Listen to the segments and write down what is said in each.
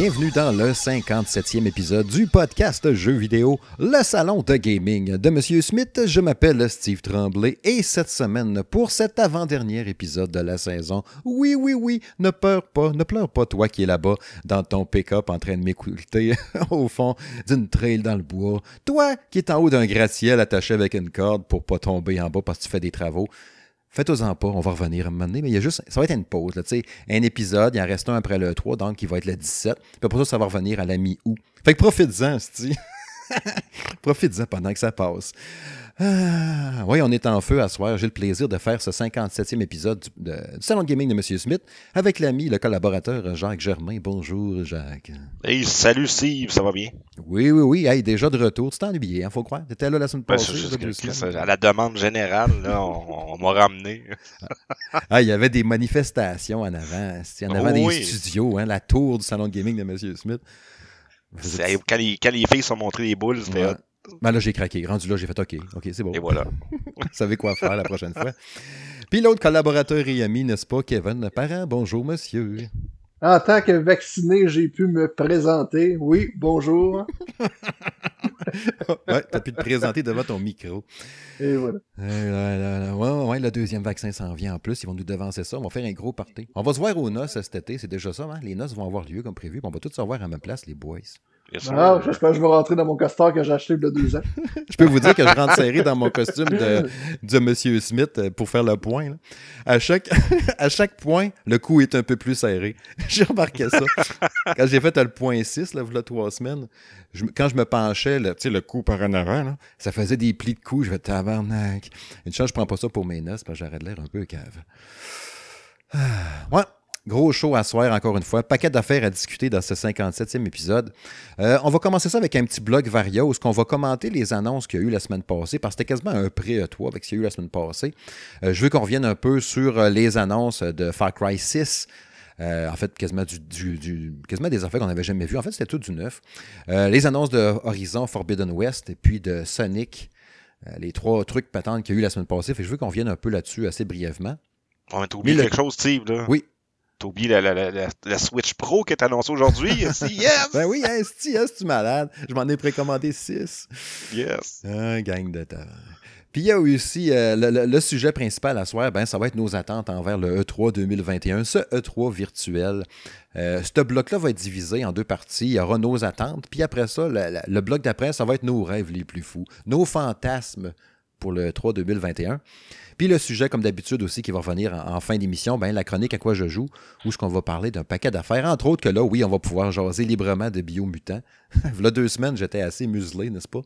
Bienvenue dans le 57e épisode du podcast Jeux vidéo, le salon de gaming de Monsieur Smith. Je m'appelle Steve Tremblay et cette semaine, pour cet avant-dernier épisode de la saison, oui, oui, oui, ne pleure pas, ne pleure pas toi qui es là-bas dans ton pick-up en train de m'écouter au fond d'une trail dans le bois, toi qui es en haut d'un gratte-ciel attaché avec une corde pour pas tomber en bas parce que tu fais des travaux. Faites-en pas, on va revenir à un moment donné, mais il y a juste, ça va être une pause, là, tu sais, un épisode, il en reste un après le 3, donc il va être le 17, puis après ça, ça va revenir à la mi-août. Fait que profites-en, c'ti. profites-en pendant que ça passe. Ah, oui, on est en feu à soir. J'ai le plaisir de faire ce 57e épisode du, de- du Salon de Gaming de M. Smith avec l'ami, le collaborateur Jacques Germain. Bonjour, Jacques. Hey, salut Steve, ça va bien? Oui, oui, oui. Hey, déjà de retour. Tu t'es ennuyé, hein, faut croire. T'étais là la semaine Ben, passée. à la demande générale, là, on, on m'a ramené. Ah, il y avait des manifestations en avant. En avant des studios, hein, la tour du salon de gaming de M. Smith. Quand les, quand les filles sont montrées les boules, c'était Ouais. Ben là, j'ai craqué. Rendu là, j'ai fait OK. OK, c'est bon. Et voilà. Vous savez quoi faire la prochaine fois. Puis l'autre collaborateur et ami, n'est-ce pas, Kevin Parent? Bonjour, monsieur. En tant que vacciné, j'ai pu me présenter. Oui, bonjour. ouais, t'as pu te présenter devant ton micro. Et voilà. Euh, là, là, là. Ouais, ouais, le deuxième vaccin s'en vient en plus. Ils vont nous devancer ça. On va faire un gros party. On va se voir aux noces cet été. C'est déjà ça, hein? Les noces vont avoir lieu comme prévu. puis On va tous se voir à ma place, les boys. Sûr. Ah, j'espère que je vais rentrer dans mon costard que j'ai acheté il y a deux ans. Je peux vous dire que je rentre serré dans mon costume de, de Monsieur Smith euh, pour faire le point. là. À, chaque, à chaque point, le cou est un peu plus serré. J'ai remarqué ça. Quand j'ai fait le point 6, là, voilà trois semaines, je quand je me penchais, là, tu sais, le cou par en avant, là, ça faisait des plis de cou. Je vais tabarnak. Une chance, je prends pas ça pour mes noces parce que j'aurais de l'air un peu cave. Ah, ouais. Gros show à soir, encore une fois. Paquet d'affaires à discuter dans ce 57e épisode. Euh, on va commencer ça avec un petit blog Varia où on va commenter les annonces qu'il y a eu la semaine passée, parce que c'était quasiment un pré-E3 avec ce qu'il y a eu la semaine passée. Euh, je veux qu'on revienne un peu sur euh, les annonces de Far Cry 6. Euh, en fait, quasiment, du, du- du- quasiment des affaires qu'on n'avait jamais vues. En fait, c'était tout du neuf. Les annonces de Horizon Forbidden West et puis de Sonic. Les trois trucs patentes qu'il y a eu la semaine passée. Fait que je veux qu'on revienne un peu là-dessus assez brièvement. On T'as oublié quelque chose, Steve, là? Oui. T'as oublié la, la, la, la- Switch Pro qui est annoncée aujourd'hui? Yes! Ben oui, si, hein, tu malade. Je m'en ai précommandé six. Yes! Un gang de talent. Puis il y a aussi euh, le, le- le sujet principal à soir, ben, ça va être nos attentes envers le E3 2021, ce E3 virtuel. Euh, ce bloc-là va être divisé en deux parties. Il y aura nos attentes, puis après ça, le, le- le bloc d'après, ça va être nos rêves les plus fous, nos fantasmes pour le E3 2021. Puis le sujet, comme d'habitude aussi, qui va revenir en, en fin d'émission, ben, la chronique à quoi je joue, où ce qu'on va parler d'un paquet d'affaires. Entre autres que là, oui, on va pouvoir jaser librement de biomutants. là, deux semaines, j'étais assez muselé, n'est-ce pas?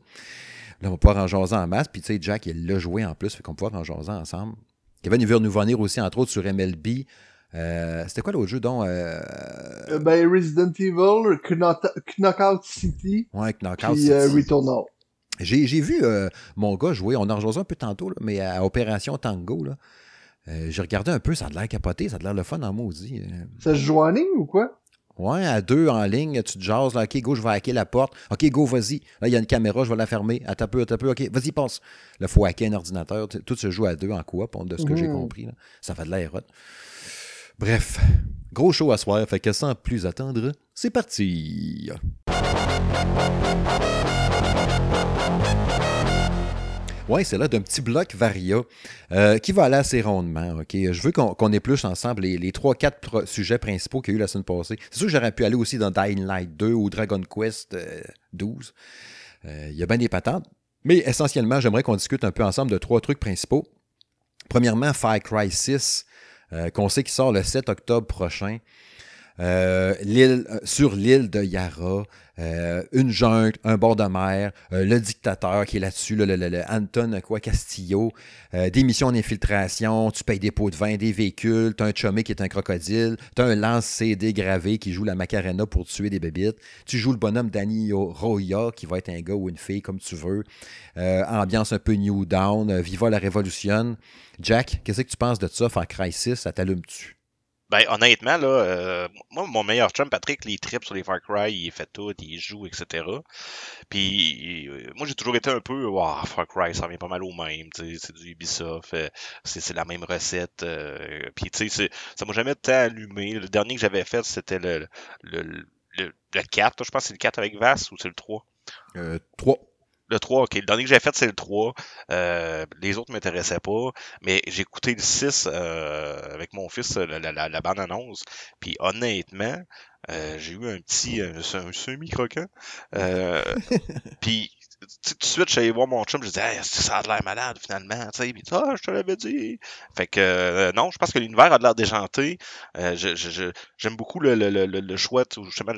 Là, on va pouvoir en jaser en masse. Puis, tu sais, Jack, il l'a joué en plus, fait qu'on va pouvoir en jaser ensemble. Kevin, il veut nous venir aussi, entre autres, sur MLB. Euh, C'était quoi l'autre jeu, dont euh, Euh, ben, Resident Evil, Knock- Knockout City, Ouais, Knockout puis euh, City. Returnal. J'ai vu euh, mon gars jouer, on en jasé un peu tantôt, là, mais à Opération Tango, là. Euh, J'ai regardé un peu, ça a l'air capoté, ça a l'air le fun en maudit. Euh, Ça se joue en ligne ou quoi? Ouais, à deux en ligne, tu te jases, là, OK, go, je vais hacker la porte. OK, go, vas-y. Là, il y a une caméra, je vais la fermer. Attends un peu, attends un peu, OK, vas-y, passe. Là, il faut hacker un ordinateur. Tout se joue à deux en coop, de ce que j'ai Mhm. compris. là. Ça fait de l'air hot. Bref, gros show à soir, fait que sans plus attendre, c'est parti. Oui, c'est là d'un petit bloc Varia euh, qui va aller assez rondement. ok? Je veux qu'on épluche ensemble les, les 3-4 sujets principaux qu'il y a eu la semaine passée. C'est sûr que j'aurais pu aller aussi dans Dying Light 2 ou Dragon Quest euh, 12. Euh, Il y a bien des patentes. Mais essentiellement, j'aimerais qu'on discute un peu ensemble de trois trucs principaux. Premièrement, Far Cry 6, euh, qu'on sait qu'il sort le 7 octobre prochain. Sur l'île de Yara, euh, une jungle, un bord de mer, euh, le dictateur qui est là-dessus, le, le- le- Anton quoi, Castillo, euh, des missions d'infiltration, tu payes des pots de vin, des véhicules, t'as un chumé qui est un crocodile, t'as un lance-CD gravé qui joue la Macarena pour tuer des bébites, tu joues le bonhomme Danny Roya qui va être un gars ou une fille comme tu veux, Euh, ambiance un peu New Down, Viva la Révolution. Jack, qu'est-ce que tu penses de ça, Cry 6, ça t'allume-tu? Ben, honnêtement, là, euh, moi, mon meilleur chum, Patrick, les trips sur les Far Cry, il fait tout, il joue, etc. Puis, euh, moi, j'ai toujours été un peu, waouh, Far Cry, ça revient pas mal au même, c'est du Ubisoft, euh, c'est la même recette. euh, puis, tu sais, ça m'a jamais tant allumé. Le dernier que j'avais fait, c'était le, le, le, le 4, je pense que c'est le 4 avec Vass ou c'est le 3? Euh, 3. Le 3, ok. Le dernier que j'ai fait, c'est le 3. Euh, les autres m'intéressaient pas. Mais j'ai écouté le 6 euh, avec mon fils, la, la, la, la bande-annonce. Puis honnêtement, euh, j'ai eu un petit un, un semi-croquant. Euh, puis tout de suite, j'allais voir mon chum, je disais, hey, ça a l'air malade finalement, tu sais, puis ah, je te l'avais dit. Fait que euh, non, je pense que l'univers a l'air déjanté. Euh, je, je, j'aime beaucoup le, le, le, le choix, justement,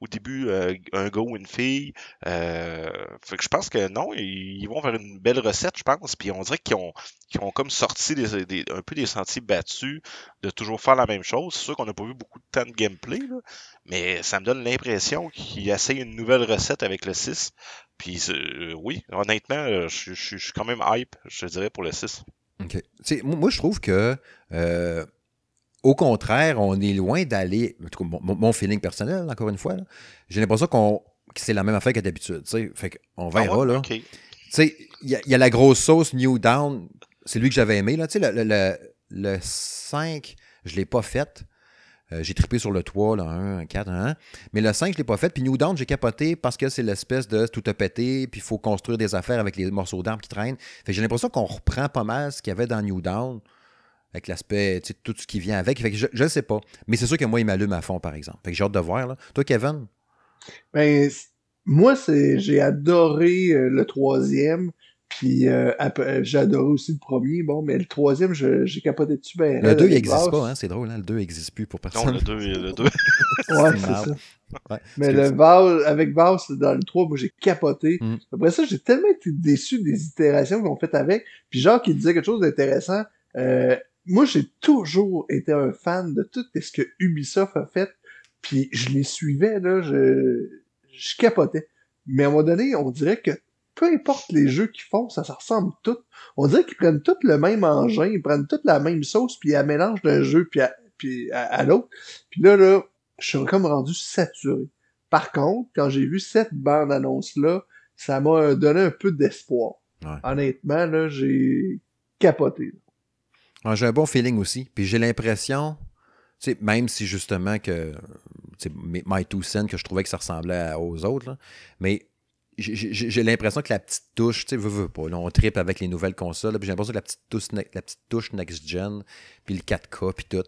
au début, euh, un gars ou une fille. Euh, fait que je pense que non, ils, ils, vont vers une belle recette, je pense. Puis on dirait qu'ils ont, qu'ils ont comme sorti des, des, un peu des sentiers battus de toujours faire la même chose. C'est sûr qu'on n'a pas vu beaucoup de temps de gameplay, là, mais ça me donne l'impression qu'ils essayent une nouvelle recette avec le 6. Puis euh, oui, honnêtement, euh, je, je, je, suis quand même hype, je dirais, pour le 6. OK. moi, je trouve que, euh, au contraire, on est loin d'aller. Mon, mon, feeling personnel, encore une fois, j'ai l'impression qu'on que c'est la même affaire que d'habitude. Fait qu'on verra, ah ouais, là. Okay. Il y, y, a la grosse sauce New Down. C'est lui que j'avais aimé. Là. Le, le, le, 5, je ne l'ai pas fait. Euh, j'ai trippé sur le 3, le 1, un 4, un 1. Mais le 5, je ne l'ai pas fait. Puis New Down, j'ai capoté parce que c'est l'espèce de tout a pété, puis il faut construire des affaires avec les morceaux d'armes qui traînent. Fait j'ai l'impression qu'on reprend pas mal ce qu'il y avait dans New Down, avec l'aspect, tout ce qui vient avec. Fait que je ne sais pas. Mais c'est sûr que moi, il m'allume à fond, par exemple. Fait que j'ai hâte de voir. Là. Toi, Kevin? Ben, moi, j'ai adoré euh, le troisième. Puis euh, j'ai adoré aussi le premier, bon, mais le troisième, j'ai capoté dessus. Ben, le 2, il n'existe pas, hein, c'est drôle, hein, le 2 n'existe plus pour personne. Non, le 2, le 2. ouais, c'est ça. Ouais, mais le Val, avec Val, dans le 3, moi j'ai capoté. Mm. Après ça, j'ai tellement été déçu des itérations qu'on fait avec. Puis genre qui disait quelque chose d'intéressant. Euh, moi, j'ai toujours été un fan de tout ce que Ubisoft a fait. Puis je les suivais, là, je, je capotais. Mais à un moment donné, on dirait que peu importe les jeux qu'ils font, ça, ça ressemble tout. On dirait qu'ils prennent tout le même engin, ils prennent toute la même sauce, puis ils la mélangent d'un jeu puis à, puis à, l'autre. Puis là, là, je suis comme rendu saturé. Par contre, quand j'ai vu cette bande-annonce-là, ça m'a donné un peu d'espoir. Ouais. Honnêtement, là, j'ai capoté. J'ai un bon feeling aussi. Puis j'ai l'impression, même si justement que My Two Cents, que je trouvais que ça ressemblait aux autres, là, mais j'ai l'impression que la petite touche, tu sais, veux, veux pas, là, on tripe avec les nouvelles consoles, j'ai l'impression que la petite touche, la petite touche next-gen, puis le 4K, puis tout,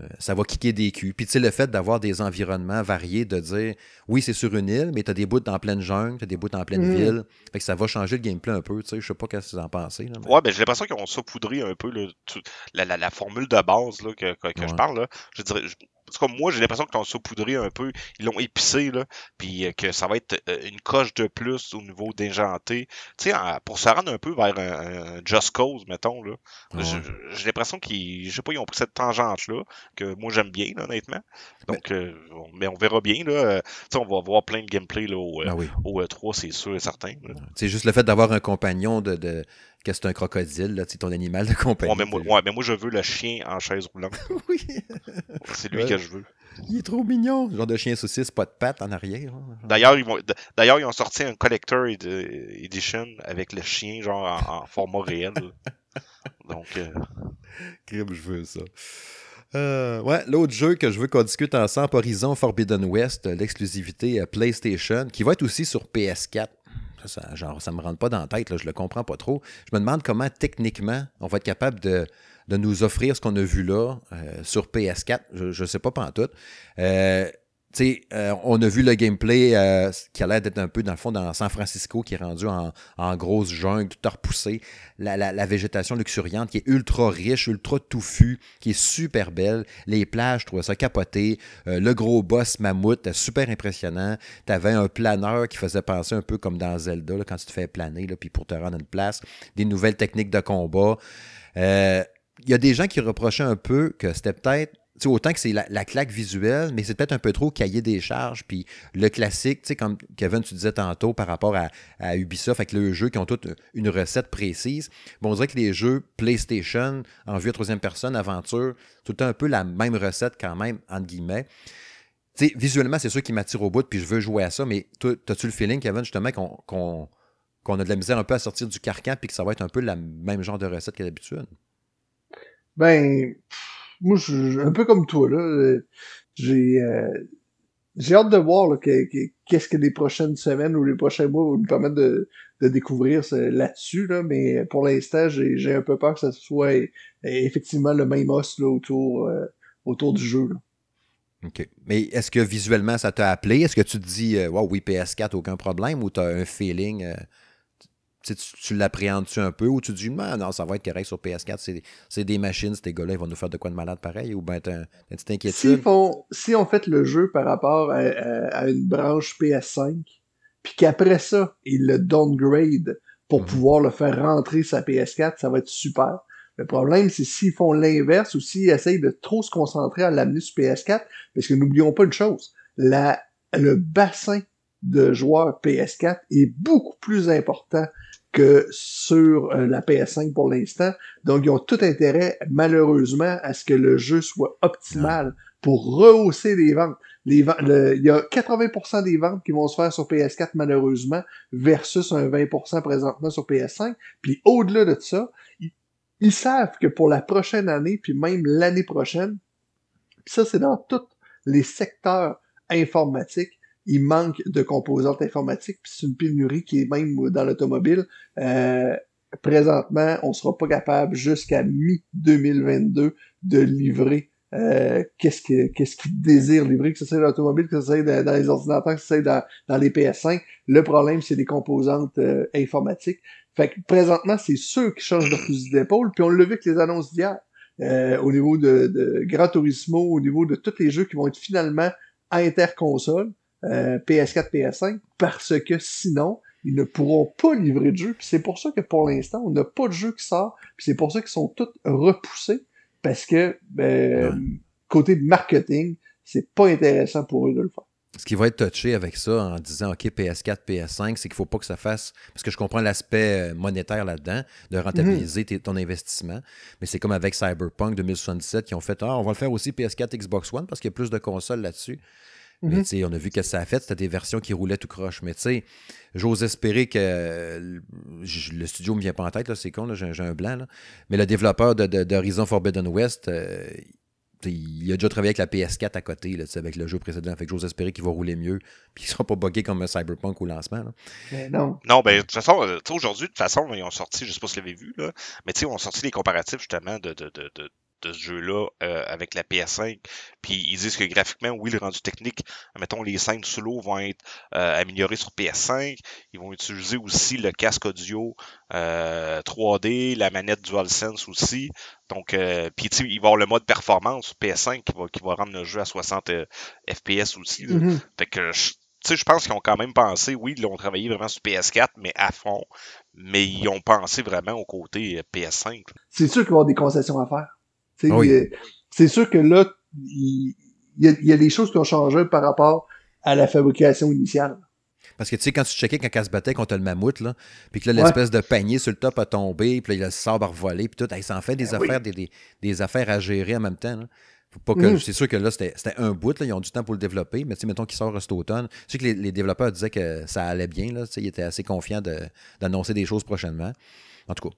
euh, ça va kicker des culs. Puis tu sais, le fait d'avoir des environnements variés, de dire, oui, c'est sur une île, mais tu as des bouts en pleine jungle, tu as des bouts en pleine mmh. ville, fait que ça va changer le gameplay un peu, tu sais, je sais pas ce que vous en pensez. Là, mais... Ouais, ben j'ai l'impression qu'ils ont saupoudré un peu le, la, la, la, formule de base là, que, que, que ouais. je parle, là. je dirais... Je comme moi, j'ai l'impression qu'ils l'ont saupoudré un peu, ils l'ont épicé, là, puis euh, que ça va être euh, une coche de plus au niveau d'ingenté. Tu sais, pour se rendre un peu vers un, un Just Cause, mettons, là. Ouais. J'ai l'impression qu'ils, je sais pas, ils ont pris cette tangente-là, que moi j'aime bien, là, honnêtement. Donc, mais... Euh, mais on verra bien, là. Tu sais, on va voir plein de gameplay, là, au, oui. au E3, c'est sûr et certain. C'est juste le fait d'avoir un compagnon de, de que c'est un crocodile, là, ton animal de compagnie. Ouais mais, moi, ouais, mais moi, je veux le chien en chaise roulante. oui. C'est lui ouais. que je veux. Il est trop mignon. Genre de chien saucisse, pas de pattes en arrière. D'ailleurs, ils, vont... ils ont sorti un Collector Edition avec le chien, genre en, en format réel. Donc. Euh... Crime, je veux ça. Euh, ouais, l'autre jeu que je veux qu'on discute ensemble, Horizon Forbidden West, l'exclusivité PlayStation, qui va être aussi sur PS4. Ça, genre, ça me rentre pas dans la tête, là, je le comprends pas trop. Je me demande comment techniquement on va être capable de, de nous offrir ce qu'on a vu là euh, sur PS4. Je ne sais pas pas en tout. Euh, euh, on a vu le gameplay euh, qui a l'air d'être un peu, dans le fond, dans San Francisco, qui est rendu en, en grosse jungle, tout repoussé. La, la, la, végétation luxuriante qui est ultra riche, ultra touffue, qui est super belle. Les plages, je trouvais ça capoté. Euh, le gros boss mammouth, super impressionnant. Tu avais un planeur qui faisait penser un peu comme dans Zelda, quand tu te fais planer, là, puis pour te rendre une place. Des nouvelles techniques de combat. Il y a des gens qui reprochaient un peu que c'était peut-être autant que c'est la, la, claque visuelle, mais c'est peut-être un peu trop cahier des charges. Puis le classique, comme Kevin, tu disais tantôt par rapport à, Ubisoft, avec le jeu qui ont toute une recette précise. Bon, on dirait que les jeux PlayStation, en vue à troisième personne, aventure, tout un peu la même recette quand même, entre guillemets. Visuellement, c'est sûr qui m'attire au bout, puis je veux jouer à ça, mais as-tu le feeling, Kevin, justement, qu'on qu qu'on a de la misère un peu à sortir du carcan, puis que ça va être un peu le même genre de recette que d'habitude? Ben moi, je, un peu comme toi, là, j'ai, euh, j'ai hâte de voir qu'est-ce que les prochaines semaines ou les prochains mois vont nous permettre de, de découvrir là-dessus, là, mais pour l'instant, j'ai un peu peur que ça soit effectivement le même os là, autour, euh, autour du jeu. OK. Mais est-ce que visuellement ça t'a appelé? Est-ce que tu te dis, euh, oui, PS4, aucun problème, ou tu as un feeling, euh, tu, tu l'appréhendes-tu un peu, ou tu dis, non, ça va être correct sur PS4, c'est des machines, ces gars-là, ils vont nous faire de quoi de malade pareil, ou bien tu une petite inquiétude? Si on fait le jeu par rapport à, une branche PS5, puis qu'après ça, ils le downgrade pour mhm. pouvoir le faire rentrer sa PS4, ça va être super. Le problème, c'est s'ils font l'inverse ou s'ils essayent de trop se concentrer à l'amener sur PS4, parce que n'oublions pas une chose, la, le bassin de joueurs PS4 est beaucoup plus important que sur euh, la PS5 pour l'instant. Donc, ils ont tout intérêt, malheureusement, à ce que le jeu soit optimal pour rehausser les ventes. Les il y a 80% des ventes qui vont se faire sur PS4 malheureusement versus un 20% présentement sur PS5. Puis au-delà de ça, ils savent que pour la prochaine année, puis même l'année prochaine, ça c'est dans tous les secteurs informatiques, il manque de composantes informatiques, puis c'est une pénurie qui est même dans l'automobile. Euh, présentement, on sera pas capable jusqu'à mi-2022 de livrer euh, qu'est-ce qu'ils qu'est-ce qu'ils désirent livrer, que ce soit dans l'automobile, que ce soit dans, les ordinateurs, que ce soit dans, les PS5. Le problème, c'est des composantes euh, informatiques. Fait que présentement, c'est ceux qui changent de fusil d'épaule, puis on l'a vu avec les annonces d'hier. Euh, au niveau de, de Gran Turismo, au niveau de tous les jeux qui vont être finalement interconsole, euh, PS4, PS5, parce que sinon, ils ne pourront pas livrer de jeu. Puis c'est pour ça que pour l'instant, on n'a pas de jeu qui sort. Puis c'est pour ça qu'ils sont tous repoussés, parce que ben, côté marketing, c'est pas intéressant pour eux de le faire ce qui va être touché avec ça en disant OK, PS4, PS5, c'est qu'il ne faut pas que ça fasse. Parce que je comprends l'aspect euh, monétaire là-dedans, de rentabiliser ton investissement. Mais c'est comme avec Cyberpunk 2077 qui ont fait Ah, on va le faire aussi PS4, Xbox One parce qu'il y a plus de consoles là-dessus. Mais tu sais, on a vu que ça a fait, c'était des versions qui roulaient tout croche. Mais tu sais, j'ose espérer que le studio me vient pas en tête, c'est con, j'ai un blanc. Mais le développeur d'Horizon de, Forbidden West, euh, il a déjà travaillé avec la PS4 à côté, là, avec le jeu précédent. Fait que j'ose espérer qu'il va rouler mieux, puis qu'il ne sera pas buggé comme un Cyberpunk au lancement. Mais non. Non, ben, de toute façon, euh, aujourd'hui, de toute façon, ils ont sorti, je sais pas si vous l'avez vu, là, mais ils ont sorti les comparatifs justement de, de, de, de ce jeu-là euh, avec la PS5. Puis ils disent que graphiquement, oui, le rendu technique, mettons, les scènes sous l'eau vont être euh, améliorées sur PS5. Ils vont utiliser aussi le casque audio 3D, la manette DualSense aussi. Donc, euh, puis il va y avoir le mode performance sur PS5 qui va, qui va rendre le jeu à 60 euh, FPS aussi. Mm-hmm. Fait que je, je pense qu'ils ont quand même pensé, oui, ils ont travaillé vraiment sur PS4, mais à fond, mais ils ont pensé vraiment au côté euh, PS5. C'est sûr qu'il va y avoir des concessions à faire. C'est sûr que là, il, y a, il y a des choses qui ont changé par rapport à la fabrication initiale. Parce que tu sais, quand tu checkais quand elle se battait contre le mammouth, là, puis que là, l'espèce de panier sur le top a tombé, puis là, le sabre a revolé, puis tout, ça en fait des ben affaires, des, des, affaires à gérer en même temps. mm. C'est sûr que là, c'était un bout, là, ils ont du temps pour le développer, mais tu sais, mettons qu'il sort cet automne. Je sais que les, développeurs disaient que ça allait bien, là, ils étaient assez confiants d'annoncer des choses prochainement. En tout cas,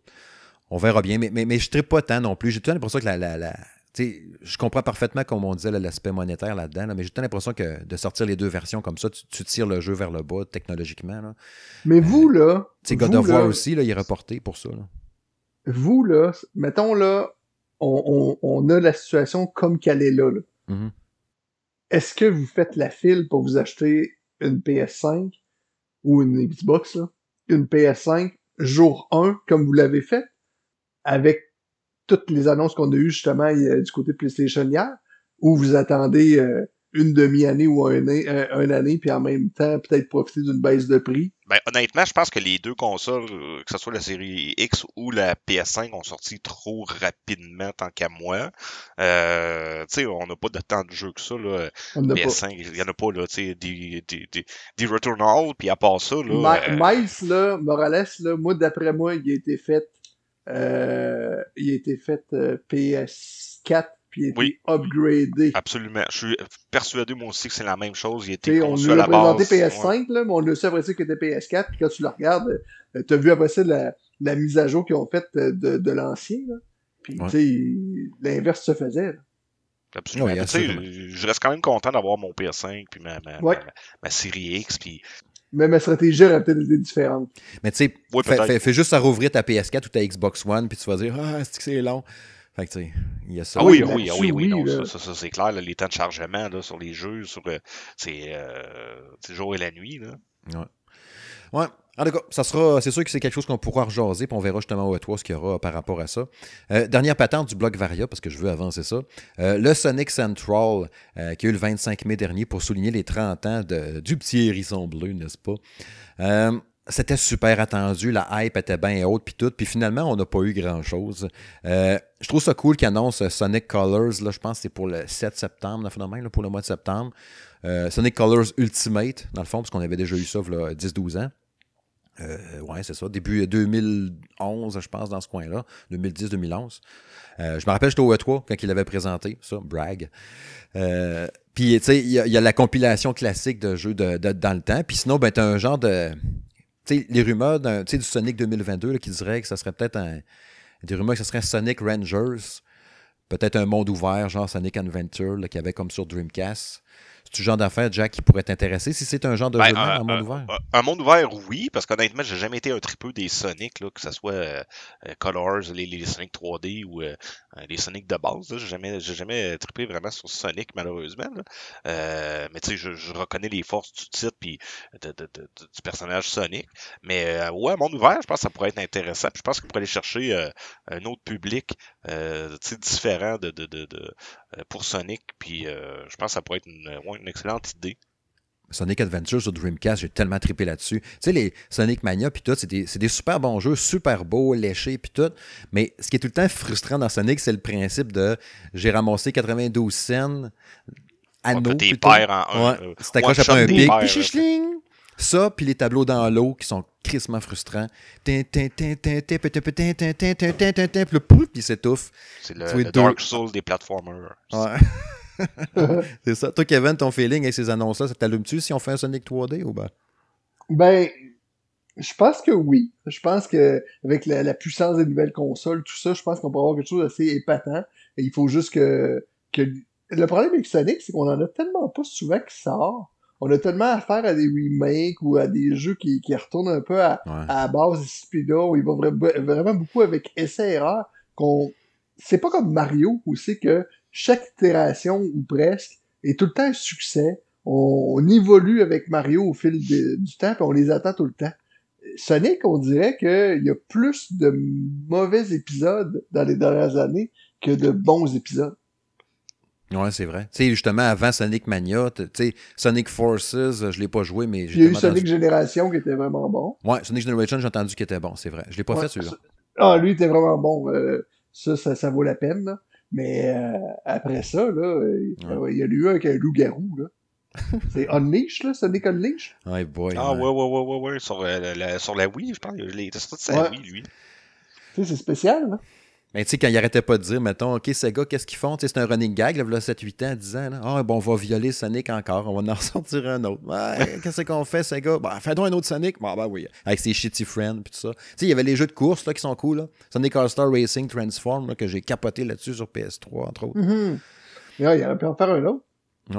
on verra bien, mais, mais, mais je ne pas tant non plus. J'ai tout l'impression que la, la je comprends parfaitement, comme on disait, l'aspect monétaire là-dedans, mais j'ai l'impression que de sortir les deux versions comme ça, tu, tires le jeu vers le bas technologiquement. Mais vous, euh, là. Tu God of War aussi, là, il est reporté pour ça. Vous, là, mettons, là, on, a la situation comme qu'elle est là. Mm-hmm. Est-ce que vous faites la file pour vous acheter une PS5 ou une Xbox, là, une PS5 jour 1, comme vous l'avez fait, avec toutes les annonces qu'on a eues justement du côté de PlayStation hier, où vous attendez euh, une demi-année ou un, un, année, puis en même temps peut-être profiter d'une baisse de prix? Ben, honnêtement, je pense que les deux consoles, euh, que ce soit la série X ou la PS5, ont sorti trop rapidement tant qu'à moi. Euh, tu sais, on n'a pas de temps de jeu que ça. Là. PS5, il n'y en a pas là, des, des, des, des Returnal, puis à part ça. Là, Miles, là, Morales, là, moi, d'après moi, il a été fait euh, il a été fait euh, PS4 puis il a été upgradé. Absolument. Je suis persuadé moi aussi que c'est la même chose. Il a été on lui a présenté PS5, là, mais on le sait après ça qu'il était PS4. Puis quand tu le regardes, euh, tu as vu après ça la, la mise à jour qu'ils ont faite de, de l'ancien. Puis tu sais, l'inverse se faisait. Absolument. je reste quand même content d'avoir mon PS5 puis ma, ma, ma, série X. Puis... Mais ma stratégie aurait peut-être été différente. Mais tu sais, fais, juste à rouvrir ta PS4 ou ta Xbox One, puis tu vas dire Ah, c'est que c'est long? Fait que tu sais, il y a ça. Ah oui, oui, oui, oui, non, ça, ça, c'est clair, les temps de chargement là, sur les jeux, sur euh, c'est euh, le jour et la nuit. Là. Ouais. Ouais. En tout cas, ça sera, c'est sûr que c'est quelque chose qu'on pourra rejaser, puis on verra justement au toi ce qu'il y aura par rapport à ça. Euh, dernière patente du blog Varia, parce que je veux avancer ça. Euh, le Sonic Central, euh, qui a eu le 25 mai dernier pour souligner les 30 ans de, du petit hérisson bleu, n'est-ce pas? c'était super attendu, la hype était bien haute, puis tout, puis finalement, on n'a pas eu grand-chose. je trouve ça cool qu'ils annoncent Sonic Colors, là, je pense que c'est pour le 7 septembre, phénomène, pour le mois de septembre. Sonic Colors Ultimate, dans le fond, parce qu'on avait déjà eu ça il y a 10-12 ans. Euh, ouais, c'est ça. Début 2011, je pense, dans ce coin-là. 2010-2011. Euh, je me rappelle, j'étais au E3 quand il l'avait présenté, ça, brag. Euh, puis, tu sais, il y, a la compilation classique de jeux de, dans le temps. Puis sinon, ben, t'as un genre de. Tu sais, les rumeurs du Sonic 2022 qui diraient que ça serait peut-être un. Des rumeurs que ce serait Sonic Rangers. Peut-être un monde ouvert, genre Sonic Adventure, qu'il y avait comme sur Dreamcast. C'est du genre d'affaires, Jack, qui pourrait t'intéresser si c'est un genre de ben, un, monde ouvert? Un, monde ouvert, oui, parce qu'honnêtement, j'ai jamais été un tripeux des Sonic, là, que ce soit euh, euh, Colors, les, les, Sonic 3D ou euh, les Sonic de base. J'ai jamais, jamais trippé vraiment sur Sonic, malheureusement. mais tu sais, je, reconnais les forces du titre puis du personnage Sonic. Mais ouais, un monde ouvert, je pense que ça pourrait être intéressant. je pense qu'on pourrait aller chercher un autre public différent de, de, pour Sonic. Puis je pense que ça pourrait être une, une excellente idée. Sonic Adventure sur Dreamcast, j'ai tellement trippé là-dessus. Tu sais, les Sonic Mania, puis tout, c'est des, des, super bons jeux, super beaux, léchés, puis tout. Mais ce qui est tout le temps frustrant dans Sonic, c'est le principe de j'ai ramassé 92 cents anneaux. Ouais, tes en un. Ouais, euh, t'accroches après un pic, puis Ça, puis les tableaux dans l'eau qui sont crissement frustrants. Puis il s'étouffe. C'est le, Dark Souls des platformers. Ouais. c'est ça. Toi, Kevin, ton feeling avec ces annonces-là, ça t'allume-tu si on fait un Sonic 3D ou ben? Ben, je pense que oui. Je pense que avec la, puissance des nouvelles consoles, tout ça, je pense qu'on peut avoir quelque chose d'assez épatant. Et il faut juste que, que... Le problème avec Sonic, c'est qu'on en a tellement pas souvent qui sort. On a tellement affaire à des remakes ou à des jeux qui, qui retournent un peu à, à la base de Speedo, où il va vraiment beaucoup avec essai qu'on c'est pas comme Mario où c'est que chaque itération, ou presque, est tout le temps un succès. On, évolue avec Mario au fil du temps, puis on les attend tout le temps. Sonic, on dirait qu'il y a plus de mauvais épisodes dans les dernières années que de bons épisodes. Ouais, c'est vrai. Tu sais, justement, avant Sonic Mania, tu sais, Sonic Forces, je l'ai pas joué, mais... Il y a eu Sonic Generation qui était vraiment bon. Ouais, Sonic Generation, j'ai entendu qu'il était bon, c'est vrai. Je l'ai pas fait, celui-là. Ah, lui, il était vraiment bon. Euh, ça, ça, ça, vaut la peine, là. Mais euh, après ça, là, il y a eu un avec un loup-garou, là. C'est Unleash, là, Sonic Unleash? Ouais, boy. Ah, ouais, ouais, ouais, ouais, ouais, sur, euh, la, sur la Wii, je pense. Il était sur sa Wii, lui. Tu sais, c'est spécial, là. Mais tu sais, quand il arrêtait pas de dire, mettons, OK, ces gars, qu'est-ce qu'ils font? c'est un running gag, là, 7-8 ans, 10 ans. Ah, bon, on va violer Sonic encore, on va en sortir un autre. qu'est-ce qu'on fait, ces gars? Bah, fais-donc un autre Sonic. Bah, bah oui, avec ses shitty friends, puis tout ça. Tu sais, il y avait les jeux de course, là, qui sont cool, là. Sonic All-Star Racing Transform, là, que j'ai capoté là-dessus sur PS3, entre autres. Mm il aurait pu en faire un autre.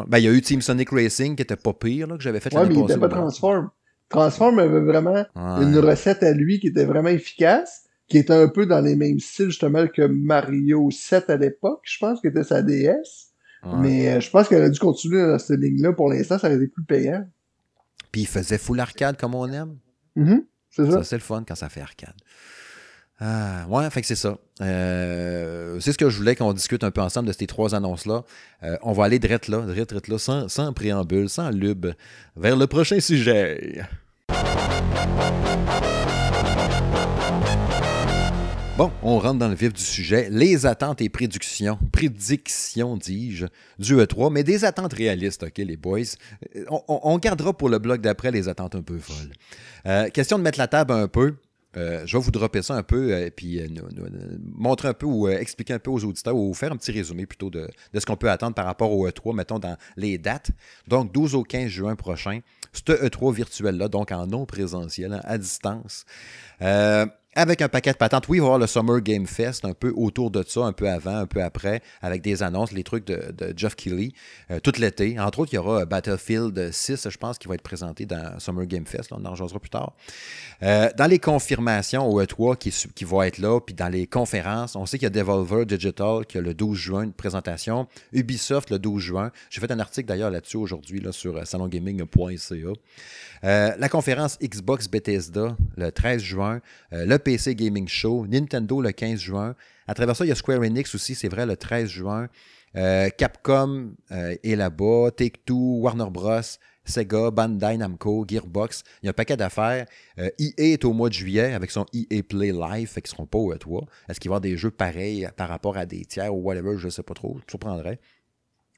Ben, il y a eu Team Sonic Racing qui était pas pire, là, que j'avais fait Ouais, mais il était pas Transform. Transform avait vraiment une recette à lui qui était vraiment efficace qui était un peu dans les mêmes styles justement que Mario 7 à l'époque, je pense, que était sa DS. Mais euh, je pense qu'elle a dû continuer dans cette ligne-là. Pour l'instant, ça aurait été plus payant. Puis il faisait full arcade comme on aime. Mm-hmm. c'est ça. c'est le fun quand ça fait arcade. Ah, ouais, fait que c'est ça. Euh, c'est ce que je voulais qu'on discute un peu ensemble de ces trois annonces-là. Euh, on va aller direct là, direct, direct là, sans, sans préambule, sans lube, vers le prochain sujet. Bon, on rentre dans le vif du sujet. Les attentes et prédictions, prédictions, dis-je, du E3, mais des attentes réalistes, OK, les boys. Euh, on, gardera pour le bloc d'après les attentes un peu folles. Euh, question de mettre la table un peu. Euh, je vais vous dropper ça un peu, et puis montrer un peu ou expliquer un peu aux auditeurs ou faire un petit résumé plutôt de, ce qu'on peut attendre par rapport au E3, mettons dans les dates. Donc, 12 au 15 juin prochain, ce E3 virtuel-là, donc en non présentiel, hein, à distance. Avec un paquet de patentes. Oui, il va y avoir le Summer Game Fest un peu autour de ça, un peu avant, un peu après, avec des annonces, les trucs de, Jeff Keighley, euh, tout l'été. Entre autres, il y aura Battlefield 6, je pense, qui va être présenté dans Summer Game Fest. on en rejoindra plus tard. Euh, dans les confirmations au E3 qui, qui vont être là, puis dans les conférences, on sait qu'il y a Devolver Digital qui a le 12 juin une présentation, Ubisoft le 12 juin. J'ai fait un article d'ailleurs là-dessus aujourd'hui là, sur euh, salongaming.ca. la conférence Xbox Bethesda le 13 juin, le PC Gaming Show, Nintendo le 15 juin. À travers ça, il y a Square Enix aussi, c'est vrai, le 13 juin. Euh, Capcom euh, est là-bas, Take-Two, Warner Bros., Sega, Bandai Namco, Gearbox. Il y a un paquet d'affaires. EA euh, e est au mois de juillet avec son EA Play Live, fait qu'ils seront pas au E3. Est-ce qu'il va y avoir des jeux pareils par rapport à des tiers ou whatever, je sais pas trop, je me surprendrais.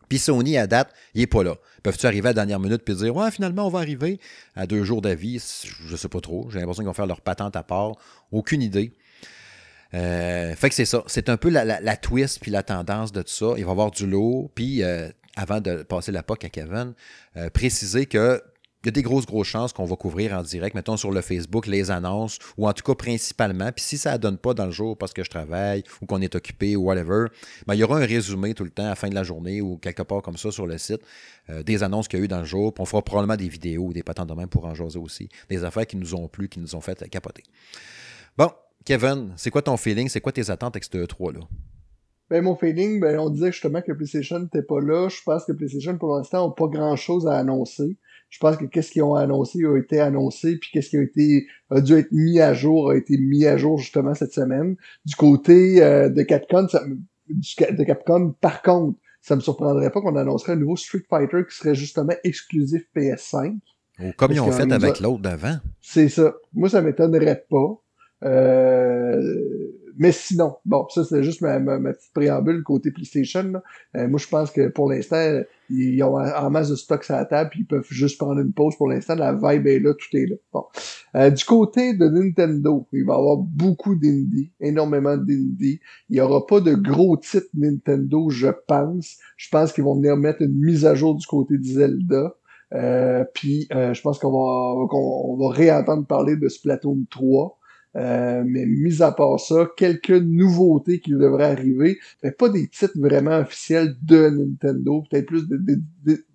Puis Sony, à date, il n'est pas là. Peuvent-tu arriver à la dernière minute et dire Ouais, finalement, on va arriver à deux jours d'avis? Je ne sais pas trop. J'ai l'impression qu'ils vont faire leur patente à part. Aucune idée. Euh, fait que c'est ça. C'est un peu la, twist puis la tendance de tout ça. Il va y avoir du lot. Puis, euh, avant de passer la POC à Kevin, euh, préciser que il y a des grosses, grosses chances qu'on va couvrir en direct, mettons sur le Facebook, les annonces, ou en tout cas principalement. Puis si ça ne donne pas dans le jour parce que je travaille ou qu'on est occupé ou whatever, ben, il y aura un résumé tout le temps à la fin de la journée ou quelque part comme ça sur le site, euh, des annonces qu'il y a eu dans le jour. Puis on fera probablement des vidéos ou des patents de même pour en jaser aussi. Des affaires qui nous ont plu, qui nous ont fait capoter. Bon, Kevin, c'est quoi ton feeling? C'est quoi tes attentes avec ce E3-là? Ben, mon feeling, ben, on disait justement que PlayStation n'était pas là. Je pense que PlayStation, pour l'instant, n'a pas grand-chose à annoncer. Je pense que qu'est-ce qu'ils ont annoncé a été annoncé, puis qu'est-ce qui a été a dû être mis à jour a été mis à jour justement cette semaine. Du côté euh, de Capcom, ça, de Capcom, par contre, ça me surprendrait pas qu'on annoncerait un nouveau Street Fighter qui serait justement exclusif PS5. comme ils ont fait avec l'autre d'avant. C'est ça. Moi, ça m'étonnerait pas. Euh, mais sinon, bon, ça c'est juste ma, ma, petite préambule côté PlayStation. Euh, moi, je pense que pour l'instant, ils ont en masse de stocks à la table, puis ils peuvent juste prendre une pause pour l'instant. La vibe est là, tout est là. Bon. Euh, du côté de Nintendo, il va y avoir beaucoup d'indies, énormément d'indies. Il n'y aura pas de gros titres Nintendo, je pense. Je pense qu'ils vont venir mettre une mise à jour du côté de Zelda. Euh, puis je pense qu'on va, qu'on va réentendre parler de Splatoon 3. Euh, mais mis à part ça, quelques nouveautés qui devraient arriver, mais pas des titres vraiment officiels de Nintendo, peut-être plus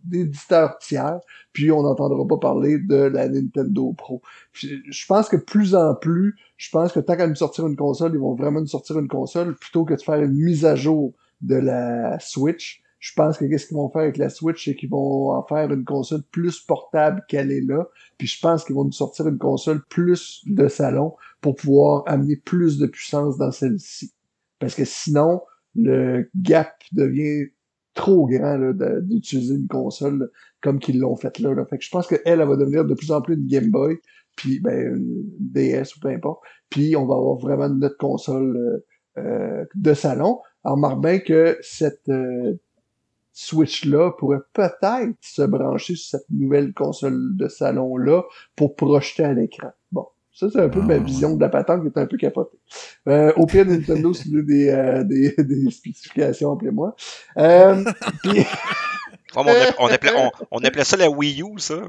d'éditeurs tiers, puis on n'entendra pas parler de la Nintendo Pro. je pense que plus en plus, je pense que tant qu'à nous sortir une console, ils vont vraiment nous sortir une console plutôt que de faire une mise à jour de la Switch. Je pense que qu'est-ce qu'ils vont faire avec la Switch, c'est qu'ils vont en faire une console plus portable qu'elle est là. Puis je pense qu'ils vont nous sortir une console plus de salon pour pouvoir amener plus de puissance dans celle-ci. Parce que sinon, le gap devient trop grand d'utiliser une console comme qu'ils l'ont fait là, Fait que je pense qu'elle, elle va devenir de plus en plus une Game Boy, puis ben, une DS ou peu importe. Puis on va avoir vraiment notre console euh, euh, de salon. Alors, remarque bien que cette euh, Switch-là pourrait peut-être se brancher sur cette nouvelle console de salon-là pour projeter à l'écran. Bon, ça, c'est un peu ma ah, vision de la patente qui est un peu capotée. Euh, au pire, Nintendo, c'est des, euh, des, des spécifications, appelez-moi. Euh, on, appelait, on, appelait, ça la Wii U, ça.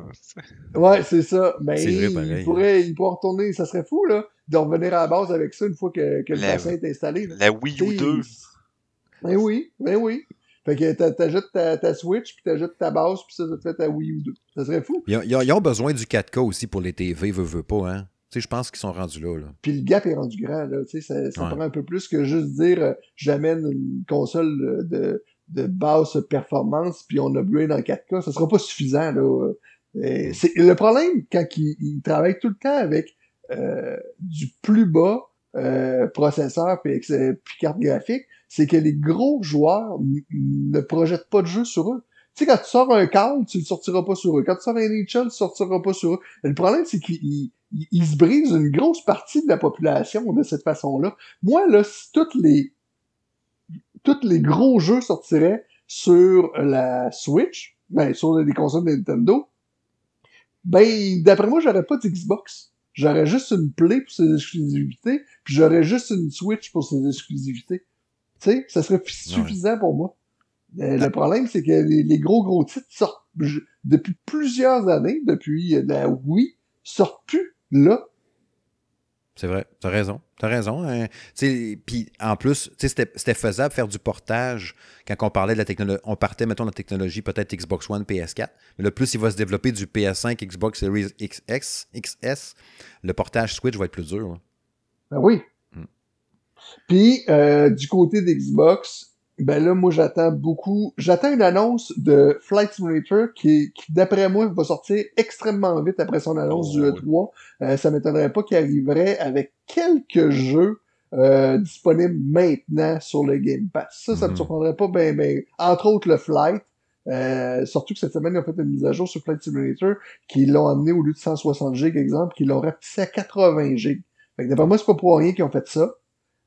Ouais, c'est ça. Mais ben, il, pourrait, il pourrait retourner, ça serait fou, là, de revenir à la base avec ça une fois que, que le bassin est installé. La Wii U 2. Ben oui, ben oui. Fait que t'ajoutes ta, ta Switch, puis t'ajoutes ta base, puis ça, ça te fait ta Wii U 2. Ça serait fou. Ils ont, ils ont besoin du 4K aussi pour les TV, veut, veut pas, hein? Tu sais, je pense qu'ils sont rendus là, là. Puis le gap est rendu grand, là. Tu sais, ça, ça prend un peu plus que juste dire euh, j'amène une console de, de basse performance, puis on upgrade en 4K. Ça sera pas suffisant, là. Euh, c'est, le problème, quand ils, travaillent tout le temps avec euh, du plus bas euh, processeur puis, puis carte graphique, c'est que les gros joueurs ne projettent pas de jeu sur eux. Tu sais, quand tu sors un Call, tu ne sortiras pas sur eux. Quand tu sors un NHL, tu ne sortiras pas sur eux. le problème, c'est qu'ils se brisent une grosse partie de la population de cette façon-là. Moi, là, si toutes les tous les gros jeux sortiraient sur la Switch, ben, sur les consoles de Nintendo, ben, d'après moi, j'aurais pas d'Xbox. J'aurais juste une Play pour ses exclusivités, puis j'aurais juste une Switch pour ses exclusivités. Tu sais, ça serait suffisant pour moi. Euh, le problème, c'est que les, gros gros titres sortent depuis plusieurs années, depuis la Wii, sortent plus là. C'est vrai, t'as raison. T'as raison. Hein. Puis en plus, c'était faisable faire du portage quand on parlait de la technologie. On partait, mettons, de la technologie peut-être Xbox One, PS4. Mais le plus il va se développer du PS5, Xbox Series XS, XS, le portage Switch va être plus dur. Ben oui. Hmm. Puis euh, du côté d'Xbox, ben là, moi, j'attends beaucoup. J'attends une annonce de Flight Simulator qui, qui d'après moi, va sortir extrêmement vite après son annonce du E3. Euh, ça m'étonnerait pas qu'il arriverait avec quelques jeux euh, disponibles maintenant sur le Game Pass. Ça, ça me mhm. surprendrait pas ben, ben. Entre autres, le Flight. Euh, surtout que cette semaine, ils ont fait une mise à jour sur Flight Simulator qui l'ont amené au lieu de 160 GB, exemple, qui l'ont rapetissé à 80 GB. Fait que d'après moi, c'est pas pour rien qu'ils ont fait ça.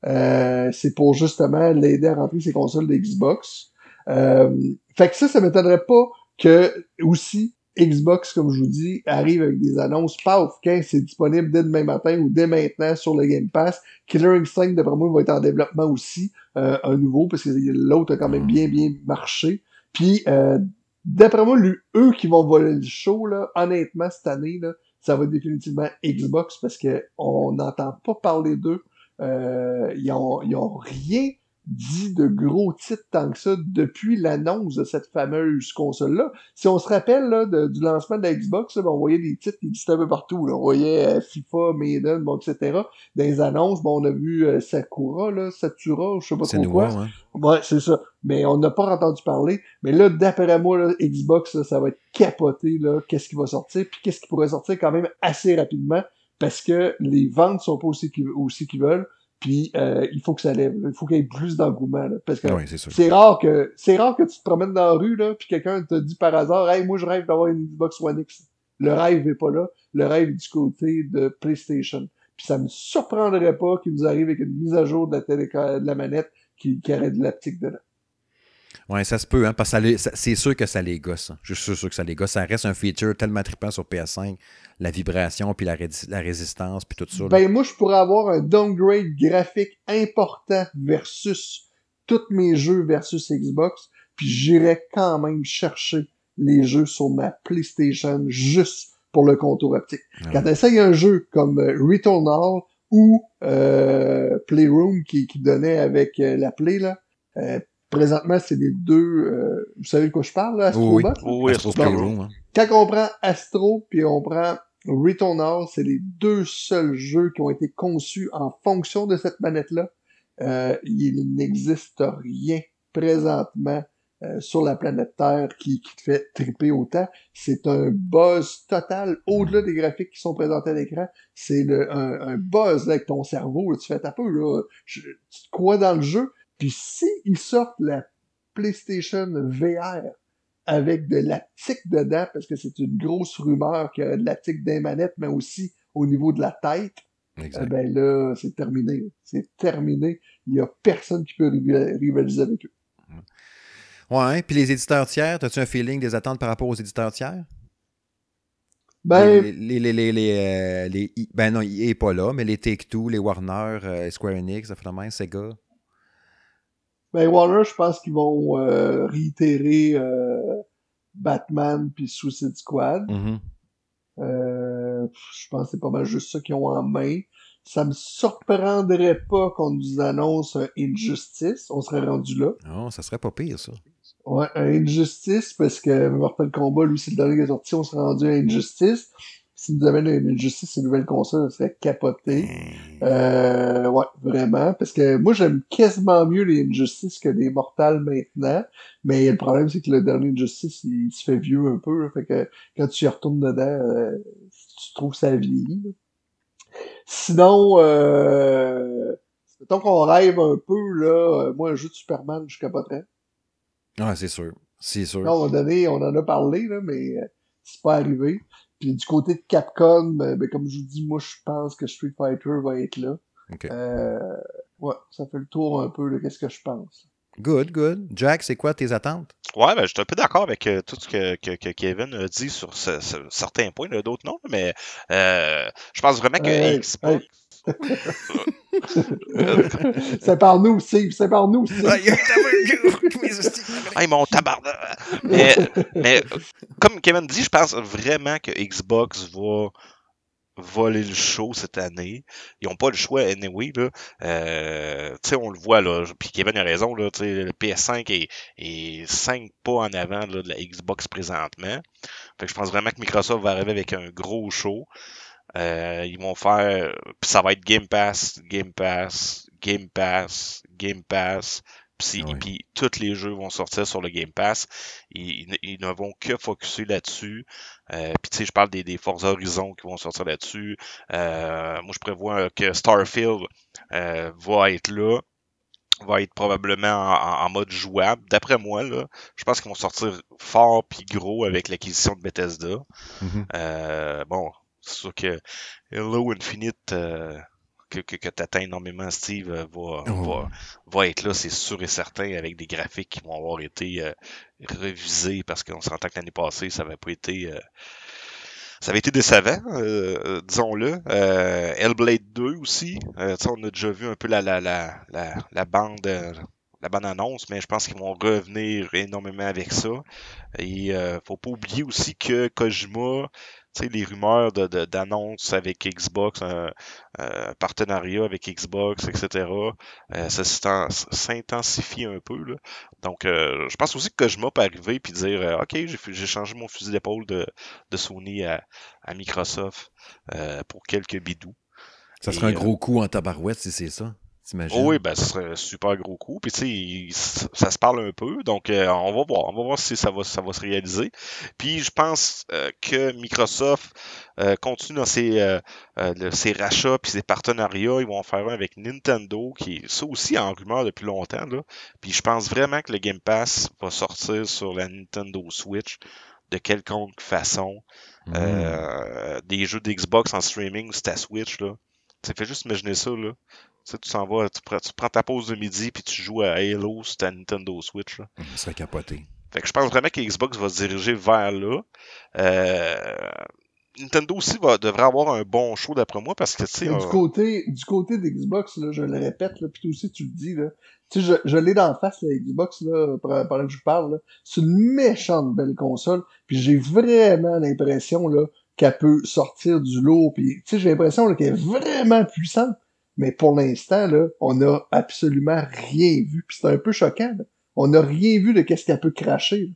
Euh, c'est pour justement l'aider à rentrer ses consoles de Xbox. Euh, fait que ça, ça m'étonnerait pas que aussi Xbox, comme je vous dis, arrive avec des annonces paf, quand c'est disponible dès demain matin ou dès maintenant sur le Game Pass. Killer Instinct, d'après moi, va être en développement aussi, euh, un nouveau, parce que l'autre a quand même bien, bien marché. Puis, euh, d'après moi, eux qui vont voler le show, là, honnêtement, cette année, là, ça va être définitivement Xbox, parce que on n'entend pas parler d'eux euh, ils, ont, ils ont rien dit de gros titres tant que ça depuis l'annonce de cette fameuse console-là. Si on se rappelle là, du lancement de la Xbox, ben, on voyait des titres qui existaient un peu partout. Là. On voyait euh, FIFA, Maiden, bon, etc. Les annonces, bon, on a vu euh, Sakura, là, Satura, je sais pas trop quoi. Ouais, ouais c'est ça. Mais on n'a pas entendu parler. Mais là, d'après moi, là, Xbox, ça va être capoté, là, qu'est-ce qui va sortir, puis qu'est-ce qui pourrait sortir quand même assez rapidement parce que les ventes sont pas aussi qu'ils aussi veulent. Puis euh, il faut que ça lève. Il faut qu'il y ait plus d'engouement. Parce que c'est rare que c'est rare que tu te promènes dans la rue, là, puis quelqu'un te dit par hasard Hey, moi je rêve d'avoir une Xbox One X. Le rêve est pas là. Le rêve est du côté de PlayStation. Puis ça me surprendrait pas qu'il nous arrive avec une mise à jour de la, télé, de la manette qui, qui aurait de l'aptique dedans. Oui, ça se peut, hein, parce que c'est sûr que ça les gosse. Hein. Je suis sûr que ça les gosse. Ça reste un feature tellement trippant sur PS5, la vibration, puis la, la résistance, puis tout ça. Ben, moi, je pourrais avoir un downgrade graphique important versus tous mes jeux versus Xbox, puis j'irais quand même chercher les jeux sur ma PlayStation juste pour le contour optique. Ah Quand tu un jeu comme euh, Returnal ou euh, Playroom qui, qui donnait avec euh, la Play, là, euh, présentement, c'est les deux. Euh, vous savez de quoi je parle, là, Astro Oui, oui, Astro hein. Quand on prend Astro puis on prend Returnal, c'est les deux seuls jeux qui ont été conçus en fonction de cette manette-là. Euh, il n'existe rien présentement euh, sur la planète Terre qui, qui te fait triper autant. C'est un buzz total, au-delà des graphiques qui sont présentés à l'écran. C'est un, un, buzz avec ton cerveau. Tu fais peu, là, tu te crois dans le jeu, puis si ils sortent la PlayStation VR avec de l'aptique dedans, parce que c'est une grosse rumeur qu'il y a de l'aptique des manettes, mais aussi au niveau de la tête, eh ben là, c'est terminé. C'est terminé. Il n'y a personne qui peut rivaliser avec eux. Ouais, puis les éditeurs tiers, as-tu un feeling des attentes par rapport aux éditeurs tiers? Ben, les, les, les, les, euh, ben non, il n'est pas là, mais les Take-Two, les Warner, euh, Square Enix, ça fait la Sega. Ben, Warner, je pense qu'ils vont euh, réitérer euh, Batman puis Suicide Squad. Mm-hmm. euh, je pense que c'est pas mal juste ça qu'ils ont en main. Ça me surprendrait pas qu'on nous annonce Injustice. On serait rendu là. Non, ça serait pas pire, ça. Ouais, Injustice, parce que Mortal Kombat, lui, c'est le dernier qui est sorti, on serait rendu à Injustice si nous amène une justice, une nouvelle console, ça serait capoté. Hmm. Euh, ouais, vraiment. Parce que moi, j'aime quasiment mieux les Injustices que les Mortals maintenant. Mais le problème, c'est que le dernier Injustice, il, se fait vieux un peu. fait que quand tu y retournes dedans, euh, tu trouves ça vieillit. Sinon, euh, mettons qu'on rêve un peu, là, euh, moi, un jeu de Superman, je capoterais. Ah, c'est sûr. C'est sûr. Moment donné, on en a parlé, là, mais euh, c'est pas arrivé. Puis du côté de Capcom, ben, ben, comme je vous dis, moi je pense que Street Fighter va être là. Euh, ouais, ça fait le tour un peu de qu'est-ce que je pense. Good, good. Jack, c'est quoi tes attentes? Ouais, ben, je suis un peu d'accord avec euh, tout ce que, que, que, Kevin a dit sur ce, certains points, d'autres non, mais euh, je pense vraiment que Xbox, c'est par nous, Steve, c'est par nous, Steve. hey, mon tabarnak. Mais, mais, comme Kevin dit, je pense vraiment que Xbox va voler le show cette année. Ils ont pas le choix anyway. Là. Euh, tu sais, on le voit là. Puis Kevin a raison, là, le PS5 est, est 5 pas en avant là, de la Xbox présentement. Fait que je pense vraiment que Microsoft va arriver avec un gros show. Euh, ils vont faire. Puis ça va être Game Pass, Game Pass, Game Pass, Game Pass. Puis, puis tous les jeux vont sortir sur le Game Pass. Ils, ne vont que focuser là-dessus. Euh, puis tu sais, je parle des, des Forza Horizon qui vont sortir là-dessus. Euh, moi, je prévois que Starfield euh, va être là va être probablement en, mode jouable. D'après moi, là, je pense qu'ils vont sortir fort puis gros avec l'acquisition de Bethesda. Mm-hmm. bon, c'est sûr que Hello Infinite que, que, que tu atteins énormément, Steve, euh, va, va, va, être là, c'est sûr et certain, avec des graphiques qui vont avoir été euh, révisés parce qu'on s'entend que l'année passée, ça n'avait pas été. Euh, ça avait été décevant, euh, disons-le. Euh, Hellblade 2 aussi. on a déjà vu un peu la, la, la, la, la bande la bonne annonce, mais je pense qu'ils vont revenir énormément avec ça. Et euh, faut pas oublier aussi que Kojima, les rumeurs d'annonces de, avec Xbox, un, partenariat avec Xbox, etc., euh, ça s'intensifie un peu. Là. Donc, euh, je pense aussi que Kojima peut arriver et dire euh, OK, j'ai changé mon fusil d'épaule de, de, Sony à, à Microsoft pour quelques bidous. Ça serait un gros coup en tabarouette si c'est ça. Oh oui, ben, ce serait un super gros coup. Puis, tu sais, ça se parle un peu. Donc, euh, on va voir. On va voir si ça va, ça va se réaliser. Puis, je pense euh, que Microsoft euh, continue dans ses, ses rachats puis ses partenariats. Ils vont en faire un avec Nintendo, qui est ça aussi en rumeur depuis longtemps. Là. Puis, je pense vraiment que le Game Pass va sortir sur la Nintendo Switch de quelconque façon. Mmh. des jeux d'Xbox en streaming sur ta Switch, là. Ça fait juste imaginer ça, là. Tu, sais, tu s'en vas, tu, prends ta pause de midi puis tu joues à Halo sur ta Nintendo Switch. Là. Ça serait capoté. Fait que je pense vraiment que Xbox va se diriger vers là. Euh, Nintendo aussi va, devrait avoir un bon show d'après moi parce que tu sais. Du côté, du côté d'Xbox, là, je le répète, là, puis toi aussi tu le dis, là. Tu sais, je, je l'ai d'en face, la Xbox, là, pendant que je parle, C'est une méchante belle console. Puis j'ai vraiment l'impression, là, qu'elle peut sortir du lot. Puis, tu sais, j'ai l'impression qu'elle est vraiment puissante. Mais pour l'instant, là, on n'a absolument rien vu. Puis c'est un peu choquant. On n'a rien vu de qu'est-ce qu'elle peut cracher.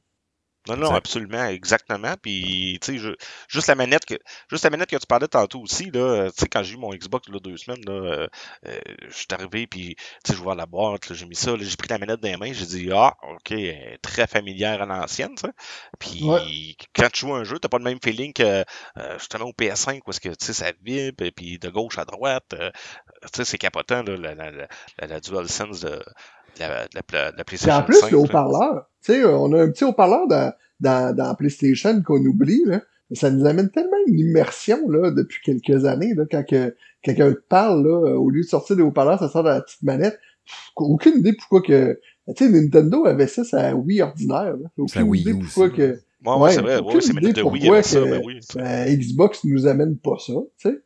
Non, non, absolument, exactement. Puis, tu sais, juste la manette que juste la manette que tu parlais tantôt aussi, là, tu sais, quand j'ai eu mon Xbox là, deux semaines, là, euh, euh, je suis arrivé, puis, tu sais, je vois la boîte, j'ai mis ça, j'ai pris la manette dans les mains, j'ai dit, ah, ok, très familière à l'ancienne, tu. Puis, quand tu joues un jeu, t'as pas le même feeling que, euh, justement, au PS5, parce que, tu sais, ça vibre, puis de gauche à droite, tu sais, c'est capotant, là, la, la, la, la DualSense de la, la, la PlayStation. en plus, le haut-parleur. Tu sais, on a un petit haut-parleur dans, dans, dans PlayStation qu'on oublie, là. ça nous amène tellement une immersion, là, depuis quelques années, là, quand que, quelqu'un te parle, là, au lieu de sortir des haut-parleurs, ça sort de la petite manette. Aucune idée pourquoi que, tu sais, Nintendo avait ça, ça Wii ordinaire, là. Aucune idée pourquoi que, ouais, c'est vrai, ouais, c'est de Wii ça, ben oui. Xbox nous amène pas ça, tu sais.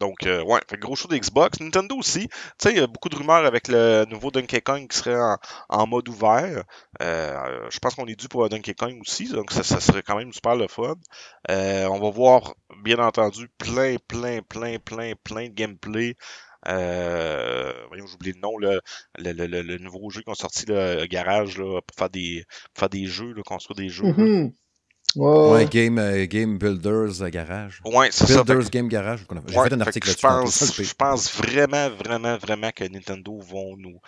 Donc, euh, ouais, fait gros show d'Xbox. Nintendo aussi. Tu sais, il y a beaucoup de rumeurs avec le nouveau Donkey Kong qui serait en, mode ouvert. Euh, je pense qu'on est dû pour un Donkey Kong aussi, donc ça, serait quand même super le fun. Euh, on va voir, bien entendu, plein, plein, plein, plein, plein de gameplay. Euh, voyons, j'oublie le nom, le, le, le, le, nouveau jeu qui ont sorti, le Garage, là, pour faire des, pour faire des jeux, là, construire des jeux. Mm-hmm. Ouais, Game, euh, game Builders euh, Garage. Ouais, c'est ça. Builders Game Garage. J'ai fait un article là-dessus. Je pense vraiment, vraiment, vraiment que Nintendo vont nous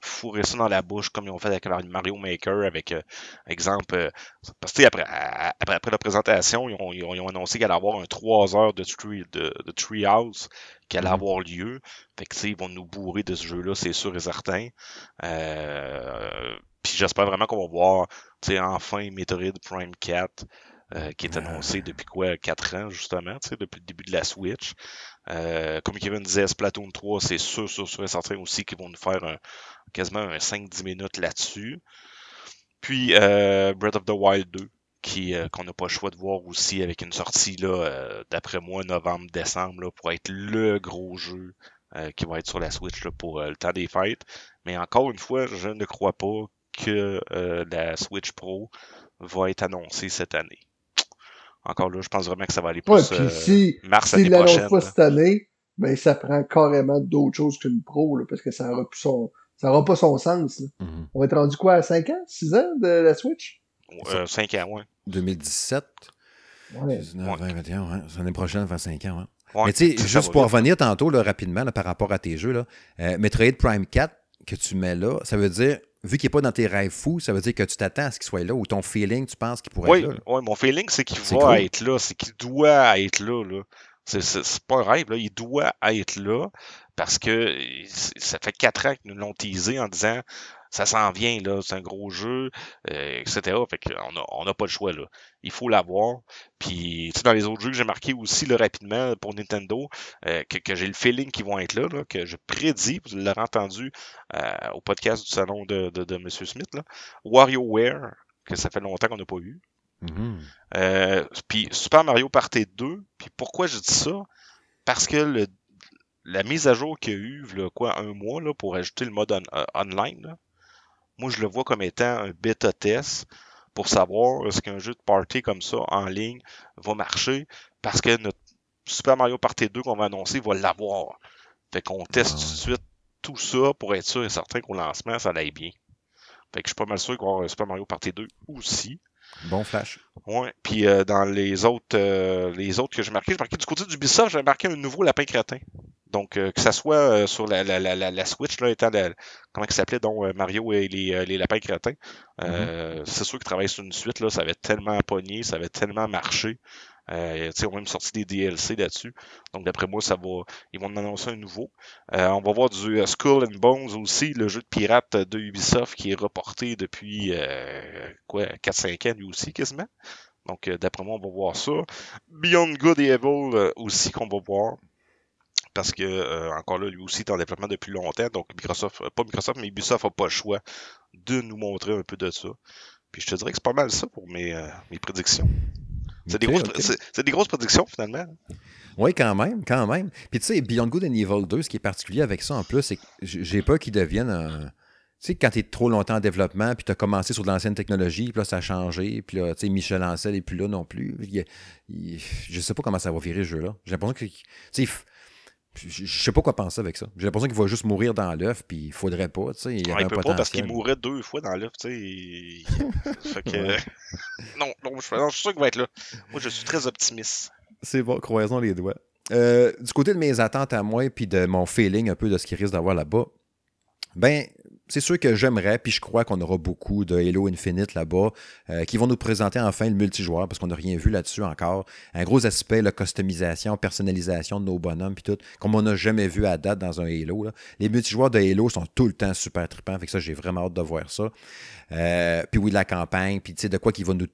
fourrer ça dans la bouche comme ils ont fait avec Mario Maker, avec, euh, exemple, parce que après, après, après, la présentation, ils ont, ils ont, annoncé qu'il allait avoir un 3 heures de, tree, de, de Treehouse qui allait mm-hmm. avoir lieu. Fait que, ils vont nous bourrer de ce jeu-là, c'est sûr et certain. Euh, puis j'espère vraiment qu'on va voir enfin Metroid Prime 4. Euh, qui est annoncé depuis quoi 4 ans justement, depuis le début de la Switch. Euh, comme Kevin disait, Splatoon 3, c'est sûr, sûr, sûr et certain aussi qu'ils vont nous faire un, quasiment un 5-10 minutes là-dessus. Puis euh, Breath of the Wild 2, qui qu'on n'a pas le choix de voir aussi avec une sortie là, d'après moi, novembre-décembre, pour être le gros jeu qui va être sur la Switch là, pour le temps des fêtes. Mais encore une fois, je ne crois pas que euh, la Switch Pro va être annoncée cette année. encore là, je pense vraiment que ça va aller plus ouais, si, mars si l'annonce pas cette année, ben ça prend carrément d'autres choses qu'une pro, là, parce que ça aura plus son. Ça n'aura pas son sens. Mm-hmm. On va être rendu quoi à 5 ans? 6 ans de la Switch? 5 ans, ouais. 2017. Ouais. 19, 20, 21, ouais. L'année prochaine, 25 ans, ouais. Mais tu sais, juste pour revenir tantôt là, rapidement par rapport à tes jeux, là, euh, Metroid Prime 4 que tu mets là, ça veut dire vu qu'il n'est pas dans tes rêves fous, ça veut dire que tu t'attends à ce qu'il soit là ou ton feeling, tu penses qu'il pourrait être là, Oui, mon feeling, c'est qu'il va être là, c'est qu'il doit être là. là. C'est pas un rêve, là. il doit être là parce que ça fait quatre ans qu'ils nous l'ont teasé en disant ça s'en vient, là, c'est un gros jeu, euh, etc. Fait qu'on n'a on a pas le choix, là. Il faut l'avoir. Puis, dans les autres jeux que j'ai marqués aussi, là, rapidement, pour Nintendo, euh, que, j'ai le feeling qu'ils vont être là, là, que je prédis, vous l'aurez entendu euh, au podcast du salon de, de, de M. Smith, là, WarioWare, que ça fait longtemps qu'on n'a pas eu. Mm-hmm. puis Super Mario Party 2. Puis pourquoi je dis ça? Parce que le, la mise à jour qu'il y a eu, là, quoi, un mois là, pour ajouter le mode online, là, moi, je le vois comme étant un bêta test pour savoir est-ce qu'un jeu de party comme ça en ligne va marcher parce que notre Super Mario Party 2 qu'on va annoncer va l'avoir. Fait qu'on teste tout de suite tout ça pour être sûr et certain qu'au lancement, ça aille bien. Fait que je suis pas mal sûr qu'on va avoir un Super Mario Party 2 aussi. Bon flash. Ouais. Puis euh, dans les autres euh, les autres que j'ai marqué, j'ai marqué du côté du Ubisoft, j'ai marqué un nouveau lapin crétin. Donc, euh, que ça soit sur la, la, la, la, Switch, là, étant comment il s'appelait, donc Mario et les, les lapins crétins, mm-hmm. c'est sûr qu'ils travaillent sur une suite, là, ça avait tellement pogné, ça avait tellement marché. Euh, ils ont même sorti des DLC là-dessus. Donc d'après moi. Ils vont en annoncer un nouveau. on va voir du Skull and Bones aussi, le jeu de pirate de Ubisoft qui est reporté depuis quoi 4-5 ans lui aussi quasiment. Donc d'après moi, on va voir ça. Beyond Good et Evil aussi qu'on va voir parce que euh, encore là, lui aussi est en développement depuis longtemps, donc Microsoft, euh, pas Microsoft, mais Ubisoft n'a pas le choix de nous montrer un peu de ça. Puis je te dirais que c'est pas mal ça pour euh, mes prédictions. C'est des, des, grosses prédictions finalement. Oui, quand même, quand même. Puis tu sais, Beyond Good and Evil 2, ce qui est particulier avec ça en plus, c'est que j'ai peur qu'il devienne un. Tu sais, quand tu es trop longtemps en développement, puis tu as commencé sur de l'ancienne technologie, puis là, ça a changé, puis là, tu sais, Michel Ancel n'est plus là non plus. Je ne je sais pas comment ça va virer ce jeu-là. J'ai l'impression que. Tu sais, je, sais pas quoi penser avec ça. J'ai l'impression qu'il va juste mourir dans l'œuf, puis il faudrait pas, tu sais. Il, ouais, peut pas parce qu'il mourrait deux fois dans l'œuf, tu sais. fait que... non, non, je, suis sûr qu'il va être là. Moi, je suis très optimiste. C'est bon, croisons les doigts. Euh, du côté de mes attentes à moi, puis de mon feeling un peu de ce qu'il risque d'avoir là-bas, ben, c'est sûr que j'aimerais, puis je crois qu'on aura beaucoup de Halo Infinite là-bas, euh, qui vont nous présenter enfin le multijoueur, parce qu'on n'a rien vu là-dessus encore. Un gros aspect, la customisation, personnalisation de nos bonhommes, puis tout, comme on n'a jamais vu à date dans un Halo. Les multijoueurs de Halo sont tout le temps super trippants, fait que ça, j'ai vraiment hâte de voir ça. Euh, puis oui, la campagne, puis tu sais, de quoi qui va nous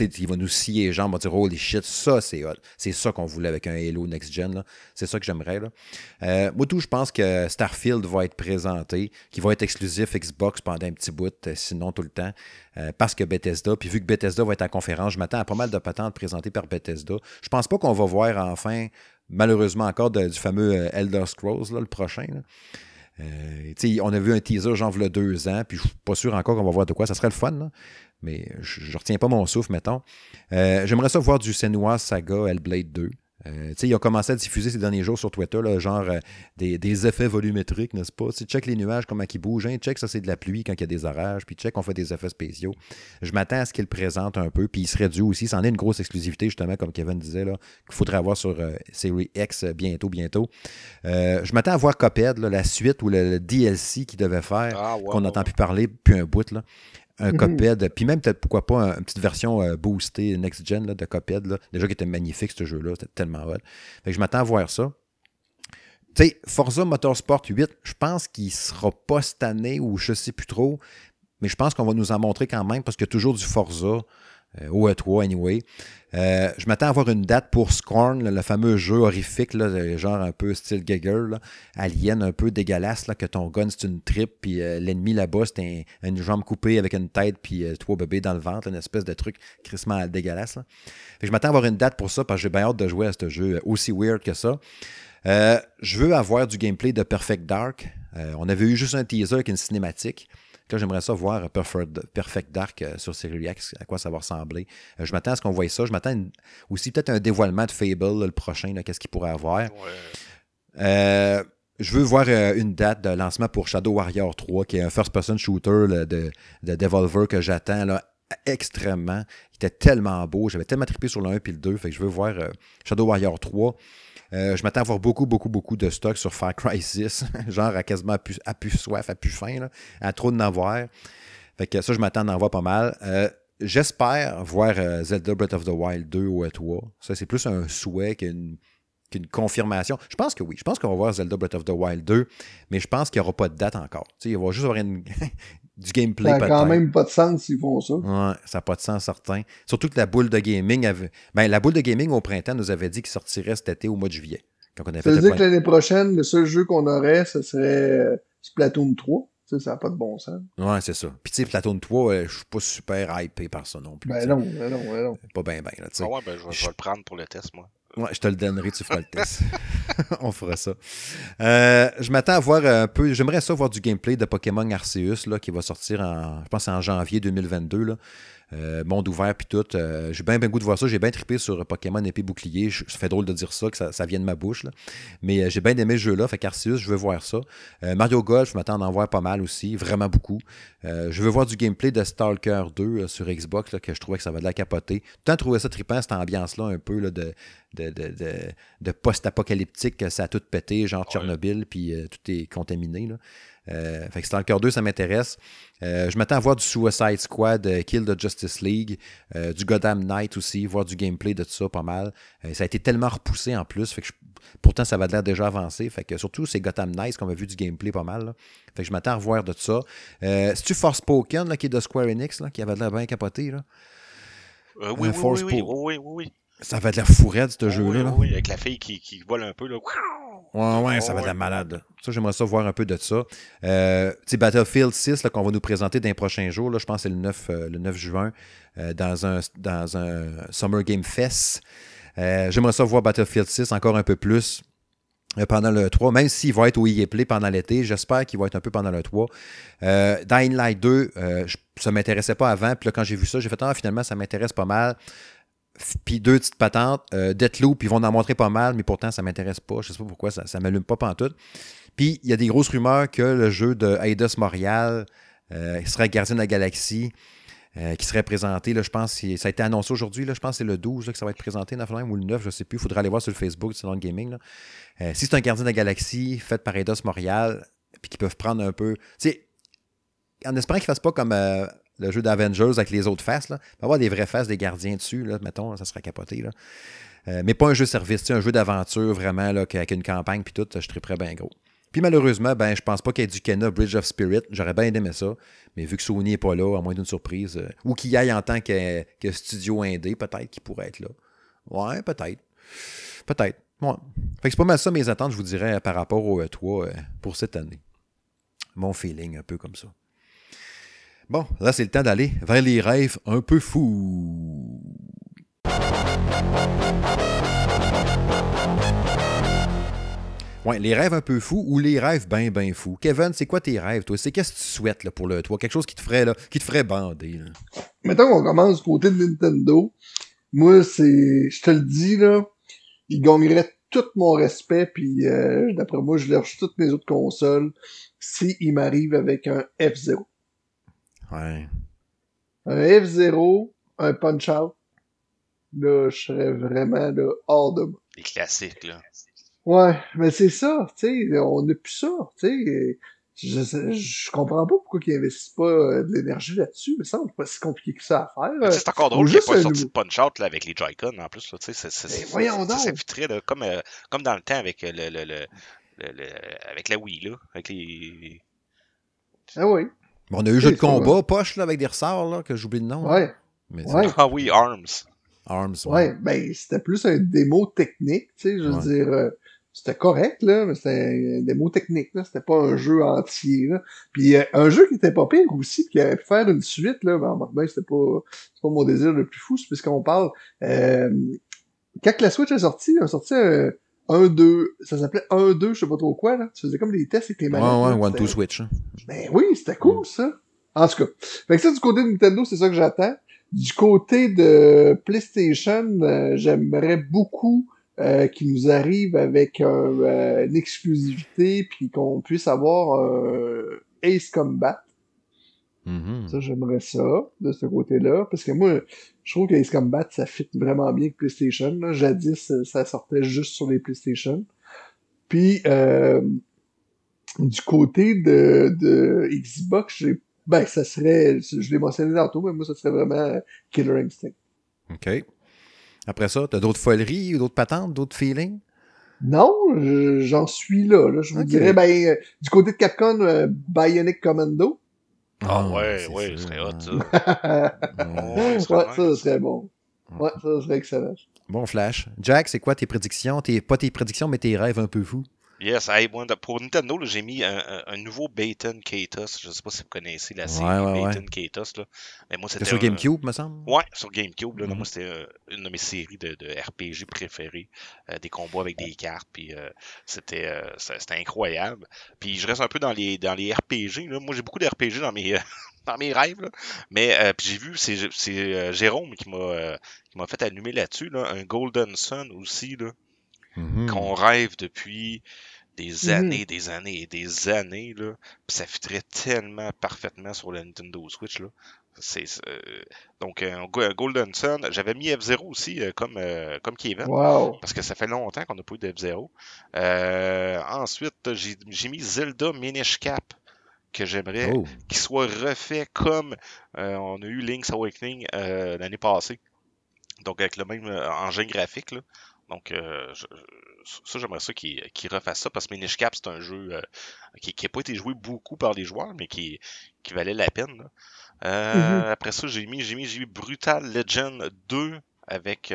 il va nous scier les jambes, on va dire Holy shit, ça c'est C'est ça qu'on voulait avec un Halo Next Gen. C'est ça que j'aimerais. Euh, moi, tout, je pense que Starfield va être présenté, qui va être exclusif Xbox pendant un petit bout, euh, sinon tout le temps, euh, parce que Bethesda. Puis vu que Bethesda va être en conférence, je m'attends à pas mal de patentes présentées par Bethesda. Je pense pas qu'on va voir enfin, malheureusement encore, du fameux Elder Scrolls, le prochain. on a vu un teaser, y a deux ans, puis je suis pas sûr encore qu'on va voir de quoi. Ça serait le fun, mais je ne retiens pas mon souffle, mettons. Euh, j'aimerais ça voir du Senua Saga Hellblade 2. Euh, ils ont commencé à diffuser ces derniers jours sur Twitter, genre euh, des, effets volumétriques, n'est-ce pas? Tu check les nuages, comment ils bougent. Hein? Check ça, c'est de la pluie quand il y a des orages. Puis check, on fait des effets spéciaux. Je m'attends à ce qu'ils présentent un peu. Puis il serait dû aussi. C'en est une grosse exclusivité, justement, comme Kevin disait, qu'il faudrait avoir sur Series X bientôt, bientôt. je m'attends à voir Coped, la suite ou le, DLC qu'ils devait faire, ah, qu'on n'entend plus parler depuis un bout. Là un mm Coped, puis même peut-être pourquoi pas une petite version euh, boostée next-gen de Coped, là, déjà qui était magnifique ce jeu-là, c'était tellement hot. Fait que je m'attends à voir ça. Tu sais, Forza Motorsport 8, je pense qu'il sera pas cette année ou je sais plus trop, mais je pense qu'on va nous en montrer quand même parce qu'il y a toujours du Forza au E3 anyway. Euh, je m'attends à avoir une date pour Scorn, le fameux jeu horrifique, genre un peu style Gagger, alien un peu dégueulasse, que ton gun c'est une trip, puis euh, l'ennemi là-bas c'est une jambe coupée avec une tête, puis trois bébés dans le ventre, une espèce de truc crissement dégueulasse. je m'attends à avoir une date pour ça, parce que j'ai bien hâte de jouer à ce jeu aussi weird que ça. je veux avoir du gameplay de Perfect Dark. on avait eu juste un teaser avec une cinématique. Là, j'aimerais ça voir Perfect, Dark sur Series X, à quoi ça va ressembler. je m'attends à ce qu'on voie ça. Je m'attends aussi peut-être un dévoilement de Fable, le prochain, qu'est-ce qu'il pourrait avoir. je veux voir une date de lancement pour Shadow Warrior 3, qui est un first-person shooter de, de Devolver que j'attends extrêmement. Il était tellement beau. J'avais tellement trippé sur le 1 et le 2. Fait que je veux voir Shadow Warrior 3. Euh, je m'attends à voir beaucoup, beaucoup, beaucoup de stocks sur Far Cry 6, genre à quasiment à plus, soif, à plus faim, à trop de n'avoir. Fait que ça, je m'attends à en voir pas mal. Euh, j'espère voir euh, Zelda Breath of the Wild 2 ou 3. Ça, c'est plus un souhait qu'une confirmation. Je pense que oui. Je pense qu'on va voir Zelda Breath of the Wild 2, mais je pense qu'il n'y aura pas de date encore. il va juste avoir une, du gameplay. Ça n'a quand même pas de sens s'ils font ça. Ouais, ça n'a pas de sens certain. Surtout que la boule de gaming avait. Ben, la boule de gaming au printemps nous avait dit qu'il sortirait cet été au mois de juillet. Quand on avait ça veut dire que l'année prochaine, le seul jeu qu'on aurait, ce serait euh, Splatoon 3. Ça, ça n'a pas de bon sens. Ouais, c'est ça. Puis tu sais, Splatoon 3, euh, je suis pas super hypé par ça non plus. Ben non, ben non, ben non. Pas bien, bien. Là, ah ouais, ben je vais, le prendre pour le test, moi. Ouais, je te le donnerai, tu feras le test. On fera ça. Euh, je m'attends à voir un peu. J'aimerais ça voir du gameplay de Pokémon Arceus là, qui va sortir en, je pense, en janvier 2022. Là. Euh, monde ouvert puis tout. Euh, j'ai bien, bien goût de voir ça. J'ai bien trippé sur Pokémon épée bouclier. ça fait drôle de dire ça, que ça, vient de ma bouche. Mais euh, j'ai bien aimé ce jeu-là. Fait qu'Arceus, je veux voir ça. Mario Golf, je m'attends à en voir pas mal aussi. Vraiment beaucoup. je veux voir du gameplay de Stalker 2 sur Xbox, que je trouvais que ça va de la capoter. Tout le trouvé ça trippant, cette ambiance-là, un peu de, de, de, post-apocalyptique. Ça a tout pété, genre Tchernobyl, puis tout est contaminé. Là. Euh, fait que Stalker 2, ça m'intéresse. Euh, je m'attends à voir du Suicide Squad, euh, Kill the Justice League, du Gotham Knight aussi, voir du gameplay de tout ça pas mal. ça a été tellement repoussé en plus, fait que pourtant ça va l'air déjà avancé. Fait que surtout c'est Gotham Knight qu'on a vu du gameplay pas mal. Fait que je m'attends à revoir de tout ça. C'est-tu Forspoken là, qui est de Square Enix, là, qui avait l'air bien capoté? Là? oui, oui, oui, oui, oui, Ça va être la fourrette, ce jeu-là. Oui, avec la fille qui, qui vole un peu. Là. Ouais, ouais, ça va être la malade. Ça, j'aimerais ça voir un peu de ça. Euh, Battlefield 6 qu'on va nous présenter dans les prochains jours, là, je pense que c'est le 9, euh, le 9 juin, euh, dans, un, dans un Summer Game Fest. Euh, j'aimerais ça voir Battlefield 6 encore un peu plus pendant le 3, même s'il va être au EA Play pendant l'été, j'espère qu'il va être un peu pendant le 3. Dying Light 2, ça ne m'intéressait pas avant, puis là, quand j'ai vu ça, j'ai fait, ah, finalement, ça m'intéresse pas mal. Puis deux petites patentes, euh, Deathloop, ils vont en montrer pas mal, mais pourtant ça m'intéresse pas. Je sais pas pourquoi, ça, ça m'allume pas pantoute. Puis il y a des grosses rumeurs que le jeu de Eidos Montréal euh, serait Gardien de la Galaxie, euh, qui serait présenté, là, je pense, ça a été annoncé aujourd'hui, je pense que c'est le 12 que ça va être présenté, ou le 9, je sais plus. Il faudra aller voir sur le Facebook de Salon Gaming. Euh, si c'est un Gardien de la Galaxie fait par Eidos Montréal, puis qu'ils peuvent prendre un peu. Tu sais, en espérant qu'ils ne fassent pas comme le jeu d'Avengers avec les autres faces. Là. Il va avoir des vraies faces des gardiens dessus, là, mettons, ça serait capoté. Là. Euh, mais pas un jeu service, un jeu d'aventure vraiment là, avec une campagne puis tout, je très bien gros. Puis malheureusement, ben, je pense pas qu'il y ait du Kena Bridge of Spirit. J'aurais bien aimé ça. Mais vu que Sony n'est pas là, à moins d'une surprise, euh, ou qu'il y aille en tant que, studio indé, peut-être qu'il pourrait être là. Ouais, peut-être. Peut-être. Ouais. Fait c'est pas mal ça mes attentes, je vous dirais, par rapport au E3 euh, pour cette année. Mon feeling, un peu comme ça. Bon, là, c'est le temps d'aller vers les rêves un peu fous. Ouais, les rêves un peu fous ou les rêves bien, bien fous. Kevin, c'est quoi tes rêves, toi? C'est qu'est-ce que tu souhaites là, pour le toi? Quelque chose qui te ferait, là, qui te ferait bander. Là? Mettons qu'on commence du côté de Nintendo. Moi, c'est. Je te le dis, là, il gagnerait tout mon respect, puis euh, d'après moi, je lâche toutes mes autres consoles s'il m'arrive avec un F0. Ouais. Un F0, un Punch-Out, là, je serais vraiment là, hors de moi. Les classiques, là. Ouais, mais c'est ça, tu sais, on n'a plus ça, tu sais. Je, je, comprends pas pourquoi ils investissent pas euh, de l'énergie là-dessus, mais ça, c'est pas si compliqué que ça à faire. c'est encore drôle qu'il n'y ait pas sorti de Punch-Out avec les Joy-Con en plus, là, tu sais, c'est, voyons donc. C'est là, comme, euh, comme dans le temps avec le, le, le, le, avec la Wii, là, avec les... Ah oui on a eu jeu de combat, poche, là, avec des ressorts, là, que j'oublie le nom. Ouais. Ah oui, Arms. Arms, ouais. Ouais, ben, c'était plus un démo technique, tu sais, je veux dire, euh, c'était correct, là, mais c'était un démo technique, là, c'était pas un jeu entier, là. Puis euh, un jeu qui était pas pire aussi, qui aurait pu faire une suite, là, ben, ben c'était pas, c'est pas mon désir le plus fou, c'est puisqu'on parle, euh, quand la Switch est sortie, elle a sorti un 1-2, ça s'appelait 1-2, je sais pas trop quoi, là. Tu faisais comme des tests avec tes manettes. Ouais, ouais, One-Two Switch. Hein. Ben oui, c'était cool, ça. En tout cas. Fait que ça, du côté de Nintendo, c'est ça que j'attends. Du côté de PlayStation, euh, j'aimerais beaucoup euh, qu'il nous arrive avec euh, une exclusivité, puis qu'on puisse avoir Ace Combat. Mm-hmm. Ça, j'aimerais ça, de ce côté-là. Parce que moi, je trouve que Ace Combat, ça fit vraiment bien avec PlayStation. Jadis, ça sortait juste sur les PlayStation. Puis, euh, du côté de, de Xbox, j'ai ben, ça serait, je l'ai mentionné tantôt, mais moi, ça serait vraiment Killer Instinct. OK. Après ça, t'as d'autres foleries, d'autres patentes, d'autres feelings? Non, j'en suis là, là. Je vous dirais, ben, euh, du côté de Capcom, euh, Bionic Commando. Ah, ouais, ouais, ce serait hot, ça. ouais, ça, ça serait bon. Ouais, ça serait excellent. Bon Flash. Jack, c'est quoi tes prédictions? Tes, pas tes prédictions, mais tes rêves un peu fous? Yes, pour Nintendo, j'ai mis un, nouveau Baton Katos. Je ne sais pas si vous connaissez la série ouais, Baton Katos. Là. Mais moi, c'était sur GameCube, me semble? Ouais, sur GameCube. Là, mm-hmm. Moi, c'était euh, une de mes séries de, de RPG préférées. Euh, des combats avec des cartes. Puis euh, c'était c'était incroyable. Puis je reste un peu dans les, dans les RPG. Là. Moi, j'ai beaucoup de RPG dans mes, dans mes rêves. Là. Mais j'ai vu, c'est Jérôme qui m'a fait allumer là-dessus. Là, un Golden Sun aussi. Là. Mm-hmm. qu'on rêve depuis des mm-hmm. années, des années et des années, là. Puis ça fitterait tellement parfaitement sur la Nintendo Switch, là. Euh, donc, un Golden Sun, j'avais mis F-Zero aussi euh, comme, euh, comme Kevin. Parce que ça fait longtemps qu'on n'a pas eu de F-Zero. ensuite, j'ai, mis Zelda Minish Cap que j'aimerais oh. qu'il soit refait comme on a eu Link's Awakening l'année passée. Donc avec le même engin graphique. Là. Donc, euh, ça, j'aimerais ça qu'ils refassent ça parce que Minish Cap, c'est un jeu euh, qui n'a pas été joué beaucoup par les joueurs, mais qui, qui valait la peine. Euh, mm-hmm. Après ça, j'ai mis, mis, mis Brutal Legend 2 avec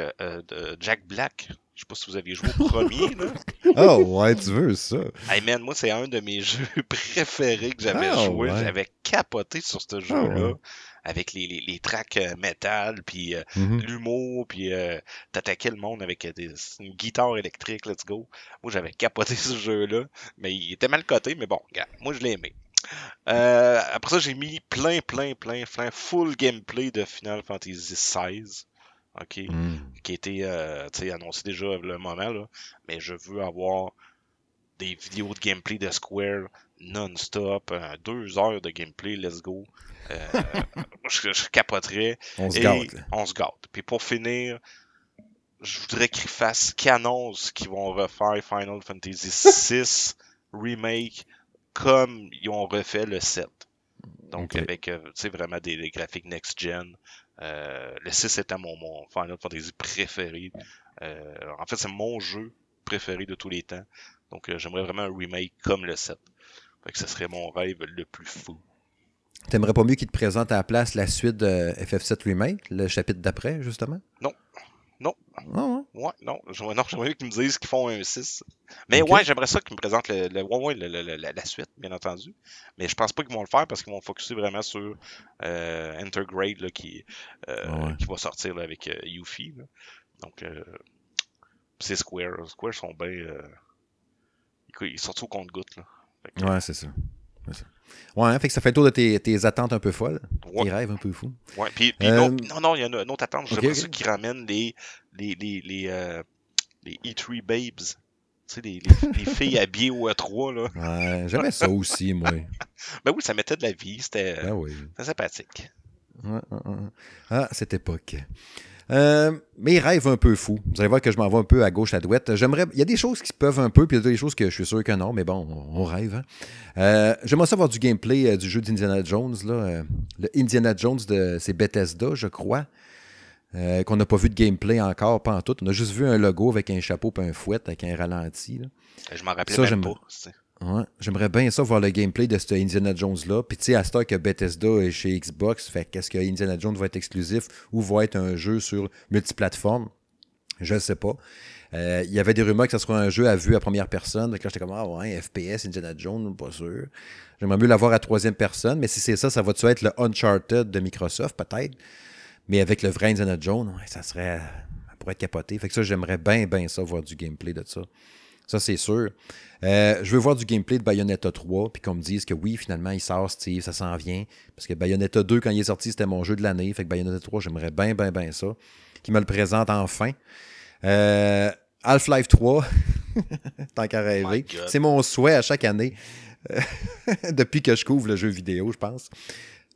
Jack Black. Je sais pas si vous aviez joué au premier. Là. oh, ouais, tu veux ça. Hey man, moi, c'est un de mes jeux préférés que j'avais ah, joué. J'avais capoté sur ce jeu-là. Ah, avec les, les, les tracks euh, métal, puis euh, mm-hmm. l'humour, puis euh, t'attaquais le monde avec des, une guitare électrique, let's go. Moi, j'avais capoté ce jeu-là, mais il était mal coté, mais bon, regarde, moi, je l'ai aimé. après ça, j'ai mis plein, plein, plein, plein, full gameplay de Final Fantasy XVI. OK? Mm. Qui a été annoncé déjà le moment, là. Mais je veux avoir des vidéos de gameplay de Square non-stop, deux heures de gameplay, let's go. Euh, je, je, capoterais. On se gâte. On se gâte. Puis pour finir, je voudrais qu'ils fassent qu'annonce qu'ils vont refaire Final Fantasy VI Remake comme ils ont refait le 7. Donc avec euh, vraiment des, graphiques next-gen. Euh, le 6 était mon, mon Final Fantasy préféré. en fait, c'est mon jeu préféré de tous les temps. Donc j'aimerais vraiment un remake comme le 7. Fait que ce serait mon rêve le plus fou. T'aimerais pas mieux qu'il te présente à la place la suite de FF7 Remake, le chapitre d'après, justement? Non. Non. Ah ouais. non. J'aimerais mieux qu'ils me disent qu'ils font un 6. Mais ouais, j'aimerais ça qu'ils me présentent le, le, la, suite, bien entendu. Mais je pense pas qu'ils vont le faire parce qu'ils vont focuser vraiment sur euh, Intergrade là, qui, euh, qui va sortir avec euh, Yuffie. Donc, euh, c'est Square. Square sont bien. Euh, ils sortent au compte-goutte. Ouais, c'est ça. Ouais, hein, fait que ça fait le tour de tes, tes attentes un peu folles, tes rêves un peu fous. Ouais, puis, puis euh... non, non, il y a une, autre attente. J'aimerais okay, ça qui ramène les, les, les, les, euh, les E3 Babes. Tu sais, les, les, filles habillées au E3, là. Ouais, j'aimais ça aussi, moi. ben oui, ça mettait de la vie, c'était ben oui. sympathique. Ouais, ouais, ouais. Ah, cette époque. Euh, mes rêves un peu fous. Vous allez voir que je m'en vais un peu à gauche, à droite. J'aimerais. Il y a des choses qui peuvent un peu, puis il y a des choses que je suis sûr que non, mais bon, on, rêve. Hein? Euh, j'aimerais savoir du gameplay euh, du jeu d'Indiana Jones. Là, le Indiana Jones, de, c'est Bethesda, je crois. qu'on n'a pas vu de gameplay encore, pas en tout. On a juste vu un logo avec un chapeau et un fouet avec un ralenti. Là. Je m'en rappelais même pas. J'aimerais bien ça voir le gameplay de ce Indiana Jones-là. Puis tu sais, à ce que Bethesda est chez Xbox, fait qu'est-ce que Indiana Jones va être exclusif ou va être un jeu sur multiplateforme? Je ne sais pas. Euh, il y avait des rumeurs que ce serait un jeu à vue à première personne. Donc là, j'étais comme, ah ouais, FPS, Indiana Jones, pas sûr. J'aimerais mieux l'avoir à troisième personne, mais si c'est ça, ça va-tu être le Uncharted de Microsoft, peut-être? Mais avec le vrai Indiana Jones, ça serait. Ça pourrait être capoté. Fait que ça, j'aimerais bien, bien ça, voir du gameplay de ça. Ça, c'est sûr. Euh, je veux voir du gameplay de Bayonetta 3, puis qu'on me dise que oui, finalement, il sort, Steve, ça s'en vient. Parce que Bayonetta 2, quand il est sorti, c'était mon jeu de l'année. Fait que Bayonetta 3, j'aimerais bien, bien, bien ça. Qui me le présente enfin. Euh, Half-Life 3, tant qu'à rêver. C'est mon souhait à chaque année. Depuis que je couvre le jeu vidéo, je pense.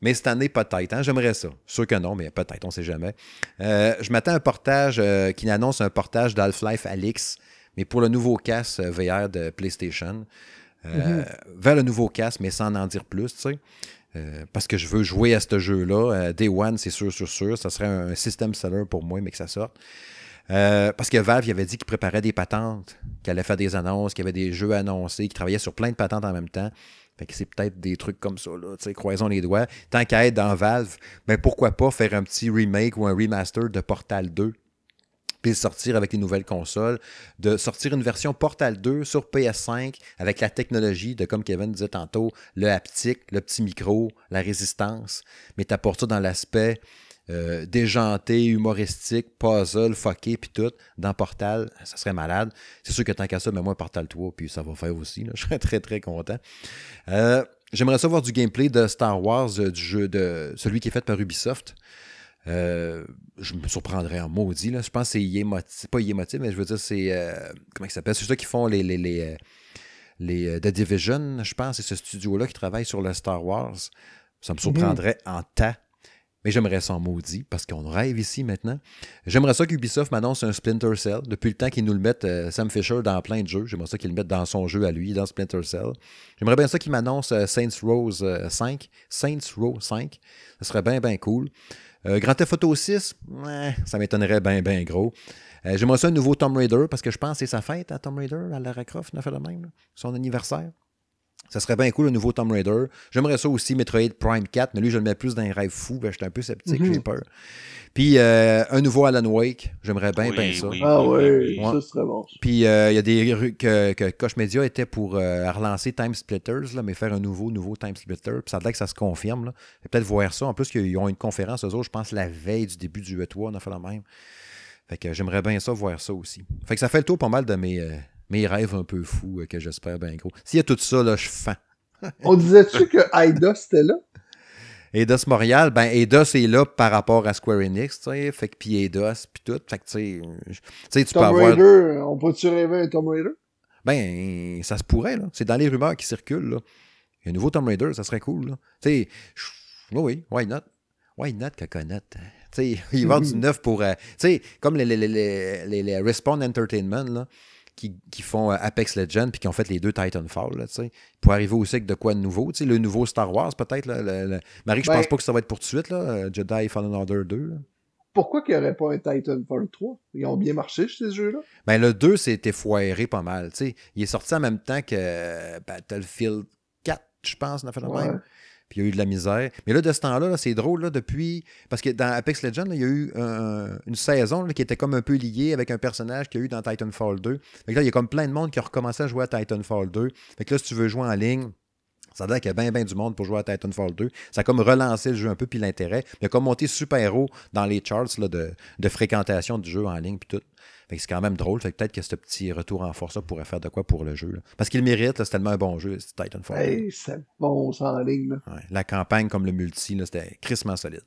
Mais cette année, peut-être. Hein? J'aimerais ça. Sûr que non, mais peut-être, on ne sait jamais. Euh, je m'attends à un portage euh, qui annonce un portage d'Half-Life Alix, mais pour le nouveau casque euh, VR de PlayStation. Mhm. Vers le nouveau casque, mais sans en dire plus, tu sais. parce que je veux jouer à ce jeu-là. Day One, c'est sûr, sûr, sûr. Ça serait un system seller pour moi, mais que ça sorte. parce que Valve il avait dit qu'il préparait des patentes, qu'il allait faire des annonces, qu'il y avait des jeux annoncés, qu'il travaillait sur plein de patentes en même temps. Fait que c'est peut-être des trucs comme ça, là. croisons les doigts. Tant qu'à être dans Valve, mais ben, pourquoi pas faire un petit remake ou un remaster de Portal 2 puis sortir avec les nouvelles consoles, de sortir une version Portal 2 sur PS5 avec la technologie de, comme Kevin disait tantôt, le haptique, le petit micro, la résistance, mais t'apportes ça dans l'aspect euh, déjanté, humoristique, puzzle, fucké, puis tout, dans Portal, ça serait malade. C'est sûr que tant qu'à ça, mais moi, Portal 3, puis ça va faire aussi. Je serais très, très content. Euh, j'aimerais savoir du gameplay de Star Wars, euh, du jeu de celui qui est fait par Ubisoft. Je me surprendrais en maudit. Là. Je pense que c'est pas Yemotive, mais je veux dire, c'est. comment il s'appelle? C'est ceux qui font les, les, les, les The Division, je pense. C'est ce studio-là qui travaille sur le Star Wars. Ça me surprendrait en tas mais j'aimerais ça en maudit, parce qu'on rêve ici maintenant. J'aimerais ça qu'Ubisoft m'annonce un Splinter Cell. Depuis le temps qu'ils nous le mettent, euh, Sam Fisher, dans plein de jeux. J'aimerais ça qu'ils le mettent dans son jeu à lui, dans Splinter Cell. J'aimerais bien ça qu'il m'annonce euh, Saints Row 5. Euh, Saints Row 5. Ça serait bien, bien cool. Grand Theft Auto 6, ça m'étonnerait bien, bien gros. J'aimerais ça un nouveau Tomb Raider, parce que je pense que c'est sa fête à Tomb Raider, à Lara Croft, on a fait le même, son anniversaire. Ça serait bien cool, le nouveau Tomb Raider. J'aimerais ça aussi, Metroid Prime 4, mais lui, je le mets plus dans les rêves fous. Ben, J'étais un peu sceptique, j'ai mhm. peur. Puis, euh, un nouveau Alan Wake. J'aimerais bien, bien ça. ah oui, ça serait bon. Puis, euh, il y a des rues que, que Koch Media était pour euh, relancer Time Splitters, là, mais faire un nouveau, nouveau Time Splitter. Puis, ça a l'air que ça se confirme. Peut-être voir ça. En plus, ils ont une conférence, eux autres, je pense, la veille du début du E3, on a fait la même. Fait que j'aimerais bien ça, voir ça aussi. Fait que ça fait le tour pas mal de mes mes rêves un peu fous euh, que j'espère bien gros. S'il y a tout ça, là, je fends. On disait-tu que Eidos était là? Eidos Montréal, ben Eidos est là par rapport à Square Enix, tu sais, fait que puis Eidos, puis tout, fait que tu sais, tu peux Raider, on peut-tu rêver un Tomb Raider? Ben, ça se pourrait, là. C'est dans les rumeurs qui circulent, là. Un nouveau Tomb Raider, ça serait cool, là. Tu sais, oui, oui, why not? Why not, Coconut? Tu sais, il va y du neuf pour... Euh, tu sais, comme les, les, les, les, les Respawn Entertainment, là qui, font euh, Apex Legends puis qui ont fait les deux Titanfall. Là, pour arriver aussi avec de quoi de nouveau. Le nouveau Star Wars, peut-être. Marie, je pense ben pas que ça va être pour tout de suite. Là, euh, Jedi Fallen Order 2. Pourquoi qu'il n'y aurait pas un Titanfall 3 Ils ont bien marché, ces jeux-là ben, Le 2, c'était foiré pas mal. Il est sorti en même temps que euh, Battlefield 4, je pense, on a fait le même. Il y a eu de la misère. Mais là, de ce temps-là, c'est drôle, là, depuis. Parce que dans Apex Legends, il y a eu une saison qui était comme un peu liée avec un personnage qu'il y a eu dans Titanfall 2. Fait là, il y a comme plein de monde qui a recommencé à jouer à Titanfall 2. Fait que là, si tu veux jouer en ligne, ça a l'air qu'il y a bien, bien du monde pour jouer à Titanfall 2. Ça a comme relancé le jeu un peu, puis l'intérêt. Il a comme monté super haut dans les charts de, de, fréquentation du jeu en ligne, puis tout c'est quand même drôle. Fait peut-être que ce petit retour en force pourrait faire de quoi pour le jeu. Parce qu'il mérite, c'est tellement un bon jeu, Titanfall. c'est bon, ça en ligne. la campagne comme le multi, c'était crissement solide.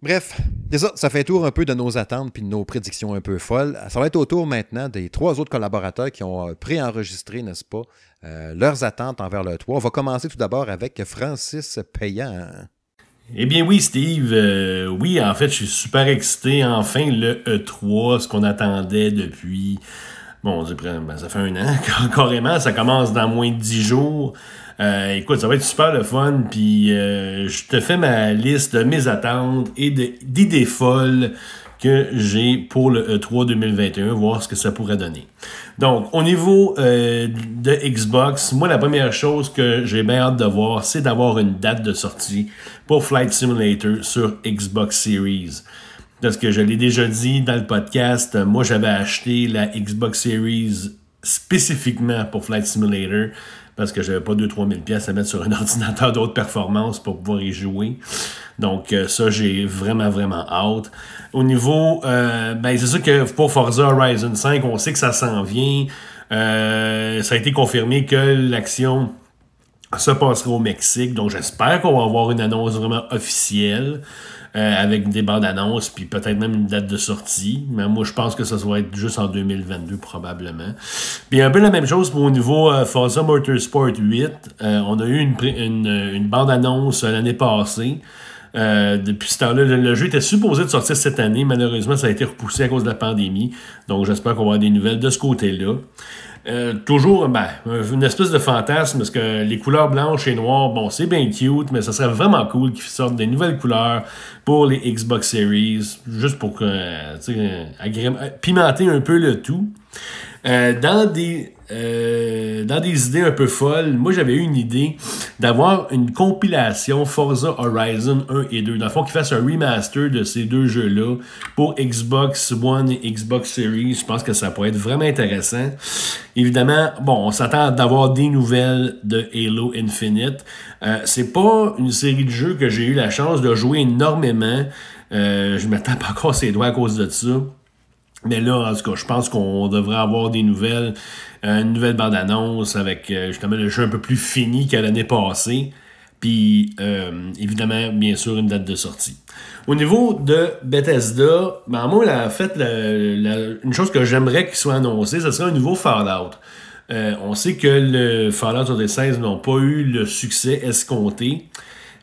Bref, c'est ça, ça fait tour un peu de nos attentes puis de nos prédictions un peu folles. Ça va être au tour maintenant des trois autres collaborateurs qui ont euh, préenregistré, n'est-ce pas, euh, leurs attentes envers le 3. On va commencer tout d'abord avec Francis Payan. Eh bien oui, Steve. Euh, oui, en fait, je suis super excité. Enfin, le E3, ce qu'on attendait depuis... Bon, ben, ça fait un an, carrément. Ça commence dans moins de dix jours. Euh, écoute, ça va être super le fun. Puis euh, je te fais ma liste de mes attentes et d'idées folles que j'ai pour le E3 2021, voir ce que ça pourrait donner. Donc, au niveau de Xbox, moi, la première chose que j'ai bien hâte de voir, c'est d'avoir une date de sortie pour Flight Simulator sur Xbox Series. Parce que je l'ai déjà dit dans le podcast, moi, j'avais acheté la Xbox Series spécifiquement pour Flight Simulator parce que j'avais pas 2-3 000 pièces à mettre sur un ordinateur d'autres performances pour pouvoir y jouer. Donc euh, ça, j'ai vraiment, vraiment hâte. Au niveau, euh, ben c'est sûr que pour Forza Horizon 5, on sait que ça s'en vient. Euh, ça a été confirmé que l'action se passerait au Mexique. Donc j'espère qu'on va avoir une annonce vraiment officielle. Euh, avec des bandes annonces, puis peut-être même une date de sortie. Mais moi, je pense que ça va être juste en 2022, probablement. Puis un peu la même chose pour au niveau euh, Forza Motorsport 8. Euh, on a eu une, une, une bande annonce l'année passée. depuis ce temps-là, le, jeu était supposé de sortir cette année. Malheureusement, ça a été repoussé à cause de la pandémie. Donc, j'espère qu'on va avoir des nouvelles de ce côté-là. Euh, toujours ben, une espèce de fantasme parce que les couleurs blanches et noires, bon, c'est bien cute, mais ça serait vraiment cool qu'ils sortent des nouvelles couleurs pour les Xbox Series, juste pour pimenter un peu le tout. Euh, dans des euh, dans des idées un peu folles, moi j'avais eu une idée d'avoir une compilation Forza Horizon 1 et 2. Dans le fond, qu'ils fassent un remaster de ces deux jeux-là pour Xbox One et Xbox Series. Je pense que ça pourrait être vraiment intéressant. Évidemment, bon, on s'attend d'avoir des nouvelles de Halo Infinite. Euh, c'est pas une série de jeux que j'ai eu la chance de jouer énormément. Euh, je m'attends pas encore ses doigts à cause de ça. Mais là, en tout cas, je pense qu'on devrait avoir des nouvelles, euh, une nouvelle bande-annonce avec euh, justement le jeu un peu plus fini qu'à l'année passée. Puis, euh, évidemment, bien sûr, une date de sortie. Au niveau de Bethesda, ben, moi, en fait, une chose que j'aimerais qu'il soit annoncé, ce serait un nouveau Fallout. on sait que le Fallout 76 n'ont pas eu le succès escompté.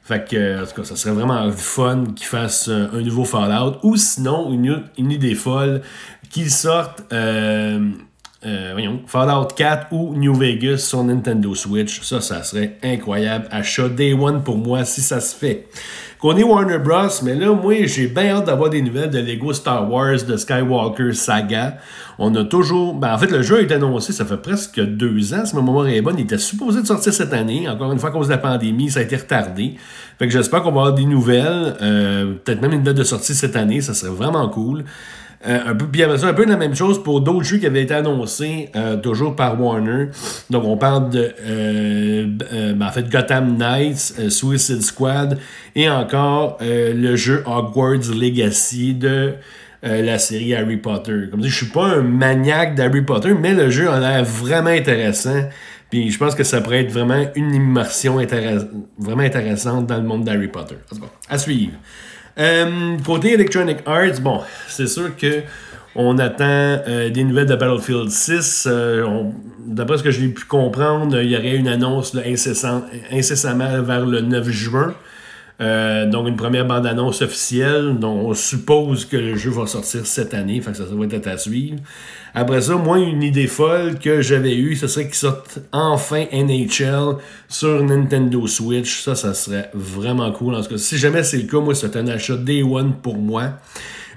Fait que, en tout cas, ça serait vraiment fun qu'ils fassent euh, un nouveau Fallout. Ou sinon, une, une idée folle, qu'ils sortent euh, euh, voyons, Fallout 4 ou New Vegas sur Nintendo Switch. Ça, ça serait incroyable. Achat Day One pour moi si ça se fait. Qu'on est Warner Bros, mais là, moi, j'ai bien hâte d'avoir des nouvelles de Lego Star Wars, de Skywalker Saga. On a toujours. Ben, en fait, le jeu a été annoncé, ça fait presque deux ans, si ma mémoire est bonne. Il était supposé de sortir cette année. Encore une fois, à cause de la pandémie, ça a été retardé. Fait que j'espère qu'on va avoir des nouvelles. Euh, peut-être même une date de sortie cette année, ça serait vraiment cool. Euh, un peu, puis un peu la même chose pour d'autres jeux qui avaient été annoncés euh, toujours par Warner. Donc on parle de ben, en fait Gotham Knights, Suicide Squad et encore le jeu Hogwarts Legacy de euh, la série Harry Potter. Comme je je suis pas un maniaque d'Harry Potter, mais le jeu a l'air vraiment intéressant. Puis je pense que ça pourrait être vraiment une immersion vraiment intéressante dans le monde d'Harry Potter. À suivre. Euh, côté Electronic Arts, bon, c'est sûr que on attend euh, des nouvelles de Battlefield 6. D'après ce que j'ai pu comprendre, il y aurait une annonce incessamment vers le 9 juin. Euh, donc, une première bande-annonce officielle. dont on suppose que le jeu va sortir cette année. Fait que ça, va être à suivre. Après ça, moi, une idée folle que j'avais eue, ce serait qu'il sorte enfin NHL sur Nintendo Switch. Ça, ça serait vraiment cool. En tout cas, si jamais c'est le cas, moi, c'est un achat Day One pour moi.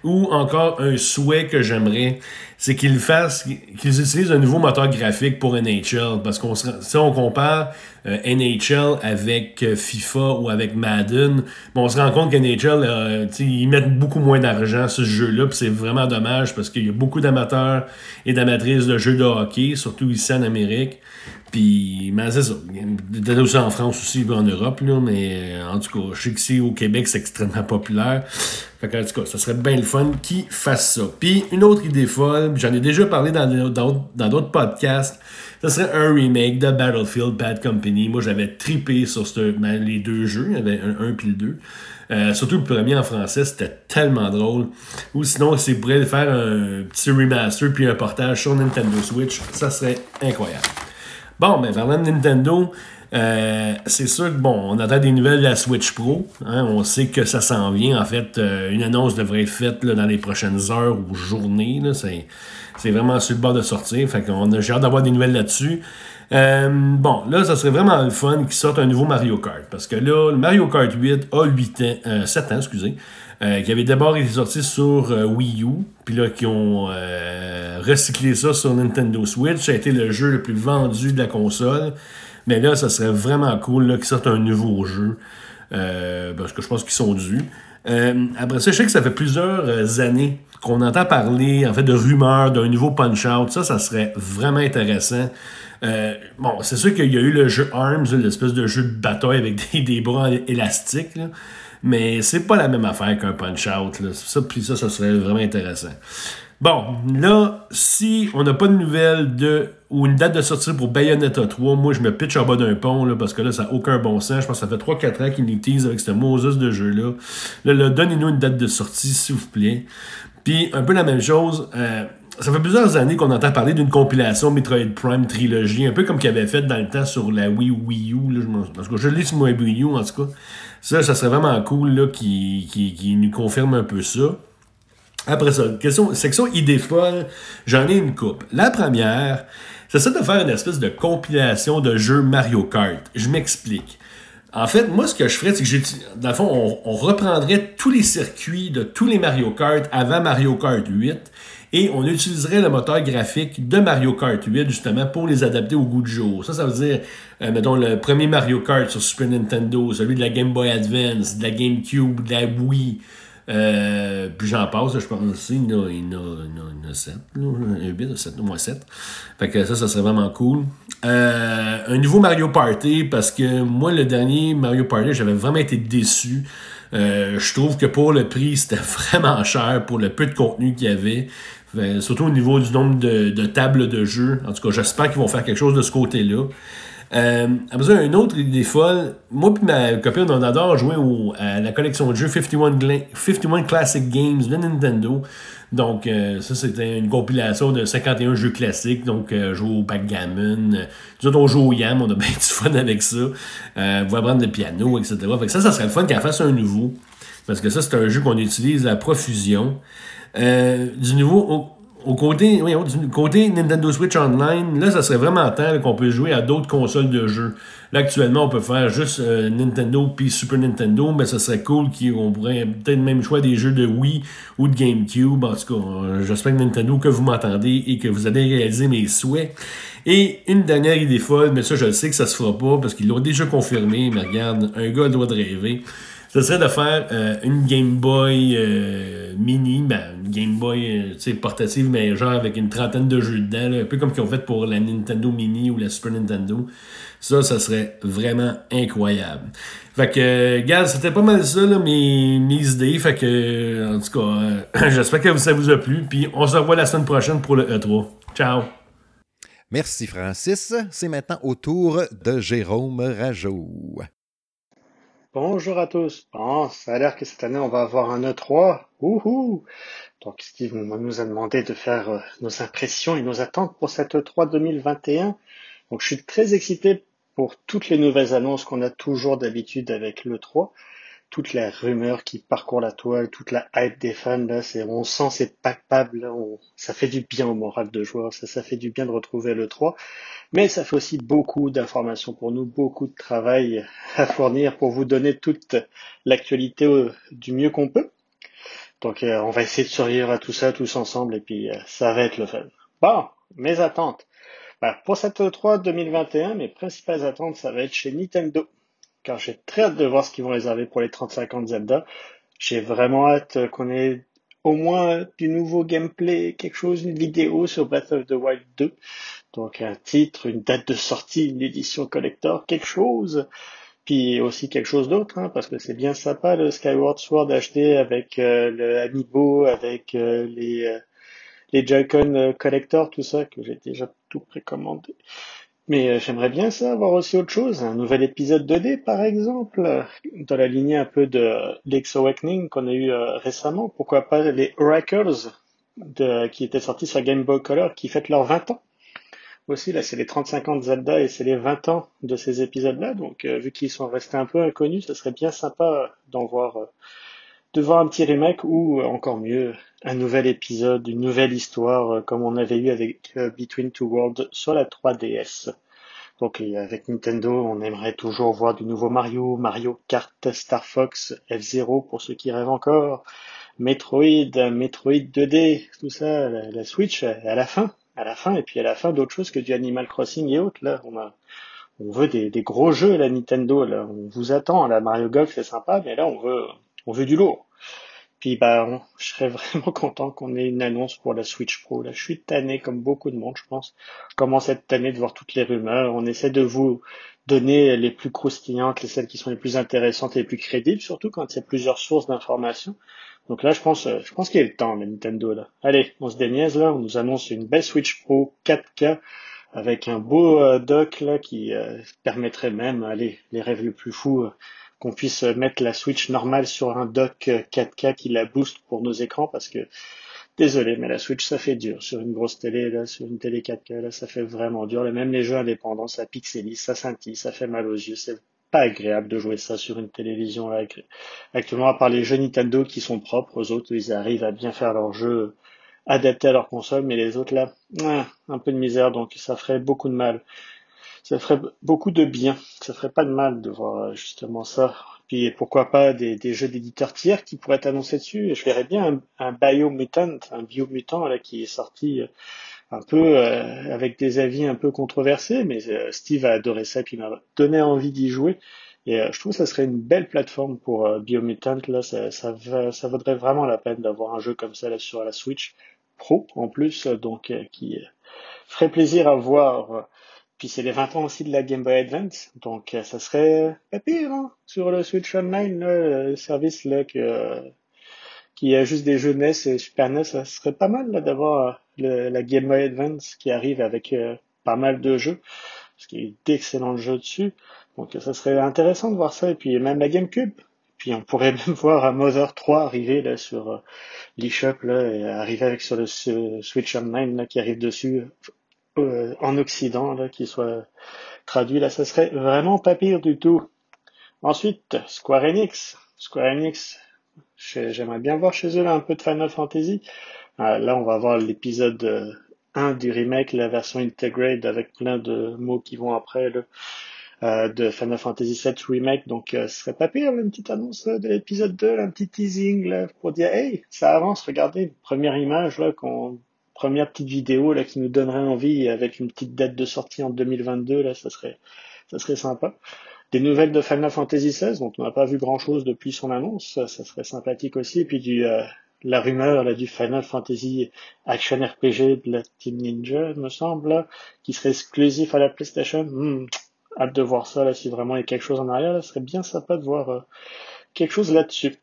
Ou encore un souhait que j'aimerais, c'est qu'ils utilisent un nouveau moteur graphique pour NHL. Parce qu'on si on compare euh, NHL avec euh, FIFA ou avec Madden, on se rend compte qu'NHL, euh, ils mettent beaucoup moins d'argent sur ce jeu-là, c'est vraiment dommage parce qu'il y a beaucoup d'amateurs et d'amatrices de jeux de hockey, surtout ici en Amérique. Puis, mais c'est ça. Peut-être aussi en France aussi, en Europe, là, mais en tout cas, je sais qu'ici au Québec, c'est extrêmement populaire. Fait en tout cas, ça serait bien le fun qu'ils fassent ça. Puis, une autre idée folle, j'en ai déjà parlé dans d'autres podcasts, ce serait un remake de Battlefield Bad Company. Moi, j'avais tripé sur ben, les deux jeux, il y avait un, un puis le deux. Euh, surtout le premier en français, c'était tellement drôle. Ou sinon, s'ils pourraient faire un petit remaster puis un portage sur Nintendo Switch, ça serait incroyable. Bon, mais parlant de Nintendo, euh, c'est sûr que bon, on attend des nouvelles de la Switch Pro. Hein. on sait que ça s'en vient. En fait, euh, une annonce devrait être faite dans les prochaines heures ou journées. C'est, vraiment sur le bord de sortir. Fait qu'on a, j'ai hâte d'avoir des nouvelles là-dessus. Euh, bon, là, ça serait vraiment le fun qu'ils sortent un nouveau Mario Kart. Parce que là, le Mario Kart 8 a 8 ans, 7 ans, excusez. Qui avait d'abord été sorti sur Wii U, puis là, qui ont recyclé ça sur Nintendo Switch. Ça a été le jeu le plus vendu de la console. Mais là, ça serait vraiment cool qu'ils sortent un nouveau jeu. Euh, parce que je pense qu'ils sont dus. Euh, après ça, je sais que ça fait plusieurs euh, années qu'on entend parler en fait de rumeurs d'un nouveau Punch-Out. Ça, ça serait vraiment intéressant. bon, c'est sûr qu'il y a eu le jeu ARMS, l'espèce de jeu de bataille avec des, bras élastiques. Mais c'est pas la même affaire qu'un Punch-Out. Ça, puis ça, ça serait vraiment intéressant. Bon, là, si on n'a pas de nouvelles de ou une date de sortie pour Bayonetta 3, moi je me pitch en bas d'un pont là, parce que là, ça n'a aucun bon sens. Je pense que ça fait 3-4 ans qu'ils nous teasent avec ce Moses de jeu-là. Là, là donnez-nous une date de sortie, s'il vous plaît. Puis un peu la même chose. Euh, ça fait plusieurs années qu'on entend parler d'une compilation Metroid Prime trilogie, un peu comme qu'il avait fait dans le temps sur la Wii Wii U. Là, je, parce que je l'ai sur Wii U en tout cas. Ça, ça serait vraiment cool qui, nous confirme un peu ça. Après ça, question, section idée j'en ai une coupe. La première, c'est ça de faire une espèce de compilation de jeux Mario Kart. Je m'explique. En fait, moi, ce que je ferais, c'est que j'ai, dans le fond, on, reprendrait tous les circuits de tous les Mario Kart avant Mario Kart 8 et on utiliserait le moteur graphique de Mario Kart 8 justement pour les adapter au goût du jour. Ça, ça veut dire, euh, mettons, le premier Mario Kart sur Super Nintendo, celui de la Game Boy Advance, de la GameCube, de la Wii, euh, puis j'en passe, je pense aussi, il y en a, il y a, 7, un 8, 7, au moins 7. Fait que ça, ça serait vraiment cool. Euh, un nouveau Mario Party, parce que moi, le dernier Mario Party, j'avais vraiment été déçu. Euh, je trouve que pour le prix, c'était vraiment cher pour le peu de contenu qu'il y avait. surtout au niveau du nombre de tables de jeu. En tout cas, j'espère qu'ils vont faire quelque chose de ce côté-là. Euh, après ça, autre idée folle. Moi et ma copine, on adore jouer à la collection de jeux 51, 51 Classic Games de Nintendo. Donc, euh, ça, c'était une compilation de 51 jeux classiques. Donc, euh, jouer au backgammon. Nous autres, on joue au Yam, on a bien du fun avec ça. Euh, on va apprendre le piano, etc. Fait que ça, ça serait le fun qu'elle fasse un nouveau. Parce que ça, c'est un jeu qu'on utilise à profusion. Euh, du nouveau, au côté, oui, du côté Nintendo Switch Online, là, ça serait vraiment temps qu'on puisse jouer à d'autres consoles de jeux. Là, actuellement, on peut faire juste euh, Nintendo puis Super Nintendo, mais ça serait cool qu'on pourrait peut-être même choix des jeux de Wii ou de GameCube. En tout cas, euh, j'espère que Nintendo, que vous m'entendez et que vous allez réaliser mes souhaits. Et une dernière idée folle, mais ça, je sais que ça se fera pas parce qu'ils l'ont déjà confirmé, mais regarde, un gars doit rêver ce serait de faire euh, une Game Boy euh, mini, ben, une Game Boy euh, portative, mais genre avec une trentaine de jeux dedans, un peu comme qu'ils ont fait pour la Nintendo Mini ou la Super Nintendo. Ça, ça serait vraiment incroyable. Fait que, gars, c'était pas mal ça, là, mes, mes idées. Fait que, en tout cas, j'espère que ça vous a plu. Puis on se revoit la semaine prochaine pour le E3. Ciao! Merci Francis. C'est maintenant au tour de Jérôme Rajot. Bonjour à tous. Bon, ça a l'air que cette année on va avoir un E3. Ouhou. Donc Steve nous a demandé de faire euh, nos impressions et nos attentes pour cette E3 2021. Donc je suis très excité pour toutes les nouvelles annonces qu'on a toujours d'habitude avec l'E3 toute la rumeur qui parcourt la toile, toute la hype des fans, là, c'est, on sent c'est palpable, ça fait du bien au moral de joueur, ça, ça fait du bien de retrouver le 3, mais ça fait aussi beaucoup d'informations pour nous, beaucoup de travail à fournir pour vous donner toute l'actualité du mieux qu'on peut. Donc, euh, on va essayer de survivre à tout ça tous ensemble et puis euh, ça va être le fun. Bon, mes attentes. Bah, pour cette E3 2021, mes principales attentes, ça va être chez Nintendo car j'ai très hâte de voir ce qu'ils vont réserver pour les 35 ans de Zelda. J'ai vraiment hâte qu'on ait au moins du nouveau gameplay, quelque chose, une vidéo sur Breath of the Wild 2. Donc un titre, une date de sortie, une édition collector, quelque chose. Puis aussi quelque chose d'autre, hein, parce que c'est bien sympa le Skyward Sword acheté avec euh, le Amiibo, avec euh, les, euh, les Joy-Con collector, tout ça, que j'ai déjà tout précommandé. Mais euh, j'aimerais bien ça, avoir aussi autre chose, un nouvel épisode 2D par exemple, dans la lignée un peu de l'X Awakening qu'on a eu euh, récemment. Pourquoi pas les Oracles qui étaient sortis sur Game Boy Color qui fêtent leurs 20 ans. Aussi là c'est les 35 ans de Zelda et c'est les 20 ans de ces épisodes-là. Donc euh, vu qu'ils sont restés un peu inconnus, ça serait bien sympa d'en voir, de voir un petit remake ou encore mieux un nouvel épisode, une nouvelle histoire euh, comme on avait eu avec euh, Between Two Worlds sur la 3DS. Donc avec Nintendo, on aimerait toujours voir du nouveau Mario, Mario Kart, Star Fox, F-Zero pour ceux qui rêvent encore, Metroid, Metroid 2D, tout ça, la, Switch à la fin, à la fin, et puis à la fin d'autres choses que du Animal Crossing et autres. Là, on veut des, gros jeux la Nintendo. Là, on vous attend. La Mario Golf c'est sympa, mais là on veut, on veut du lourd. Puis bah, je serais vraiment content qu'on ait une annonce pour la Switch Pro. Là, je suis tanné comme beaucoup de monde, je pense. Je commence à être tanné de voir toutes les rumeurs. On essaie de vous donner les plus croustillantes, les celles qui sont les plus intéressantes et les plus crédibles, surtout quand il y a plusieurs sources d'informations. Donc là, je pense, je pense qu'il y a le temps, Nintendo là. Allez, on se déniaise là, on nous annonce une belle Switch Pro 4K avec un beau euh, dock là qui euh, permettrait même, allez, les rêves les plus fous, euh, qu'on puisse mettre la Switch normale sur un dock 4K qui la booste pour nos écrans parce que désolé, mais la Switch ça fait dur sur une grosse télé là, sur une télé 4K là, ça fait vraiment dur. Et même les jeux indépendants, ça pixelise, ça scintille, ça fait mal aux yeux, c'est pas agréable de jouer ça sur une télévision là. Actuellement, à part les jeux Nintendo qui sont propres, aux autres ils arrivent à bien faire leurs jeux adaptés à leur console, mais les autres là, un peu de misère, donc ça ferait beaucoup de mal. Ça ferait beaucoup de bien. Ça ferait pas de mal de voir euh, justement ça. Puis pourquoi pas des, jeux d'éditeurs tiers qui pourraient être annoncés dessus. Je verrais bien un, un Biomutant, un Biomutant là qui est sorti euh, un peu euh, avec des avis un peu controversés, mais Steve a adoré ça puis m'a donné envie d'y jouer. Et je trouve que ça serait une belle plateforme pour Biomutant. Là, ça, ça, ça vaudrait vraiment la peine d'avoir un jeu comme ça là sur la Switch. Pro en plus, donc euh, qui euh, ferait plaisir à voir. Puis c'est les 20 ans aussi de la Game Boy Advance, donc euh, ça serait pas pire hein, sur le Switch Online, le service là que qui a juste des jeux NES et Super NES, ça serait pas mal d'avoir la Game Boy Advance qui arrive avec pas mal de jeux, parce qu'il y a d'excellents jeux dessus. Donc ça serait intéressant de voir ça. Et puis même la GameCube, puis on pourrait même voir un Mother 3 arriver là sur euh, l'eShop là, et arriver avec sur le Switch Online là qui arrive dessus euh, en Occident là, qui soit traduit là, ça serait vraiment pas pire du tout. Ensuite, Square Enix. Square Enix, j'aimerais bien voir chez eux là un peu de Final Fantasy. Euh, là, on va voir l'épisode 1 du remake, la version integrate avec plein de mots qui vont après. Là. Euh, de Final Fantasy VII Remake. Donc, euh, ce serait pas pire, une petite annonce euh, de l'épisode 2, un petit teasing pour dire, hey, ça avance, regardez, première image, là, qu'on, première petite vidéo là, qui nous donnerait envie avec une petite date de sortie en 2022, là, ça serait, ça serait sympa. Des nouvelles de Final Fantasy XVI, dont on n'a pas vu grand chose depuis son annonce, ça, serait sympathique aussi. Et puis du, la rumeur là, du Final Fantasy Action RPG de Team Ninja, me semble, qui serait exclusif à la PlayStation. Hmm, hâte de voir ça, là, si vraiment il y a quelque chose en arrière, là, ce serait bien sympa de voir euh, quelque chose là-dessus.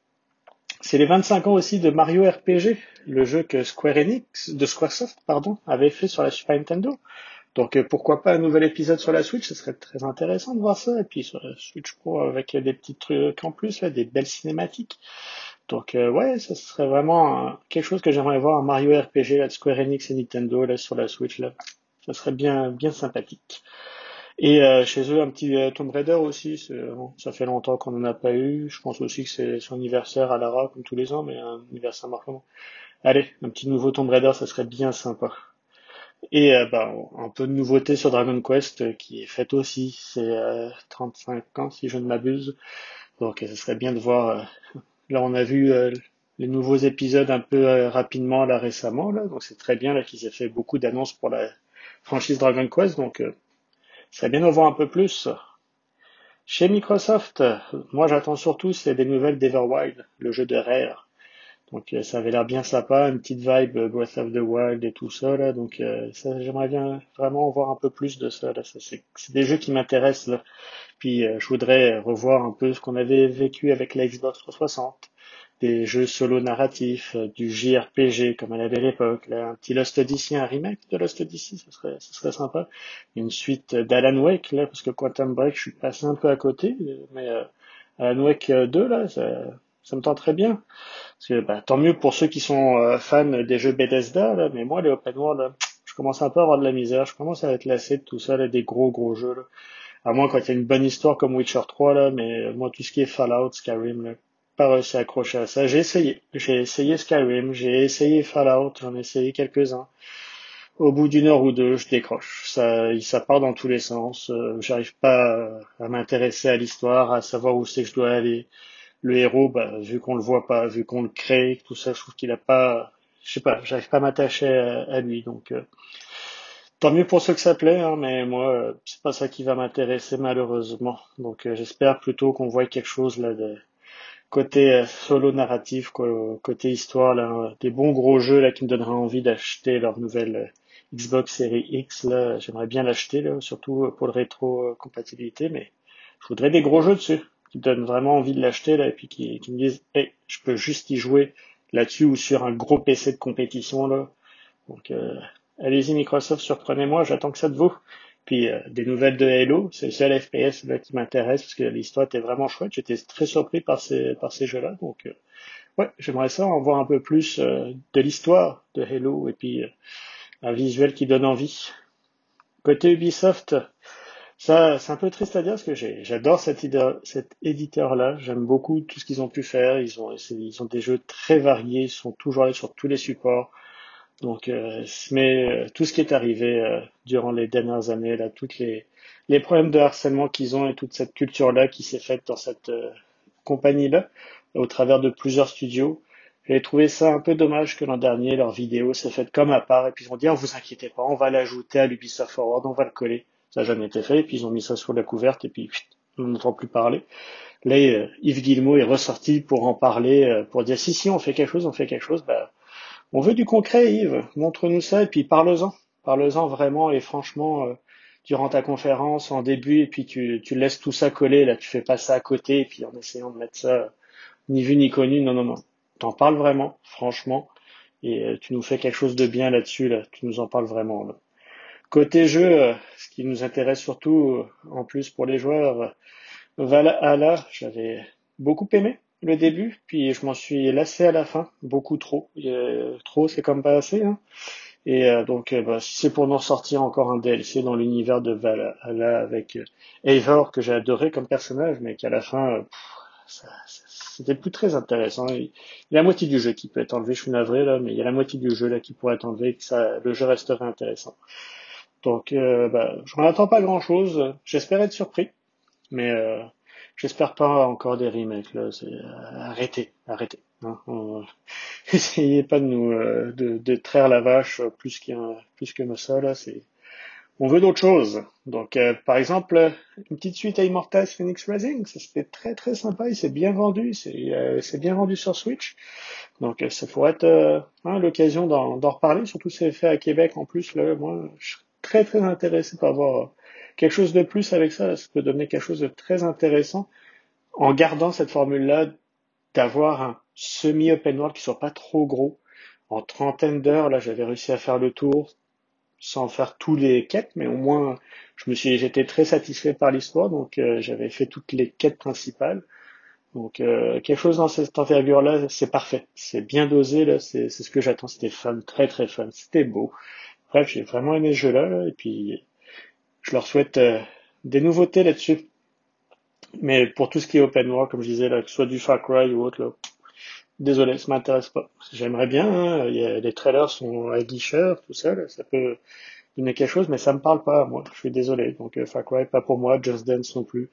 C'est les 25 ans aussi de Mario RPG, le jeu que Square Enix, de Squaresoft, pardon, avait fait sur la Super Nintendo. Donc euh, pourquoi pas un nouvel épisode sur la Switch, ce serait très intéressant de voir ça. Et puis sur la Switch Pro avec des petits trucs en plus, là, des belles cinématiques. Donc euh, ouais, ça serait vraiment quelque chose que j'aimerais voir un Mario RPG là, de Square Enix et Nintendo là, sur la Switch là. Ça serait bien bien sympathique. Et euh, chez eux, un petit euh, Tomb Raider aussi. Ça fait longtemps qu'on n'en a pas eu. Je pense aussi que c'est son anniversaire à Lara, comme tous les ans, mais un anniversaire marquant. Allez, un petit nouveau Tomb Raider, ça serait bien sympa. Et euh, bah, un peu de nouveauté sur Dragon Quest qui est faite aussi. C'est 35 ans si je ne m'abuse. Donc ce serait bien de voir. là, on a vu les nouveaux épisodes un peu rapidement là récemment. Là, donc c'est très bien là qu'ils aient fait beaucoup d'annonces pour la franchise Dragon Quest. Donc c'est bien de voir un peu plus. Chez Microsoft, moi j'attends surtout c'est des nouvelles d'Everwild, le jeu de Rare. Donc euh, ça avait l'air bien sympa, une petite vibe euh, Breath of the Wild et tout ça là. Donc euh, ça, j'aimerais bien vraiment voir un peu plus de ça là. Ça, c'est, des jeux qui m'intéressent là. Puis je voudrais revoir un peu ce qu'on avait vécu avec la Xbox 360 des jeux solo narratifs, du JRPG comme elle avait à l'époque, un petit Lost Odyssey, un remake de Lost Odyssey, ce serait, ce serait sympa. Une suite d'Alan Wake, là, parce que Quantum Break, je suis passé un peu à côté, mais euh, Alan Wake 2, là, ça, ça me tente très bien. Parce que, bah, tant mieux pour ceux qui sont euh, fans des jeux Bethesda, là, mais moi, les open world, je commence un peu à avoir de la misère, je commence à être lassé de tout ça, là, des gros gros jeux, là. À moins quand il y a une bonne histoire comme Witcher 3, là, mais moi, tout ce qui est Fallout, Skyrim, là, pas réussi à accrocher à ça. J'ai essayé. J'ai essayé Skyrim, j'ai essayé Fallout, j'en ai essayé quelques-uns. Au bout d'une heure ou deux, je décroche. Ça, ça part dans tous les sens. Euh, j'arrive pas à m'intéresser à l'histoire, à savoir où c'est que je dois aller. Le héros, bah, vu qu'on le voit pas, vu qu'on le crée, tout ça, je trouve qu'il a pas, je sais pas, j'arrive pas à m'attacher à, lui. Donc, euh, tant mieux pour ceux que ça plaît, hein, mais moi, c'est pas ça qui va m'intéresser malheureusement. Donc, euh, j'espère plutôt qu'on voit quelque chose là de côté euh, solo narratif, côté histoire, là, des bons gros jeux là qui me donneraient envie d'acheter leur nouvelle euh, Xbox Series X. Là, j'aimerais bien l'acheter, là, surtout pour le rétro compatibilité, mais je voudrais des gros jeux dessus qui me vraiment envie de l'acheter là et puis qui, qui me disent, hey, je peux juste y jouer là-dessus ou sur un gros PC de compétition là. Donc allez-y Microsoft, surprenez-moi, j'attends que ça de vous. Puis des nouvelles de Halo, c'est le seul FPS là, qui m'intéresse parce que l'histoire était vraiment chouette. J'étais très surpris par ces par ces jeux-là, donc ouais, j'aimerais ça en voir un peu plus de l'histoire de Halo et puis un visuel qui donne envie. Côté Ubisoft, ça, c'est un peu triste à dire parce que j'adore cet, éditeur-là. J'aime beaucoup tout ce qu'ils ont pu faire. Ils ont, ils ont des jeux très variés. Ils sont toujours allés sur tous les supports. Donc, euh, mais euh, tout ce qui est arrivé euh, durant les dernières années, là, toutes les, les problèmes de harcèlement qu'ils ont et toute cette culture-là qui s'est faite dans cette compagnie-là, au travers de plusieurs studios, j'ai trouvé ça un peu dommage que l'an dernier, leur vidéo s'est faite comme à part, et puis ils ont dit, oh, vous inquiétez pas, on va l'ajouter à l'Ubisoft Forward, on va le coller. Ça n'a jamais été fait, puis ils ont mis ça sur la couverte, et puis on n'entend plus parler. Là, euh, Yves Guillemot est ressorti pour en parler, euh, pour dire, si, si, on fait quelque chose, on fait quelque chose, bah, on veut du concret, Yves, montre-nous ça, et puis parle-en. Parle-en vraiment, et franchement, euh, durant ta conférence, en début, et puis tu, tu laisses tout ça coller, là, tu fais pas ça à côté, et puis en essayant de mettre ça ni vu ni connu, non, non, non t'en parles vraiment, franchement, et tu nous fais quelque chose de bien là-dessus, là. tu nous en parles vraiment. Côté jeu, euh, ce qui nous intéresse surtout, euh, en plus pour les joueurs, Valhalla, j'avais beaucoup aimé le début, puis je m'en suis lassé à la fin, beaucoup trop. trop, c'est comme pas assez. Hein. Et donc, bah, si c'est pour nous sortir encore un DLC dans l'univers de Valhalla avec Eivor, que j'ai adoré comme personnage, mais qu'à la fin, c'était plus très intéressant. Il y a la moitié du jeu qui peut être enlevé, je suis navré là, mais il y a la moitié du jeu là qui pourrait être enlevé, que ça, le jeu resterait intéressant. Donc, euh, bah, je m'en attends pas grand chose. J'espère être surpris, mais euh, j'espère pas encore des remakes là. C'est, euh, arrêtez, arrêtez. Hein. essayez pas de nous euh, de, de traire la vache plus qu'un plus que ça là. C'est on veut d'autres choses. Donc, euh, par exemple, une petite suite à Immortals Phoenix Rising, ça c'était très très sympa, il s'est bien vendu, c'est euh, bien vendu sur Switch. Donc, euh, ça pourrait être hein, l'occasion d'en reparler, surtout c'est fait à Québec en plus. Là, moi, je très très intéressé par avoir quelque chose de plus avec ça. Ça peut donner quelque chose de très intéressant en gardant cette formule-là d'avoir un semi-open world qui soit pas trop gros. En trentaine d'heures, là, j'avais réussi à faire le tour sans faire tous les quêtes, mais au moins je me suis, j'étais très satisfait par l'histoire, donc euh, j'avais fait toutes les quêtes principales. Donc euh, quelque chose dans cette envergure-là, c'est parfait, c'est bien dosé là, c'est ce que j'attends. C'était fun, très très fun, c'était beau. Bref, j'ai vraiment aimé ce jeu-là, et puis je leur souhaite euh, des nouveautés là-dessus. Mais pour tout ce qui est open world, comme je disais là, que ce soit du Far Cry ou autre là, Désolé, ça m'intéresse pas. J'aimerais bien, hein, y a, les trailers sont à guicheur, tout ça, ça peut donner quelque chose, mais ça me parle pas, moi. Je suis désolé. Donc, euh, Far Cry, pas pour moi, Just Dance non plus.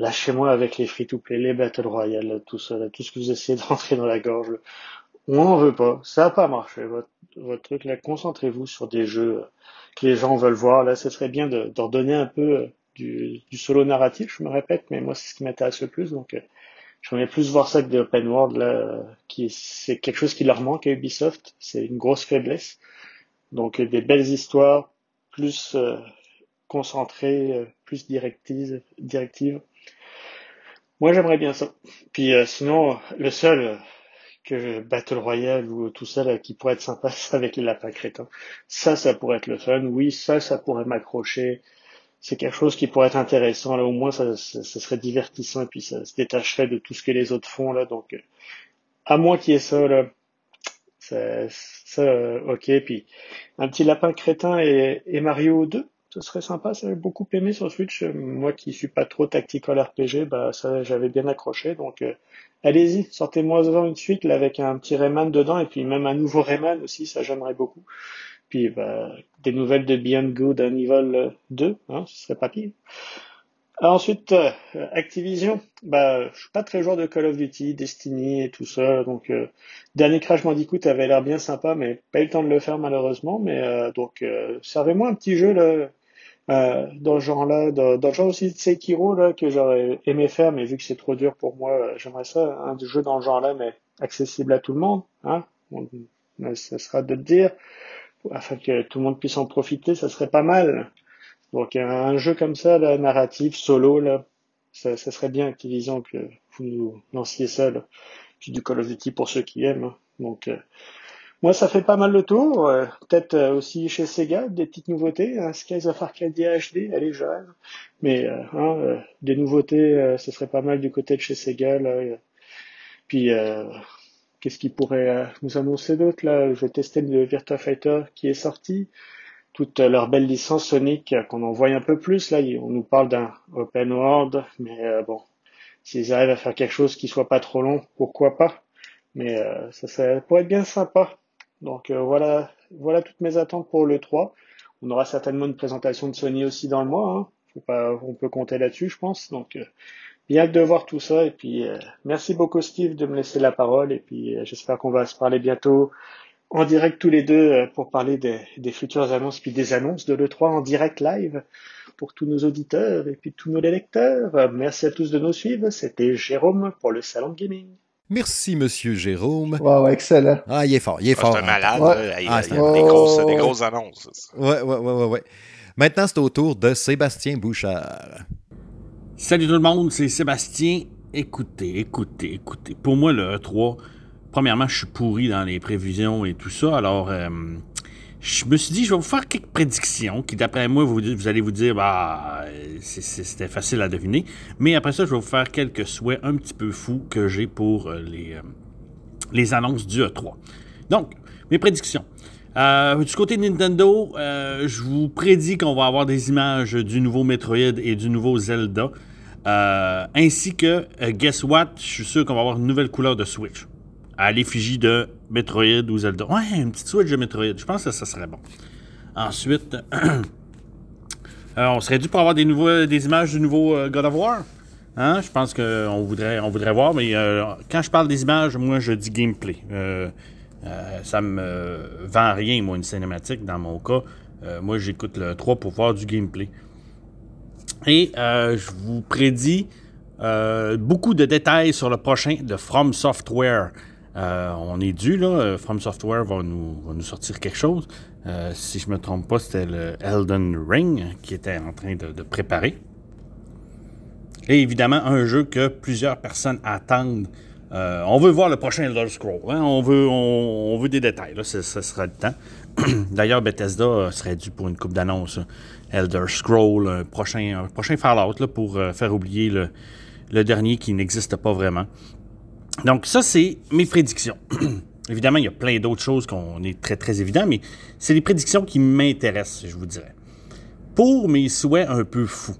Lâchez-moi avec les free-to-play, les Battle Royale, tout ça, tout ce que vous essayez de rentrer dans la gorge. On n'en veut pas. Ça n'a pas marché, votre, votre truc, là. Concentrez-vous sur des jeux que les gens veulent voir. Là, ce serait bien de, de redonner un peu euh, du, du, solo narratif, je me répète, mais moi, c'est ce qui m'intéresse le plus, donc, euh, J'aimerais plus voir ça que des open world là, qui c'est quelque chose qui leur manque à Ubisoft. C'est une grosse faiblesse. Donc des belles histoires, plus euh, concentrées, euh, plus directives. directives. Moi j'aimerais bien ça. Puis euh, sinon le seul que Battle Royale ou tout ça là, qui pourrait être sympa, avec les lapins crétins. Ça, ça pourrait être le fun. Oui, ça, ça pourrait m'accrocher c'est quelque chose qui pourrait être intéressant. Là, au moins, ça, ça, serait divertissant et puis ça se détacherait de tout ce que les autres font là. Donc, euh, à moi qui est ça là, ça, ça euh, ok. Puis un petit lapin crétin et, et Mario 2, ce serait sympa. Ça beaucoup beaucoup aimé sur Switch. Moi qui suis pas trop tactical RPG, bah ça j'avais bien accroché. Donc euh, allez-y, sortez-moi une suite avec un petit Rayman dedans et puis même un nouveau Rayman aussi, ça j'aimerais beaucoup. Puis bah, des nouvelles de Beyond Good à niveau 2, hein, ce serait pas pire. ensuite, euh, Activision, bah, je suis pas très joueur de Call of Duty, Destiny et tout ça, donc euh, dernier Crash Bandicoot avait l'air bien sympa, mais pas eu le temps de le faire malheureusement. Mais euh, donc, servez-moi un petit jeu là, dans le genre-là, dans, dans, le genre aussi de Sekiro là que j'aurais aimé faire, mais vu que c'est trop dur pour moi, j'aimerais ça, un jeu dans le genre-là, mais accessible à tout le monde, hein. ça sera de le dire afin que tout le monde puisse en profiter, ça serait pas mal. Donc un jeu comme ça, là, narratif, solo, là, ça, ça serait bien Activision que vous nous lanciez ça. Là. Puis du Call of Duty pour ceux qui aiment. Hein. Donc, moi, ça fait pas mal le tour. Peut-être aussi chez Sega, des peties nouveautés. Hein, Skies of Arcadia HD, allez, j'arrive. Mais hein, des nouveautés, ce serait pas mal du côté de chez Sega. Là. Puis, qu'est-ce qu'ils pourraient nous annoncer d'autre là? Je vais tester le Virtua Fighter qui est sorti toute leur belle licence Sonic qu'on en voit un peu plus. Là, on nous parle d'un open world, mais euh, bon, s'ils arrivent à faire quelque chose qui soit pas trop long, pourquoi pas? Mais euh, ça, ça, pourrait être bien sympa. Donc euh, voilà, voilà toutes mes attentes pour le 3. On aura certainement une présentation de Sony aussi dans le mois. Hein. Faut pas, on peut compter là-dessus, je pense. Donc bien hâte de voir tout ça. Et puis merci beaucoup Steve de me laisser la parole. Et puis j'espère qu'on va se parler bientôt en direct tous les deux euh, pour parler des, des futures annonces puis des annonces de l'E3 en direct live pour tous nos auditeurs et puis tous nos lecteurs. Merci à tous de nous suivre. C'était Jérôme pour le Salon Gaming. Merci, monsieur Jérôme. Wow, excellent. Ah, il est fort, il est fort. C'est un malade. Il, ah, il, a des, grosses, des grosses annonces. Ouais, ouais, ouais, ouais, ouais. Maintenant, c'est au tour de Sébastien Bouchard. Salut tout le monde, c'est Sébastien. Écoutez, écoutez, écoutez. Pour moi, le E3, premièrement, je suis pourri dans les prévisions et tout ça. Alors, euh, je me suis dit, je vais vous faire quelques prédictions qui, d'après moi, vous, allez vous dire, bah, c'était facile à deviner. Mais après ça, je vais vous faire quelques souhaits un petit peu fous que j'ai pour euh, les, euh, les annonces du E3. Donc, mes prédictions. du côté de Nintendo, je vous prédis qu'on va avoir des images du nouveau Metroid et du nouveau Zelda. ainsi que, guess what, je suis sûr qu'on va avoir une nouvelle couleur de Switch à l'effigie de Metroid ou Zelda. Ouais, une petite Switch de Metroid. Je pense que ça serait bon. Ensuite, euh, on serait dû pour avoir des, nouveaux, images du nouveau euh, God of War. Hein? Je pense qu'on voudrait, voir, mais euh, quand je parle des images, moi je dis gameplay. ça me vend rien, moi, une cinématique dans mon cas. moi j'écoute le 3 pour voir du gameplay. Et je vous prédis beaucoup de détails sur le prochain de From Software. Euh, on est dû, là. From Software va nous sortir quelque chose. Euh, si je me trompe pas, c'était le Elden Ring qui était en train de, préparer. Et évidemment, un jeu que plusieurs personnes attendent. Euh, on veut voir le prochain Elder Scroll. Hein. On, veut, on, veut des détails. Là. Ce, sera le temps. D'ailleurs, Bethesda serait dû pour une coupe d'annonce. Elder Scroll, un prochain, prochain Fallout pour faire oublier le dernier qui n'existe pas vraiment. Donc, ça, c'est mes prédictions. Évidemment, il y a plein d'autres choses qu'on est très, très évident, mais c'est les prédictions qui m'intéressent, je vous dirais. Pour mes souhaits un peu fous.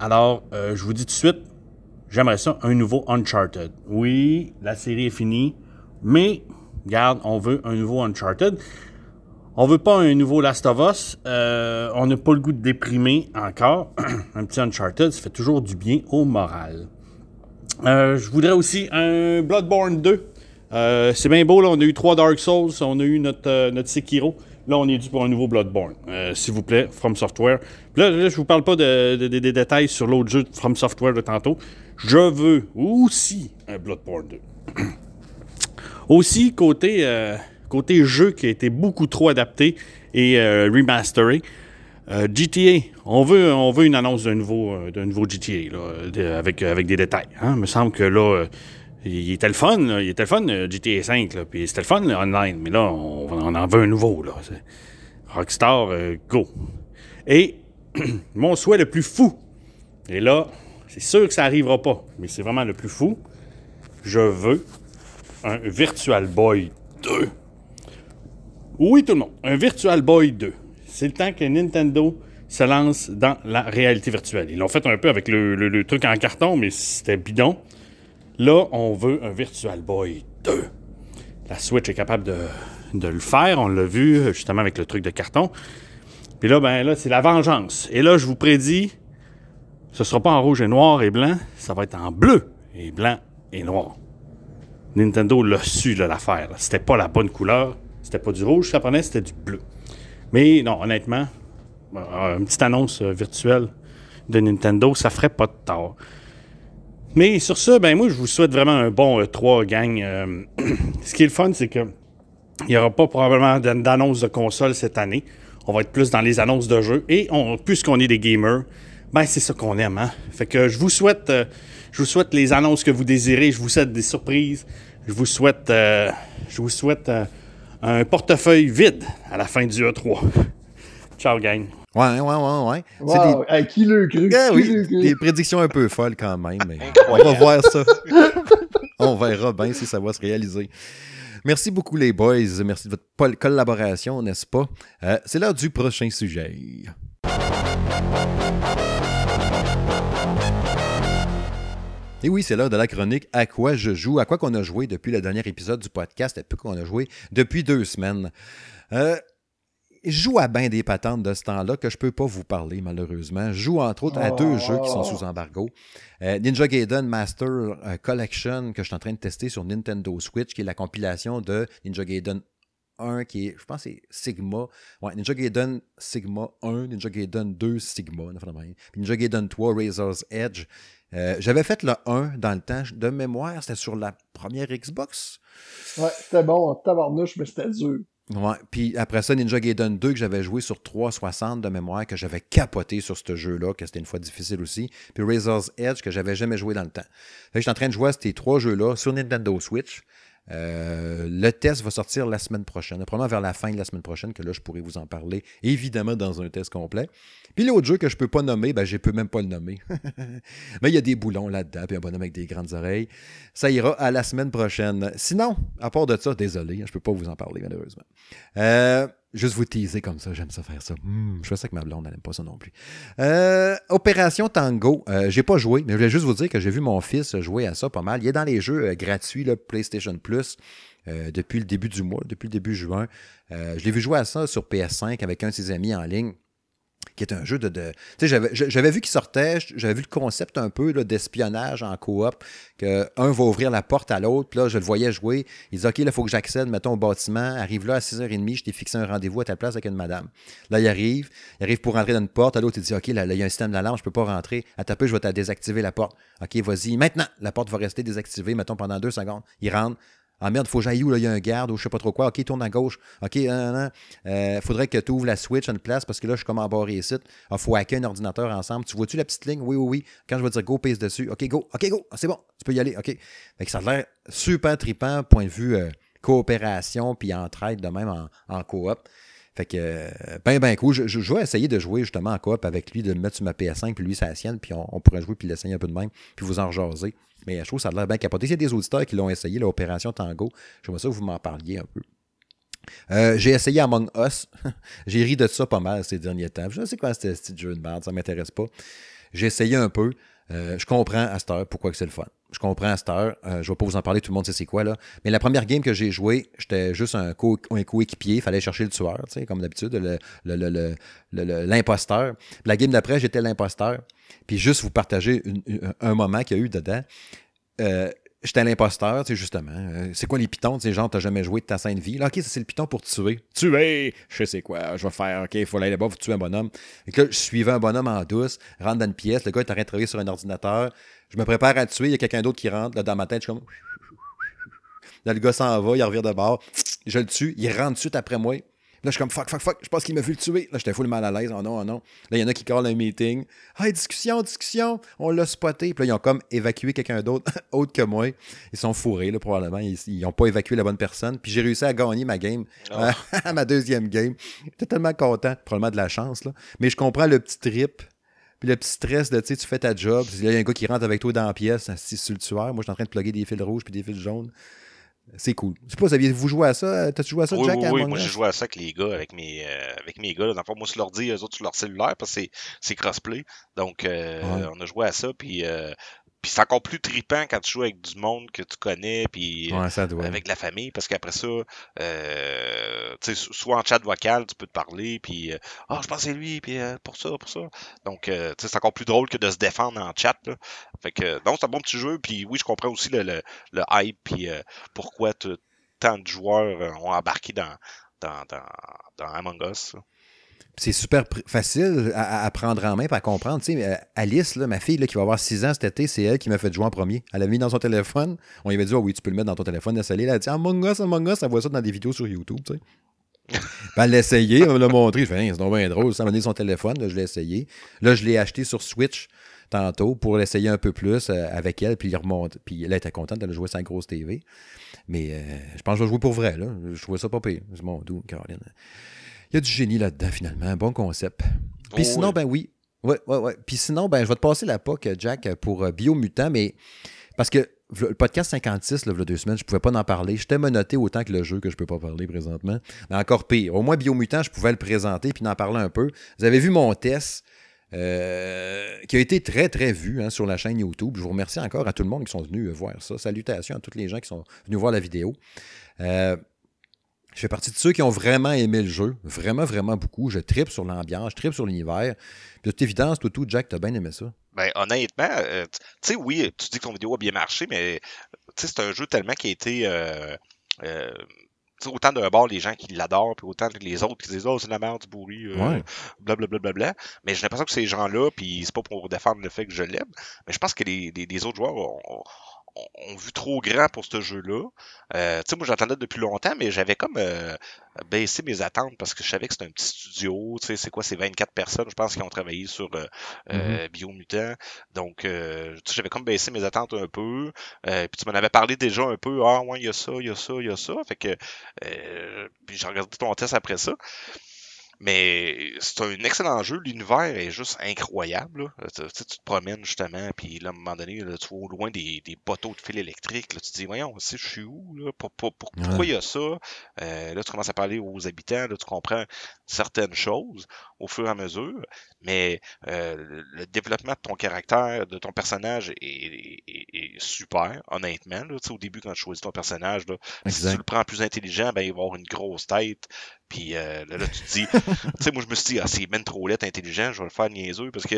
Alors, euh, je vous dis tout de suite, j'aimerais ça, un nouveau Uncharted. Oui, la série est finie, mais, regarde, on veut un nouveau Uncharted. On veut pas un nouveau Last of Us. Euh, on n'a pas le goût de déprimer encore. un petit Uncharted, ça fait toujours du bien au moral. Euh, je voudrais aussi un Bloodborne 2. Euh, c'est bien beau, là, on a eu trois Dark Souls, on a eu notre, euh, notre Sekiro. Là, on est dû pour un nouveau Bloodborne. S'il vous plaît, From Software. Là, là je vous parle pas des détails sur l'autre jeu de From Software de tantôt. Je veux aussi un Bloodborne 2. aussi, côté, côté jeu qui a été beaucoup trop adapté et remasteré, euh, GTA, on veut, on veut une annonce d'un nouveau, euh, nouveau GTA avec, avec des détails. Hein. Il me semble que là, il était le fun, il était le fun GTA 5, là, puis c'était le fun online, mais là, on, en veut un nouveau. Là. Rockstar, euh, go. Et mon souhait le plus fou, et là, c'est sûr que ça n'arrivera pas, mais c'est vraiment le plus fou, je veux un Virtual Boy 2. Oui, tout le monde, un Virtual Boy 2 c'est le temps que Nintendo se lance dans la réalité virtuelle. Ils l'ont fait un peu avec le, truc en carton, mais c'était bidon. Là, on veut un Virtual Boy 2. La Switch est capable de, le faire. On l'a vu justement avec le truc de carton. Puis là, ben là, c'est la vengeance. Et là, je vous prédis, ce ne sera pas en rouge et noir et blanc, ça va être en bleu et blanc et noir. Nintendo l'a su, l'affaire. C'était pas la bonne couleur. C'était pas du rouge, ça prenait, c'était du bleu. Mais non, honnêtement, euh, une petite annonce euh, virtuelle de Nintendo, ça ferait pas de tort. Mais sur ça, ben moi, je vous souhaite vraiment un bon 3 euh, gang. ce qui est le fun, c'est que il n'y aura pas probablement d'annonce de console cette année. On va être plus dans les annonces de jeux. Et puisqu'on est des gamers, ben c'est ça qu'on aime. Hein? Fait que je vous souhaite, je vous souhaite les annonces que vous désirez. Je vous souhaite des surprises. je vous souhaite, euh, je vous souhaite un portefeuille vide à la fin du E3. Ciao, gang. Ouais, ouais, ouais, ouais. Wow, des... à qui le cru? Ah, oui, des prédictions un peu folles quand même, mais on va voir ça. on verra bien si ça va se réaliser. Merci beaucoup les boys, merci de votre collaboration, n'est-ce pas? Euh, c'est l'heure du prochain sujet. Et oui, c'est l'heure de la chronique À quoi je joue, à quoi qu'on a joué depuis le dernier épisode du podcast, et peu qu'on a joué depuis deux semaines. Euh, joue à bien des patentes de ce temps-là que je ne peux pas vous parler, malheureusement. Je joue entre autres à deux oh. jeux qui sont sous embargo. Euh, Ninja Gaiden Master euh, Collection, que je suis en train de tester sur Nintendo Switch, qui est la compilation de Ninja Gaiden 1, qui est, je pense, c'est Sigma. Ouais, Ninja Gaiden Sigma 1, Ninja Gaiden 2 Sigma, Ninja Gaiden 3 Razor's Edge. Euh, j'avais fait le 1 dans le temps. De mémoire, c'était sur la première Xbox. Ouais, c'était bon, tabarnouche, mais c'était dur. Puis après ça, Ninja Gaiden 2 que j'avais joué sur 360 de mémoire, que j'avais capoté sur ce jeu-là, que c'était une fois difficile aussi. Puis Razor's Edge que j'avais jamais joué dans le temps. Fait que j'étais en train de jouer à ces trois jeux-là sur Nintendo Switch. Euh, le test va sortir la semaine prochaine, probablement vers la fin de la semaine prochaine, que là, je pourrai vous en parler, évidemment, dans un test complet. Puis l'autre jeu que je peux pas nommer, ben, je peux même pas le nommer. Mais il y a des boulons là-dedans, puis un bonhomme avec des grandes oreilles. Ça ira à la semaine prochaine. Sinon, à part de ça, désolé, je peux pas vous en parler, malheureusement. Euh, Juste vous teaser comme ça, j'aime ça faire ça. Hmm, je fais ça que ma blonde, n'aime pas ça non plus. Euh, Opération Tango, euh, j'ai pas joué, mais je voulais juste vous dire que j'ai vu mon fils jouer à ça pas mal. Il est dans les jeux euh, gratuits, là, PlayStation Plus, depuis le début du mois, depuis le début juin. je l'ai vu jouer à ça sur PS5 avec un de ses amis en ligne qui est un jeu de. tu sais, j'avais vu qu'il sortait, j'avais vu le concept un peu d'espionnage en coop, qu'un va ouvrir la porte à l'autre, puis là, je le voyais jouer. Il dit OK, là, il faut que j'accède, mettons, au bâtiment. Arrive là à 6h30, je t'ai fixé un rendez-vous à ta place avec une madame. Là, il arrive, il arrive pour rentrer dans une porte, à l'autre, il dit OK, là, il y a un système d'alarme, je peux pas rentrer. À ta peu, je vais te désactiver la porte. OK, vas-y. Maintenant, la porte va rester désactivée, mettons, pendant deux secondes. Il rentre. Ah merde, faut que j'aille où, là, il y a un garde ou je sais pas trop quoi. OK, tourne à gauche. OK, non, euh, faudrait que tu ouvres la switch à une place parce que là, je suis comme embarré ici. Ah, faut hacker un ordinateur ensemble. Tu vois-tu la petite ligne? Oui, oui, oui. Quand je vais dire go, pèse dessus. OK, go. OK, go. Ah, c'est bon. Tu peux y aller. OK. Fait que ça a l'air super trippant, point de vue euh, coopération puis entraide de même en, coop. Fait que, euh, ben, ben cool. Je, je, vais essayer de jouer justement en coop avec lui, de le mettre sur ma PS5, puis lui, sa sienne, puis on, pourrait jouer, puis l'essayer un peu de même, puis vous en jaser. Mais je trouve que ça a l'air bien capoté. Il y a des auditeurs qui l'ont essayé, l'opération Tango. J'aimerais ça que vous m'en parliez un peu. Euh, j'ai essayé Among Us. j'ai ri de ça pas mal ces derniers temps. Je sais quoi c'était ce jeu de merde, ça m'intéresse pas. J'ai essayé un peu. Euh, je comprends à cette heure pourquoi c'est le fun. Je comprends à cette heure. Euh, je ne vais pas vous en parler, tout le monde sait c'est quoi. là. Mais la première game que j'ai joué, j'étais juste un, un coéquipier. Il fallait chercher le tueur, comme d'habitude, l'imposteur. La game d'après, j'étais l'imposteur. Puis juste vous partager un moment qu'il y a eu dedans. Euh, J'étais l'imposteur, tu sais, justement. Euh, c'est quoi les pitons? Tu sais, genre, t'as jamais joué de ta sainte vie? Là, OK, c'est le piton pour tuer. Tuer! Je sais quoi. Je vais faire, OK, il faut aller là-bas, faut tuer un bonhomme. Et que je suivais un bonhomme en douce, rentre dans une pièce. Le gars est en de travailler sur un ordinateur. Je me prépare à tuer. Il y a quelqu'un d'autre qui rentre. Là, dans ma tête, je suis comme. Là, le gars s'en va, il revient de bord. Je le tue. Il rentre tout de suite après moi. Là, je suis comme fuck, fuck, fuck. Je pense qu'il m'a vu le tuer. Là, j'étais full mal à l'aise. Oh non, oh non. Là, il y en a qui callent un meeting. Hey, discussion, discussion. On l'a spoté. Puis là, ils ont comme évacué quelqu'un d'autre, autre que moi. Ils sont fourrés, là, probablement. Ils n'ont pas évacué la bonne personne. Puis j'ai réussi à gagner ma game, ma deuxième game. J'étais tellement content. Probablement de la chance, là. Mais je comprends le petit trip. Puis le petit stress de, tu sais, tu fais ta job. il y a un gars qui rentre avec toi dans la pièce, assis sur le tueur. Moi, je suis en train de plugger des fils rouges puis des fils jaunes. C'est cool. Je sais pas, aviez-vous joué à ça? T'as-tu joué à ça, oui, Jack? Oui, oui, moi j'ai joué à ça avec les gars, avec mes, euh, avec mes gars. Dans le fond, moi, je leur dis, eux autres, sur leur cellulaire, parce que c'est crossplay. Donc, euh, on a joué à ça, puis euh, puis c'est encore plus tripant quand tu joues avec du monde que tu connais, puis euh, avec la famille, parce qu'après ça, euh, soit en chat vocal, tu peux te parler, puis euh, ah, oh, je pense c'est lui, puis pour ça, pour ça. Donc, c'est encore plus drôle que de se défendre en chat. Là. Fait que, donc, c'est un bon petit jeu, puis oui, je comprends aussi le, le, le hype, puis pourquoi tant de joueurs ont embarqué dans, dans, dans, dans Among Us c'est super facile à, prendre en main et à comprendre. Tu sais, euh, Alice, là, ma fille là, qui va avoir 6 ans cet été, c'est elle qui m'a fait jouer en premier. Elle l'a mis dans son téléphone. On lui avait dit oh, oui, tu peux le mettre dans ton téléphone. Elle a dit Among Us, Among Us, elle voit ça dans des vidéos sur YouTube. Tu sais. elle l'a essayé, on l'a montré. Je fais, c'est bien drôle. Ça m'a donné son téléphone, là, je l'ai essayé. Là, je l'ai acheté sur Switch. tantôt pour l'essayer un peu plus avec elle, puis, remonte, puis elle était contente de jouer sa grosse TV. Mais je pense que je vais jouer pour vrai. Là. Je trouvais ça pas pire. C'est mon doux, Caroline. Il y a du génie là-dedans, finalement. Bon concept. Puis oh sinon, ben oui. Ouais, ouais, ouais. Puis sinon, ben, je vais te passer la POC, Jack, pour Biomutant, mais parce que le podcast 56, là, il y a deux semaines, je ne pouvais pas en parler. J'étais menotté autant que le jeu que je ne peux pas parler présentement. Mais encore pire. Au moins, Biomutant, je pouvais le présenter puis en parler un peu. Vous avez vu mon test. Euh, qui a été très, très vu hein, sur la chaîne YouTube. Je vous remercie encore à tout le monde qui sont venus voir ça. Salutations à tous les gens qui sont venus voir la vidéo. Euh, je fais partie de ceux qui ont vraiment aimé le jeu. Vraiment, vraiment beaucoup. Je tripe sur l'ambiance, je tripe sur l'univers. De toute évidence, tout, tout, Jack, t'as bien aimé ça. Ben, honnêtement, euh, tu sais, oui, tu dis que ton vidéo a bien marché, mais c'est un jeu tellement qui a été. Euh, euh, autant d'un bord les gens qui l'adorent, puis autant les autres qui disent Oh, c'est la merde du bourri, blablabla. Bla, bla, Mais j'ai l'impression que ces gens-là, puis c'est pas pour défendre le fait que je l'aime, mais je pense que les, les, autres joueurs ont, ont vu trop grand pour ce jeu-là. Euh, tu sais, moi, j'entendais depuis longtemps, mais j'avais comme euh, baissé mes attentes parce que je savais que c'était un petit studio. Tu sais, c'est quoi, c'est 24 personnes, je pense, qui ont travaillé sur euh, mm-hmm. Biomutant. Donc, j'avais comme baissé mes attentes un peu. puis tu m'en avais parlé déjà un peu. Ah, ouais, il y a ça, il y a ça, il y a ça. Fait que, puis j'ai regardé ton test après ça. Mais c'est un excellent jeu. L'univers est juste incroyable. Tu, tu, te promènes justement, puis là, à un moment donné, tu vois au loin des, des poteaux de fil électriques. Là, tu te dis, voyons, je suis où? Là? Pour, pourquoi il y a ça? Euh, là, tu commences à parler aux habitants. Là, tu comprends certaines choses au fur et à mesure. Mais euh, le développement de ton caractère, de ton personnage est, est, super, honnêtement. Là, au début, quand tu choisis ton personnage, là, si tu le prends plus intelligent, ben, il va avoir une grosse tête. Puis euh, là, tu te dis, tu sais, moi, je me suis dit, ah, c'est ben trop laid, intelligent, je vais le faire niaiseux parce que.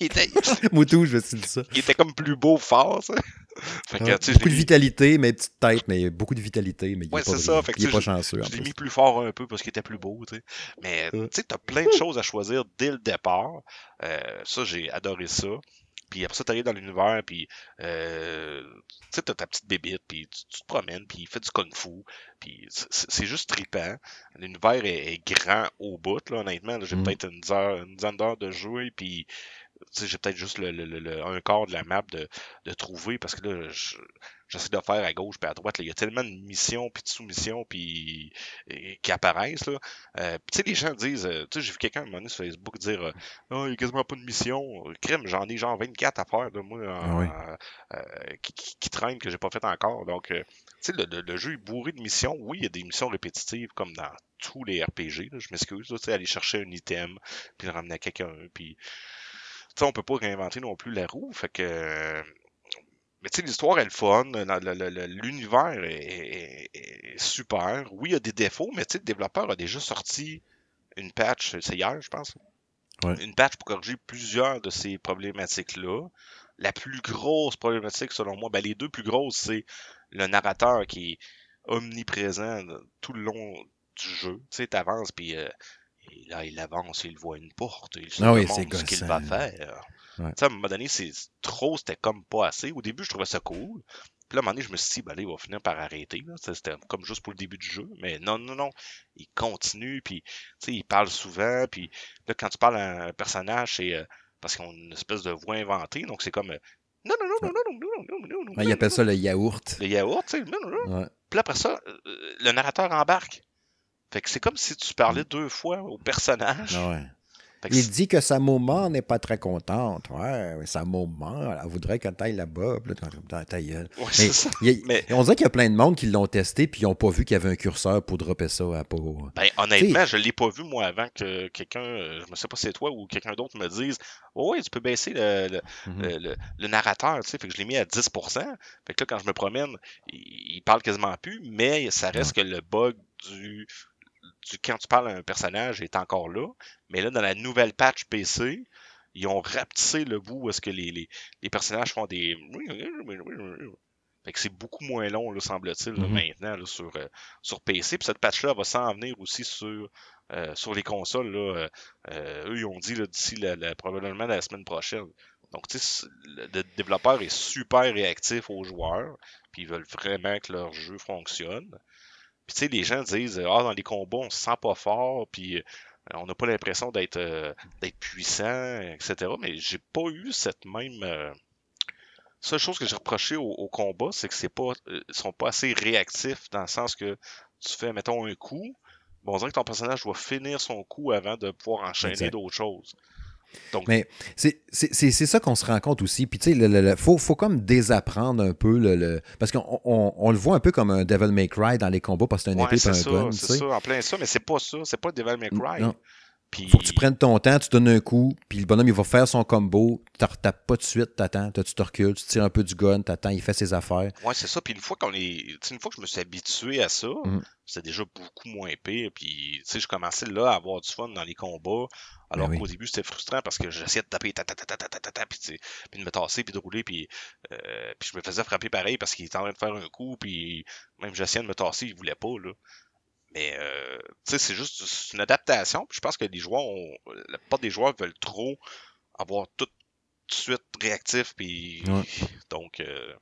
Il était. Moutou, je me suis dit ça. Il était comme plus beau, fort, ça. Fait que, beaucoup de vitalité, mais petite tête, mais beaucoup de vitalité, mais il n'est pas, ça. Fait il est pas chanceux. Je l'ai mis plus fort un peu parce qu'il était plus beau, tu sais. Mais tu sais, t'as plein de choses à choisir dès le départ. Euh, ça, j'ai adoré ça. Puis après ça, t'arrives dans l'univers, puis euh, tu sais, t'as ta petite bébite, puis tu, te promènes, puis il fait du kung-fu, puis c'est juste trippant. L'univers est, grand au bout, là, honnêtement. J'ai mm. peut-être une, une dizaine d'heures de jouer, puis j'ai peut-être juste le, le, un quart de la map de, de trouver parce que là, j'essaie de faire à gauche puis à droite. Il y a tellement de missions puis de sous-missions puis qui apparaissent. Là. Euh, tu sais, les gens disent, euh, tu sais, j'ai vu quelqu'un à un moment donné sur Facebook dire euh, oh, il n'y a quasiment pas de mission. Crème, j'en ai genre 24 à faire de moi ah qui, qui, traînent que j'ai pas fait encore. Donc, tu sais, le, le, jeu est bourré de missions. Oui, il y a des missions répétitives comme dans tous les RPG. je m'excuse. Tu sais, aller chercher un item puis le ramener à quelqu'un. Puis on peut pas réinventer non plus la roue. Fait que. Mais tu sais, l'histoire est le fun, l'univers est, super. Oui, il y a des défauts, mais tu sais, le développeur a déjà sorti une patch, c'est hier, je pense. Une patch pour corriger plusieurs de ces problématiques-là. La plus grosse problématique, selon moi, ben, les deux plus grosses, c'est le narrateur qui est omniprésent tout le long du jeu. Tu sais, t'avances, puis euh, et là, il avance, il voit une porte, il se ah demande ce qu'il va faire. À un moment donné, c'est trop, c'était comme pas assez. Au début, je trouvais ça cool. Puis là, à un moment donné, je me suis dit, ben là, il va finir par arrêter. C'était comme juste pour le début du jeu. Mais non, non, non. Il continue, puis il parle souvent. Puis là, quand tu parles à un personnage, c'est euh, parce qu'ils ont une espèce de voix inventée. Donc, c'est comme. non, non, non, non, non, non, non, non, non, non. Il appelle ça le yaourt. Le yaourt, tu sais. Non, non, non. Puis après ça, le narrateur embarque. Fait que c'est comme si tu parlais mm. deux fois au personnage. Ouais. Il dit que sa maman n'est pas très contente. Ouais, sa maman, elle voudrait qu'elle taille là-bas, ta gueule. mais, On dirait qu'il y a plein de monde qui l'ont testé puis ils n'ont pas vu qu'il y avait un curseur pour dropper ça à pas. Ben, honnêtement, je ne l'ai pas vu, moi, avant que quelqu'un, euh, je ne sais pas si c'est toi ou quelqu'un d'autre me dise oh, Oui, tu peux baisser le, le, mm-hmm. le, narrateur, tu sais. Fait que je l'ai mis à 10%. Fait que là, quand je me promène, il, parle quasiment plus, mais ça reste que le bug du quand tu parles à un personnage est encore là. Mais là, dans la nouvelle patch PC, ils ont rapetissé le bout où est-ce que les, les, personnages font des. Fait que c'est beaucoup moins long, semble-t-il, mm-hmm. maintenant, sur, euh, sur PC. Puis cette patch-là va s'en venir aussi sur, euh, sur les consoles. Là, euh, eux, ils ont dit d'ici la, probablement la semaine prochaine. Donc, tu sais, le développeur est super réactif aux joueurs, puis ils veulent vraiment que leur jeu fonctionne. Puis tu sais, les gens disent Ah, dans les combats, on se sent pas fort, puis on n'a pas l'impression d'être d'être puissant, etc. Mais j'ai pas eu cette même seule chose que j'ai reproché au, combat, c'est que c'est pas sont pas assez réactifs dans le sens que tu fais, mettons, un coup, bon, on dirait que ton personnage doit finir son coup avant de pouvoir enchaîner d'autres choses. Mais c'est ça qu'on se rend compte aussi. Puis, tu sais, il faut, faut comme désapprendre un peu le. parce qu'on on, le voit un peu comme un Devil May Cry dans les combats parce que c'est un épée et un gun. C'est ça, en plein ça, mais c'est pas ça. C'est pas Devil May Cry. Non. Faut que tu prennes ton temps, tu donnes un coup, puis le bonhomme, il va faire son combo, tu tapes pas de suite, t'attends, tu te recules, tu tires un peu du gun, t'attends, il fait ses affaires. Ouais, c'est ça. Puis une fois qu'on est. une fois que je me suis habitué à ça, mm. c'est déjà beaucoup moins pire. Puis, tu sais, je commençais là à avoir du fun dans les combats. Alors ben qu'au début, c'était frustrant parce que j'essayais de taper, ta, ta, ta, ta, ta, ta, puis, puis de me tasser, puis de rouler, puis, euh, puis je me faisais frapper pareil parce qu'il était en train de faire un coup, puis même j'essayais de me tasser, il voulait pas, là. Mais euh, c'est juste une adaptation. Puis je pense que les joueurs ont. La plupart des joueurs veulent trop avoir tout de suite réactif. Puis donc. Euh,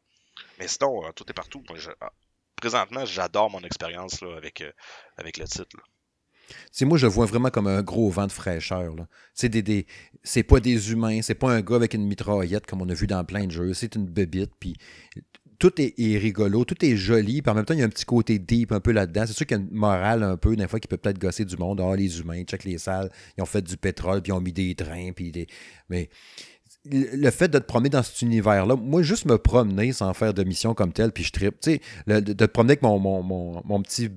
mais sinon, euh, tout est partout. Ah, présentement, j'adore mon expérience avec, euh, avec le titre. C'est moi, je vois vraiment comme un gros vent de fraîcheur. C'est des, des c'est pas des humains, c'est pas un gars avec une mitraillette comme on a vu dans plein de jeux. C'est une bébite. Puis tout est, rigolo, tout est joli, puis en même temps, il y a un petit côté deep un peu là-dedans. C'est sûr qu'il y a une morale un peu, des fois, qui peut peut-être gosser du monde. Ah, les humains, check les salles, ils ont fait du pétrole, puis ils ont mis des trains, puis des. Mais le fait de te promener dans cet univers-là, moi, juste me promener sans faire de mission comme telle, puis je tripe. Tu sais, de te promener avec mon petit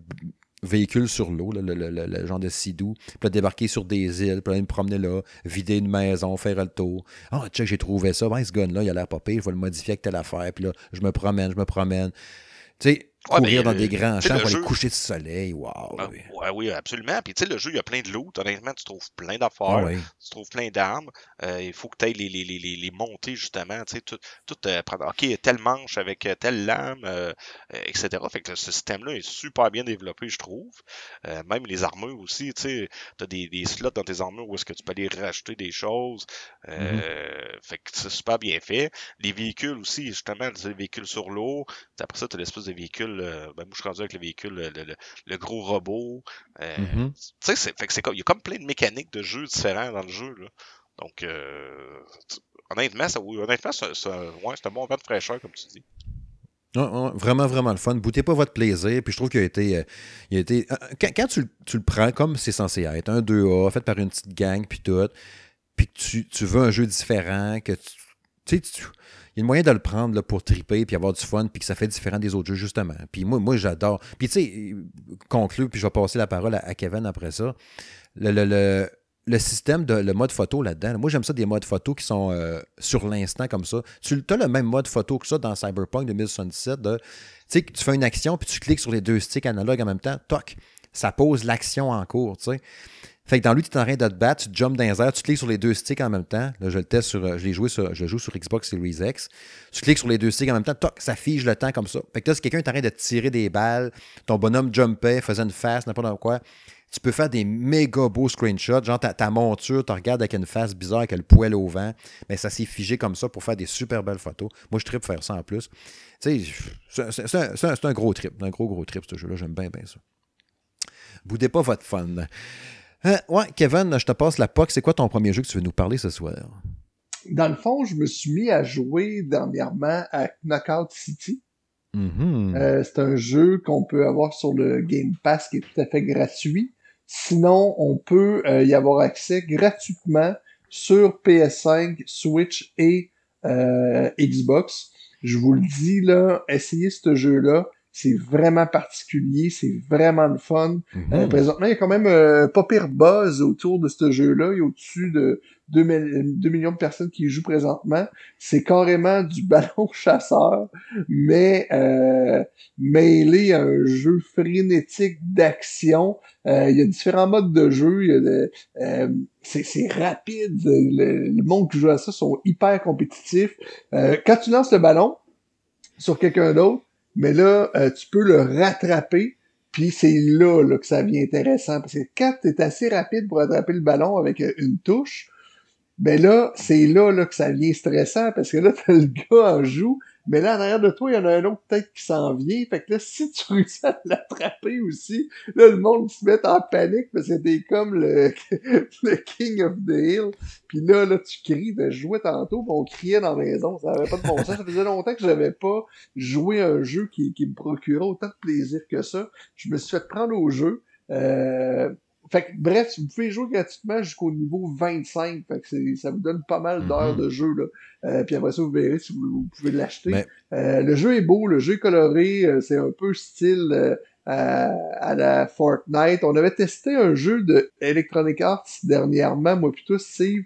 véhicule sur l'eau, le, genre de sidou, puis débarquer sur des îles, puis me promener là, vider une maison, faire le tour. Ah, oh, j'ai trouvé ça, ben, ce gun-là, il a l'air pas pire, je vais le modifier avec telle affaire, puis là, je me promène, je me promène. Tu sais, courir dans des grands champs pour aller coucher de soleil. Wow. Ah, ouais, oui, absolument. Puis tu sais, le jeu, il y a plein de loot. Honnêtement, tu trouves plein d'affaires. Ah tu trouves plein d'armes. Euh, il faut que tu ailles les, les, les, les, monter, justement. Tu sais, tout, tout euh, prendre. OK, telle manche avec euh, telle lame, etc. Fait que ce système-là est super bien développé, je trouve. même les armures aussi. Tu sais, tu as des, des, slots dans tes armures où est-ce que tu peux aller racheter des choses. Mm-hmm. Fait que c'est super bien fait. Les véhicules aussi, justement, les véhicules sur l'eau. Après ça, tu as l'espèce de véhicule ben, moi, je suis rendu avec le véhicule, le, gros robot. Euh, mm-hmm. Tu sais, il y a comme plein de mécaniques de jeu différents dans le jeu. Là. Donc, euh, honnêtement, ça, honnêtement, c'est un bon vent de fraîcheur, comme tu dis. vraiment, vraiment le fun. Boutez pas votre plaisir. Puis je trouve qu'il a été. Euh, il a été quand, tu, le prends comme c'est censé être, un 2A, fait par une petite gang, puis tout, puis que tu, tu, veux un jeu différent, que tu. Tu sais, il y a moyen de le prendre là, pour triper puis avoir du fun puis que ça fait différent des autres jeux, justement. Puis moi, moi j'adore. Puis tu sais, conclure, puis je vais passer la parole à, Kevin après ça. Le, le, système de le mode photo là-dedans, moi j'aime ça des modes photo qui sont euh, sur l'instant comme ça. Tu as le même mode photo que ça dans Cyberpunk 2077. Tu sais, tu fais une action puis tu cliques sur les deux sticks analogues en même temps, toc, ça pose l'action en cours, tu sais. Fait que dans lui, tu es en train de te battre, tu jumps dans les airs, tu cliques sur les deux sticks en même temps. Là, je le teste sur. Je l'ai joué sur. Je joue sur Xbox Series X. Tu cliques sur les deux sticks en même temps, toc, ça fige le temps comme ça. Fait que là, si quelqu'un est en train de tirer des balles, ton bonhomme jumpait, faisait une face, n'importe quoi. Tu peux faire des méga beaux screenshots. Genre, ta, monture, tu regardes avec une face bizarre, avec le poêle au vent. Mais ça s'est figé comme ça pour faire des super belles photos. Moi, je tripe faire ça en plus. Tu sais, c'est un, gros trip. Un gros, gros trip, ce jeu-là. J'aime bien, bien ça. Boudez pas votre fun. Euh, ouais, Kevin, je te passe la POC. C'est quoi ton premier jeu que tu veux nous parler ce soir? Dans le fond, je me suis mis à jouer dernièrement à Knockout City. Mm-hmm. Euh, c'est un jeu qu'on peut avoir sur le Game Pass qui est tout à fait gratuit. Sinon, on peut euh, y avoir accès gratuitement sur PS5, Switch et Xbox. Je vous le dis là, essayez ce jeu-là. C'est vraiment particulier, c'est vraiment le fun. Euh, présentement, il y a quand même euh, pas pire buzz autour de ce jeu-là. Il y a au-dessus de 2, millions de personnes qui y jouent présentement. C'est carrément du ballon chasseur, mais euh, mêlé à un jeu frénétique d'action. Euh, il y a différents modes de jeu. c'est rapide. Le, le, monde qui joue à ça sont hyper compétitifs. quand tu lances le ballon sur quelqu'un d'autre, mais là, euh, tu peux le rattraper, puis c'est là, là, que ça devient intéressant. Parce que quand tu es assez rapide pour attraper le ballon avec euh, une touche, ben là, c'est là, là que ça devient stressant, parce que là, t'as le gars en joue Mais là, en arrière de toi, il y en a un autre peut-être qui s'en vient. Fait que là, si tu réussis à l'attraper aussi, là, le monde se met en panique parce que t'es comme le, le King of the Hill. Puis là, là, tu cries de jouer tantôt, on criait dans la maison. Ça avait pas de bon sens. Ça faisait longtemps que j'avais pas joué un jeu qui, qui me procurait autant de plaisir que ça. Je me suis fait prendre au jeu. Euh, fait que, bref, vous pouvez jouer gratuitement jusqu'au niveau 25. Fait que ça vous donne pas mal d'heures mm-hmm. de jeu. Là. Euh, puis après ça, vous verrez si vous, pouvez l'acheter. Euh, le jeu est beau, le jeu est coloré, euh, c'est un peu style à, la Fortnite. On avait testé un jeu de Electronic Arts dernièrement, moi plutôt Steve,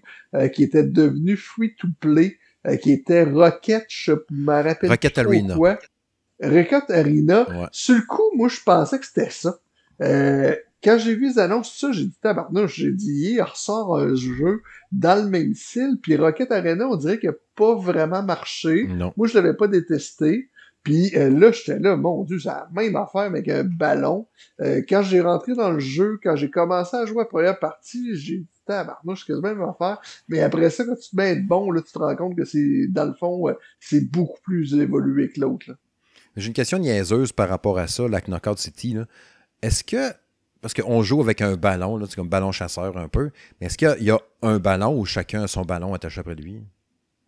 qui était devenu free to play, qui était Rocket, je me rappelle Rocket Arena. Quoi? Rocket Arena. Sur le coup, moi je pensais que c'était ça. Euh, quand j'ai vu les annonces, ça, j'ai dit tabarnouche, j'ai dit, il ressort un jeu dans le même style, puis Rocket Arena, on dirait qu'il n'a pas vraiment marché. Non. Moi, je l'avais pas détesté. Puis euh, là, j'étais là, mon Dieu, c'est la même affaire avec un ballon. Euh, quand j'ai rentré dans le jeu, quand j'ai commencé à jouer à la première partie, j'ai dit tabarnouche, c'est la même affaire. Mais après ça, quand tu te mets à être bon, là, tu te rends compte que c'est, dans le fond, c'est beaucoup plus évolué que l'autre. J'ai une question niaiseuse par rapport à ça, la Knockout City. Est-ce que parce qu'on joue avec un ballon, c'est comme ballon chasseur un peu. Mais est-ce qu'il y, a un ballon où chacun a son ballon attaché après lui?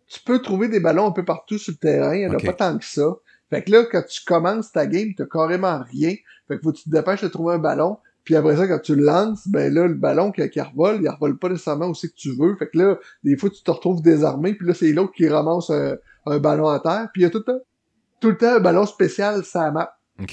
Tu peux trouver des ballons un peu partout sur le terrain. Il n'y en a pas tant que ça. Fait que là, quand tu commences ta game, tu carrément rien. Fait que faut que tu te dépêches de trouver un ballon. Puis après ça, quand tu le lances, ben là, le ballon qui, qui revole, il revole pas nécessairement aussi que tu veux. Fait que là, des fois, tu te retrouves désarmé. Puis là, c'est l'autre qui ramasse un, ballon à terre. Puis il y a tout le temps, tout le temps un ballon spécial ça map. OK.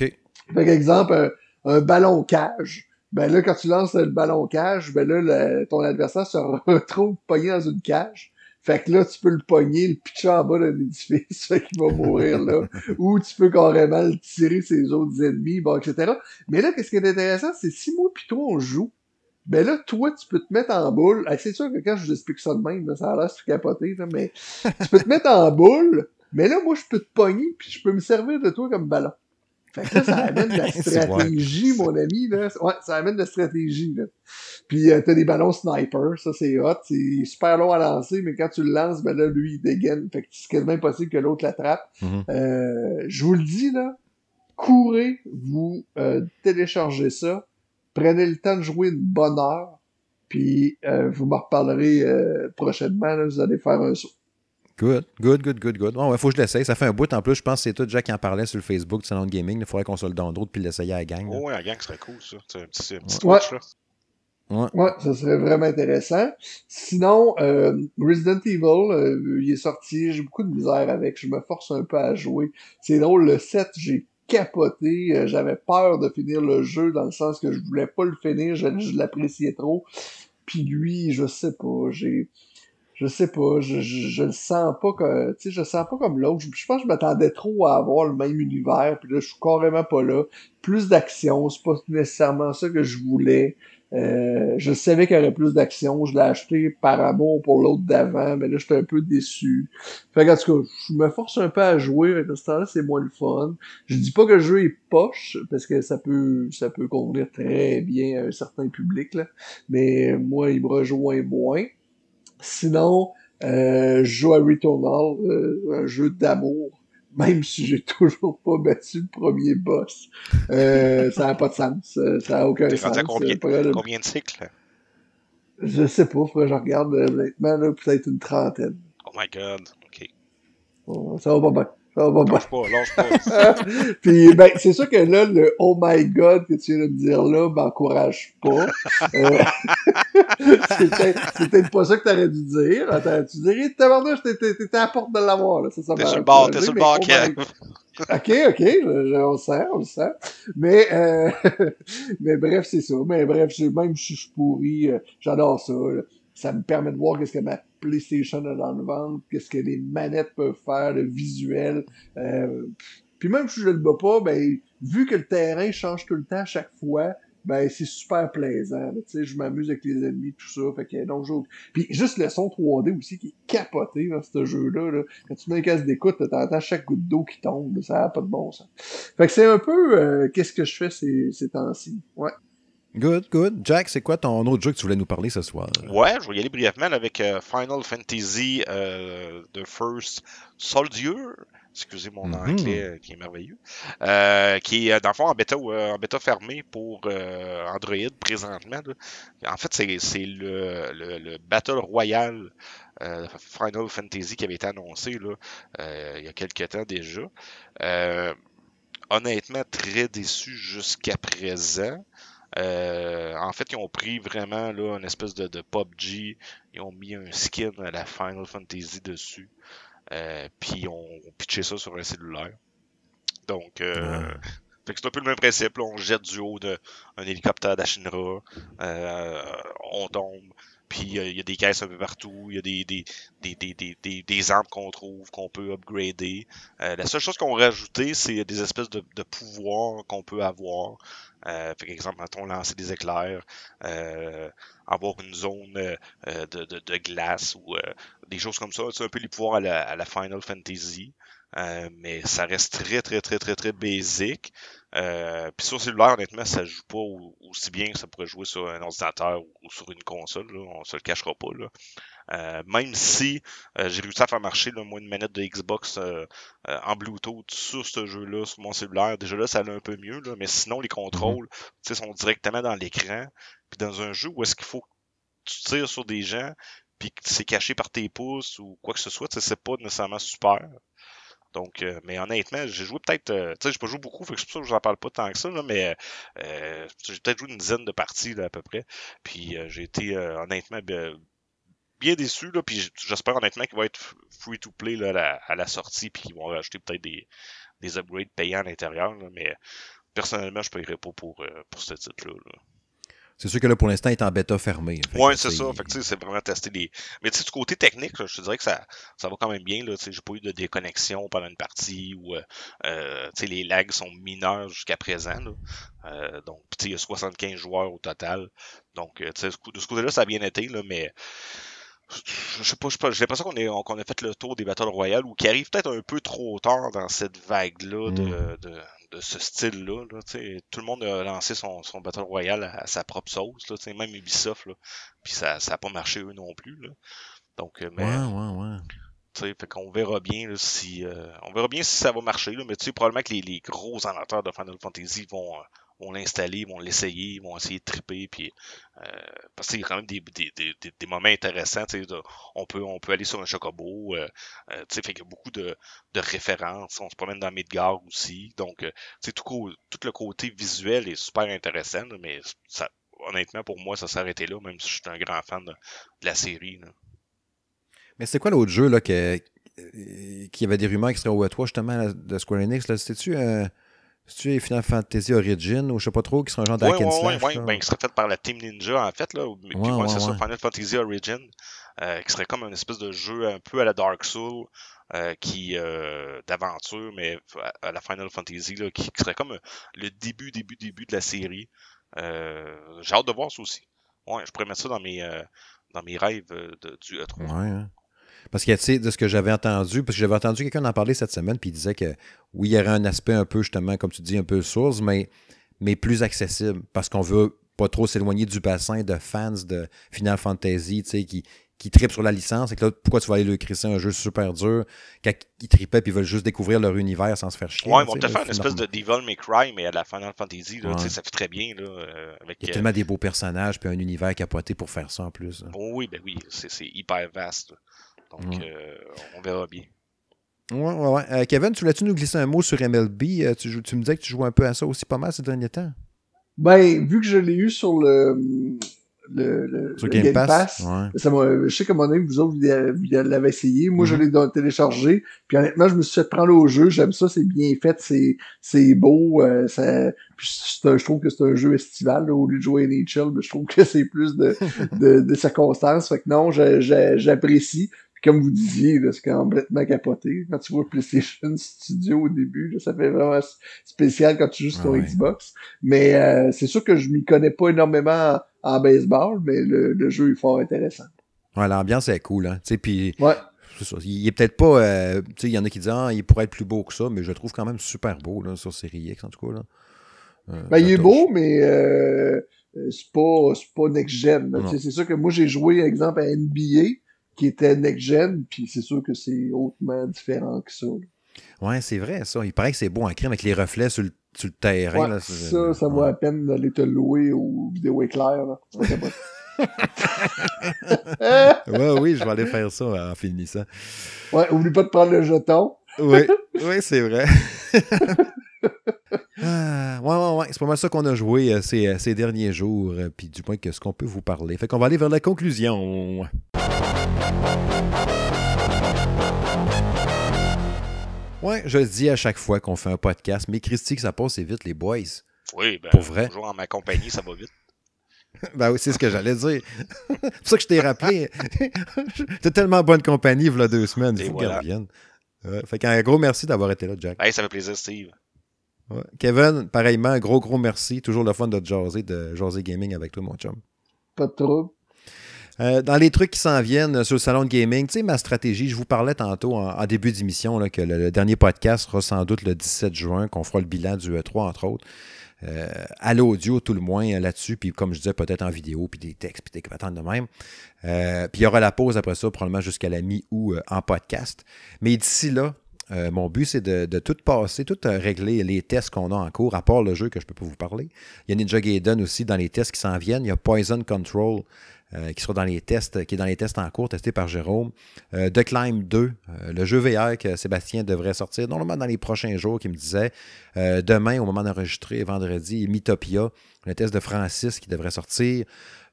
Fait exemple, un ballon cage ben là, quand tu lances le ballon cage, ben là, ton adversaire se retrouve pogné dans une cage. Fait que là, tu peux le pogner, le pitcher en bas d'un édifice, fait qu'il va mourir là. Ou tu peux carrément le tirer ses autres ennemis, bon, etc. Mais là, qu'est-ce qui est intéressant, c'est si moi pis toi on joue, ben là, toi, tu peux te mettre en boule. c'est sûr que quand je vous explique ça de même, ça a l'air super capoté, mais tu peux te mettre en boule, mais là, moi, je peux te pogner, puis je peux me servir de toi comme ballon. Fait que là, ça amène de la stratégie, mon ami. Là. Ouais, ça amène de la stratégie. Là. Puis euh, t'as des ballons sniper, ça c'est hot. C'est super long à lancer, mais quand tu le lances, ben là, lui, il dégaine. Fait que c'est quasiment impossible que l'autre l'attrape. Mm-hmm. euh, je vous le dis, là, courez, vous euh, téléchargez ça, prenez le temps de jouer une bonne heure, puis euh, vous m'en reparlerez euh, prochainement, là, vous allez faire un saut. Good, good, good, good, good. Bon, il faut que je l'essaye. Ça fait un bout. En plus, je pense que c'est tout Jack qui en parlait sur le Facebook de Salon Gaming. Il faudrait qu'on soit le download puis l'essayer à la gang. Oh, ouais, à la gang serait cool, ça. C'est un petit, un petit ouais. là. Ouais. ouais. ça serait vraiment intéressant. Sinon, euh, Resident Evil, euh, il est sorti, j'ai beaucoup de misère avec, je me force un peu à jouer. C'est drôle, le 7, j'ai capoté, euh, j'avais peur de finir le jeu dans le sens que je voulais pas le finir, je, je l'appréciais trop. Puis lui, je sais pas, j'ai je sais pas, je, je, je le sens pas que, tu sais, je le sens pas comme l'autre. Je, pense que je m'attendais trop à avoir le même univers, puis là, je suis carrément pas là. Plus d'action, c'est pas nécessairement ça que je voulais. Euh, je savais qu'il y aurait plus d'action. Je l'ai acheté par amour pour l'autre d'avant, mais là, j'étais un peu déçu. Fait tout cas, je me force un peu à jouer. Avec ce temps-là, c'est moins le fun. Je dis pas que le jeu est poche, parce que ça peut, ça peut convenir très bien à un certain public, là. Mais moi, il me rejoint moins. Sinon, euh, je joue à Returnal, euh, un jeu d'amour, même si j'ai toujours pas battu le premier boss. Euh, ça n'a pas de sens. Euh, ça n'a aucun sens. Combien, combien de cycles? Je sais pas, faudrait que je regarde honnêtement, peut-être une trentaine. Oh my god, ok. ça va pas bien. Ça va pas. pas, lâche pas. Puis, ben, c'est sûr que là, le oh my god que tu viens de me dire là m'encourage pas. euh, c'est peut-être pas ça que t'aurais dû dire. Attends, tu dirais, tabarnouche, t'étais à la porte de l'avoir, là. Ça, ça t'es sur le bord, t'es sur le bord, Ok, ok, je, on le sent, on le sent. Mais, euh, mais bref, c'est ça. Mais bref, même si je suis pourri, euh, j'adore ça. Ça me permet de voir qu'est-ce que ma PlayStation a dans le ventre, qu'est-ce que les manettes peuvent faire, le visuel. Euh, puis même si je le bats pas, ben, vu que le terrain change tout le temps à chaque fois, ben c'est super plaisant. Tu sais, je m'amuse avec les ennemis, tout ça. Fait que donc je... Puis juste le son 3D aussi qui est capoté dans ce jeu-là. Là. Quand tu mets un casque d'écoute, t'entends chaque goutte d'eau qui tombe. Ça n'a pas de bon sens. Fait que c'est un peu euh, qu'est-ce que je fais ces, ces temps-ci. Ouais. Good, good. Jack, c'est quoi ton autre jeu que tu voulais nous parler ce soir? Ouais, je vais y aller brièvement avec euh, Final Fantasy euh, The First Soldier. excusez mon mm-hmm. anglais qui est merveilleux, euh, qui est dans le fond en bêta, en bêta fermé pour Android présentement. En fait, c'est le, le, le, Battle Royale Final Fantasy qui avait été annoncé là, il y a quelques temps déjà. honnêtement, très déçu jusqu'à présent. Euh, en fait, ils ont pris vraiment là, une espèce de, de PUBG. Ils ont mis un skin à la Final Fantasy dessus. Euh, puis ils ont pitché ça sur un cellulaire. Donc, euh, c'est un peu le même principe. On jette du haut d'un hélicoptère d'Ashinra. Euh, on tombe. Puis il y a des caisses un peu partout, il y a des, des, des, des, des, armes qu'on trouve, qu'on peut upgrader. la seule chose qu'on rajouté, c'est des espèces de, de pouvoirs qu'on peut avoir. Euh, par exemple, mettons, lancer des éclairs, euh, avoir une zone euh, de, de, de, glace ou euh, des choses comme ça. C'est un peu les pouvoirs à la, à la Final Fantasy. Euh, mais ça reste très, très, très, très, très basic. Euh, Puis sur cellulaire, honnêtement, ça joue pas aussi bien que ça pourrait jouer sur un ordinateur ou, sur une console. Là. On se le cachera pas. Là. Euh, même si euh, j'ai réussi à faire marcher là, moi une manette de Xbox euh, en Bluetooth sur ce jeu-là, sur mon cellulaire, déjà là, ça allait un peu mieux, là, mais sinon les contrôles mm sont directement dans l'écran. Puis dans un jeu où est-ce qu'il faut que tu tires sur des gens, puis que c'est caché par tes pouces ou quoi que ce soit, c'est pas nécessairement super. Donc, mais honnêtement, j'ai joué peut-être, tu sais, j'ai pas joué beaucoup, fait que pour ça que parle pas tant que ça, là, mais j'ai peut-être joué une dizaine de parties là, à peu près. Puis j'ai été honnêtement bien déçu, là, puis j'espère honnêtement qu'il va être free to play là, à, la, sortie, puis qu'ils vont rajouter peut-être des, des upgrades payants à l'intérieur, mais personnellement, je ne paierais pas pour, euh, pour ce titre-là. C'est sûr que là, pour l'instant, il est en bêta fermé. Oui, c'est ça. c'est vraiment tester les. Mais tu sais, du côté technique, je te dirais que ça, ça va quand même bien. Je n'ai pas eu de déconnexion pendant une partie ou euh, euh les lags sont mineurs jusqu'à présent. Euh, donc, il y a 75 joueurs au total. Donc, de ce côté-là, ça a bien été, là, mais je sais pas, j'ai l'impression qu'on qu'on a fait le tour des Battle Royale ou qui arrive peut-être un peu trop tard dans cette vague-là de, mm. de, de, ce style-là. Là, tout le monde a lancé son, son Battle Royale à, sa propre sauce, là, même Ubisoft, là, puis ça n'a pas marché eux non plus. Là. Donc, euh, mais, ouais, ouais, ouais. Fait qu'on verra bien là, si euh, on verra bien si ça va marcher, là, mais tu sais, probablement que les, les gros amateurs de Final Fantasy vont, euh, vont l'installer, vont l'essayer, vont essayer de triper, puis euh, parce qu'il y a quand même des, des, des, des moments intéressants. On peut on peut aller sur un chocobo, euh, euh, fait qu'il y a beaucoup de, de références. On se promène dans Midgard aussi, donc euh, tout, tout le côté visuel est super intéressant, mais honnêtement pour moi ça arrêté là, même si je suis un grand fan de, la série. Mais c'est quoi l'autre jeu là avait des rumeurs qui seraient au E3 justement de Square Enix c'était-tu c'est-tu Final Fantasy Origin ou je sais pas trop, qui sera un genre d'hack and slash? Oui, oui, ben, qui serait fait par la Team Ninja, en fait. Là. Puis, ouais, c'est ça, Final Fantasy Origin, euh, qui serait comme une espèce de jeu un peu à la Dark Souls, euh, qui euh, d'aventure, mais à la Final Fantasy, là, qui, serait comme le début, début, début de la série. Euh, J'ai hâte de voir ça aussi. Ouais, je pourrais mettre ça dans mes, euh, dans mes rêves de, du E3. Ouais, hein. Parce que, tu sais, de ce que j'avais entendu, parce que j'avais entendu quelqu'un en parler cette semaine, puis il disait que oui, il y aurait un aspect un peu, justement, comme tu dis, un peu source, mais, mais plus accessible, parce qu'on veut pas trop s'éloigner du bassin de fans de Final Fantasy, tu sais, qui, qui tripent sur la licence. Et que là, pourquoi tu vas aller le crisser un jeu super dur quand ils tripaient et ils veulent juste découvrir leur univers sans se faire chier? Ouais, ils vont te faire une espèce de Devil May Cry, mais à la Final Fantasy, là, ça fait très bien. Là, euh, avec, Il y a tellement des beaux personnages puis un univers capoté pour faire ça en plus. oui, ben oui, c'est hyper vaste. Donc, euh, on verra bien. Ouais, ouais, ouais. Euh, Kevin, tu voulais-tu nous glisser un mot sur MLB? Euh, tu, tu, me disais que tu jouais un peu à ça aussi pas mal ces derniers temps. Ben, vu que je l'ai eu sur le, le, le, sur Game, Pass, ça je sais qu'à mon avis, vous autres, vous l'avez essayé. Moi, je mm-hmm. l'ai téléchargé. Puis honnêtement, je me suis fait prendre au jeu. J'aime ça, c'est bien fait, c'est, c'est beau. Euh, ça, puis je trouve que c'est un jeu estival. au lieu de jouer à NHL, je trouve que c'est plus de, de, de circonstances. Fait que non, j'apprécie comme vous disiez, c'est complètement capoté. Quand tu vois PlayStation Studio au début, ça fait vraiment spécial quand tu joues sur ton Xbox. Mais euh, c'est sûr que je m'y connais pas énormément en, baseball, mais le, jeu est fort intéressant. Ouais, l'ambiance est cool, hein. Tu sais, puis. Ouais. Il est peut-être pas. Euh, tu sais, il y en a qui disent ah, il pourrait être plus beau que ça, mais je le trouve quand même super beau là, sur Series X, en tout cas. Là. Euh, ben, il est beau, mais euh, c'est pas, pas next-gen. C'est sûr que moi, j'ai joué, exemple, à NBA qui était next-gen, puis c'est sûr que c'est hautement différent que ça. Ouais, c'est vrai, ça. Il paraît que c'est beau en crime avec les reflets sur le, sur le terrain. là, ça, ça vaut la peine d'aller te louer au vidéo éclair. Là. ouais, oui, je vais aller faire ça en finissant. Ouais, oublie pas de prendre le jeton. oui, oui, c'est vrai. ah, ouais, ouais, ouais. C'est pas mal ça qu'on a joué euh, ces, euh, ces, derniers jours, euh, puis du point que ce qu'on peut vous parler. Fait qu'on va aller vers la conclusion. Ouais, je le dis à chaque fois qu'on fait un podcast, mais Christy, que ça passe vite, les boys. Oui, ben, pour vrai. toujours en ma compagnie, ça va vite. ben oui, c'est ce que j'allais dire. c'est pour ça que je t'ai rappelé. T'es tellement bonne compagnie, il y a deux semaines. Il faut qu'elle revienne. fait qu'un gros merci d'avoir été là, Jack. Hey, ça fait plaisir, Steve. Ouais. Kevin, pareillement, gros, gros merci. Toujours le fun de jaser, de jaser gaming avec toi, mon chum. Pas de trop. Euh, dans les trucs qui s'en viennent sur le salon de gaming, tu sais, ma stratégie, je vous parlais tantôt en, début d'émission que le, dernier podcast sera sans doute le 17 juin, qu'on fera le bilan du E3, entre autres. Euh, à l'audio, tout le moins, là-dessus, puis comme je disais, peut-être en vidéo, puis des textes, puis des commentaires de même. Euh, puis il y aura la pause après ça, probablement jusqu'à la mi-août en podcast. Mais d'ici là, mon but, c'est de, tout passer, tout régler les tests qu'on a en cours, à part le jeu que je ne peux pas vous parler. Il y a Ninja Gaiden aussi dans les tests qui s'en viennent. Il y a Poison Control euh, qui sera dans les tests, qui est dans les tests en cours, testé par Jérôme. Euh, The Climb 2, euh, le jeu VR que Sébastien devrait sortir normalement dans les prochains jours, qui me disait. demain, au moment d'enregistrer, vendredi, Mythopia, le test de Francis qui devrait sortir.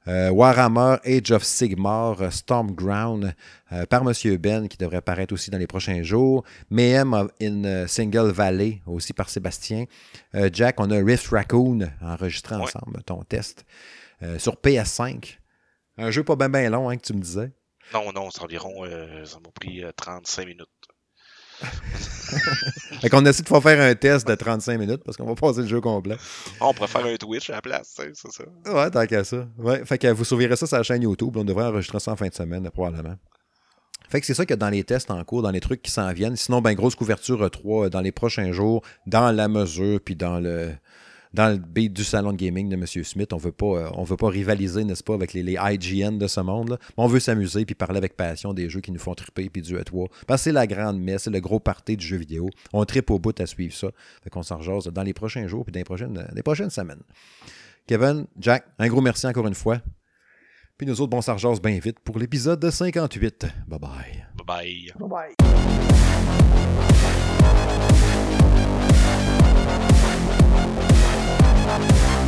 Warhammer, Age of Sigmar, Stormground par M. Ben qui devrait apparaître aussi dans les prochains jours. Mayhem in Single Valley aussi par Sébastien. Jack, on a Rift Raccoon enregistré ensemble, ton test. sur PS5, un jeu pas bien ben long, hein, que tu me disais. Non, non, c'est environ. Euh, ça m'a pris 35 euh, minutes. fait qu'on essaie de faire un test de 35 minutes parce qu'on va passer le jeu complet. Ah, on pourrait faire un Twitch à la place, c'est ça. Ouais, tant qu'à ça. Ouais, fait que vous surveillerez ça sur la chaîne YouTube. On devrait enregistrer ça en fin de semaine, probablement. Fait que c'est ça a dans les tests en cours, dans les trucs qui s'en viennent. Sinon, ben, grosse couverture 3 dans les prochains jours, dans la mesure, puis dans le dans le beat du salon de gaming de M. Smith. On veut pas, euh, on veut pas rivaliser, n'est-ce pas, avec les, les, IGN de ce monde. Là. On veut s'amuser puis parler avec passion des jeux qui nous font triper puis du E3. Parce que c'est la grande messe, c'est le gros party du jeu vidéo. On tripe au bout à suivre ça. Fait qu'on s'en rejase dans les prochains jours puis dans les prochaines, les prochaines semaines. Kevin, Jack, un gros merci encore une fois. Puis nous autres, bon s'argence bien vite pour l'épisode 58. Bye bye. Bye bye. Bye bye. Müzik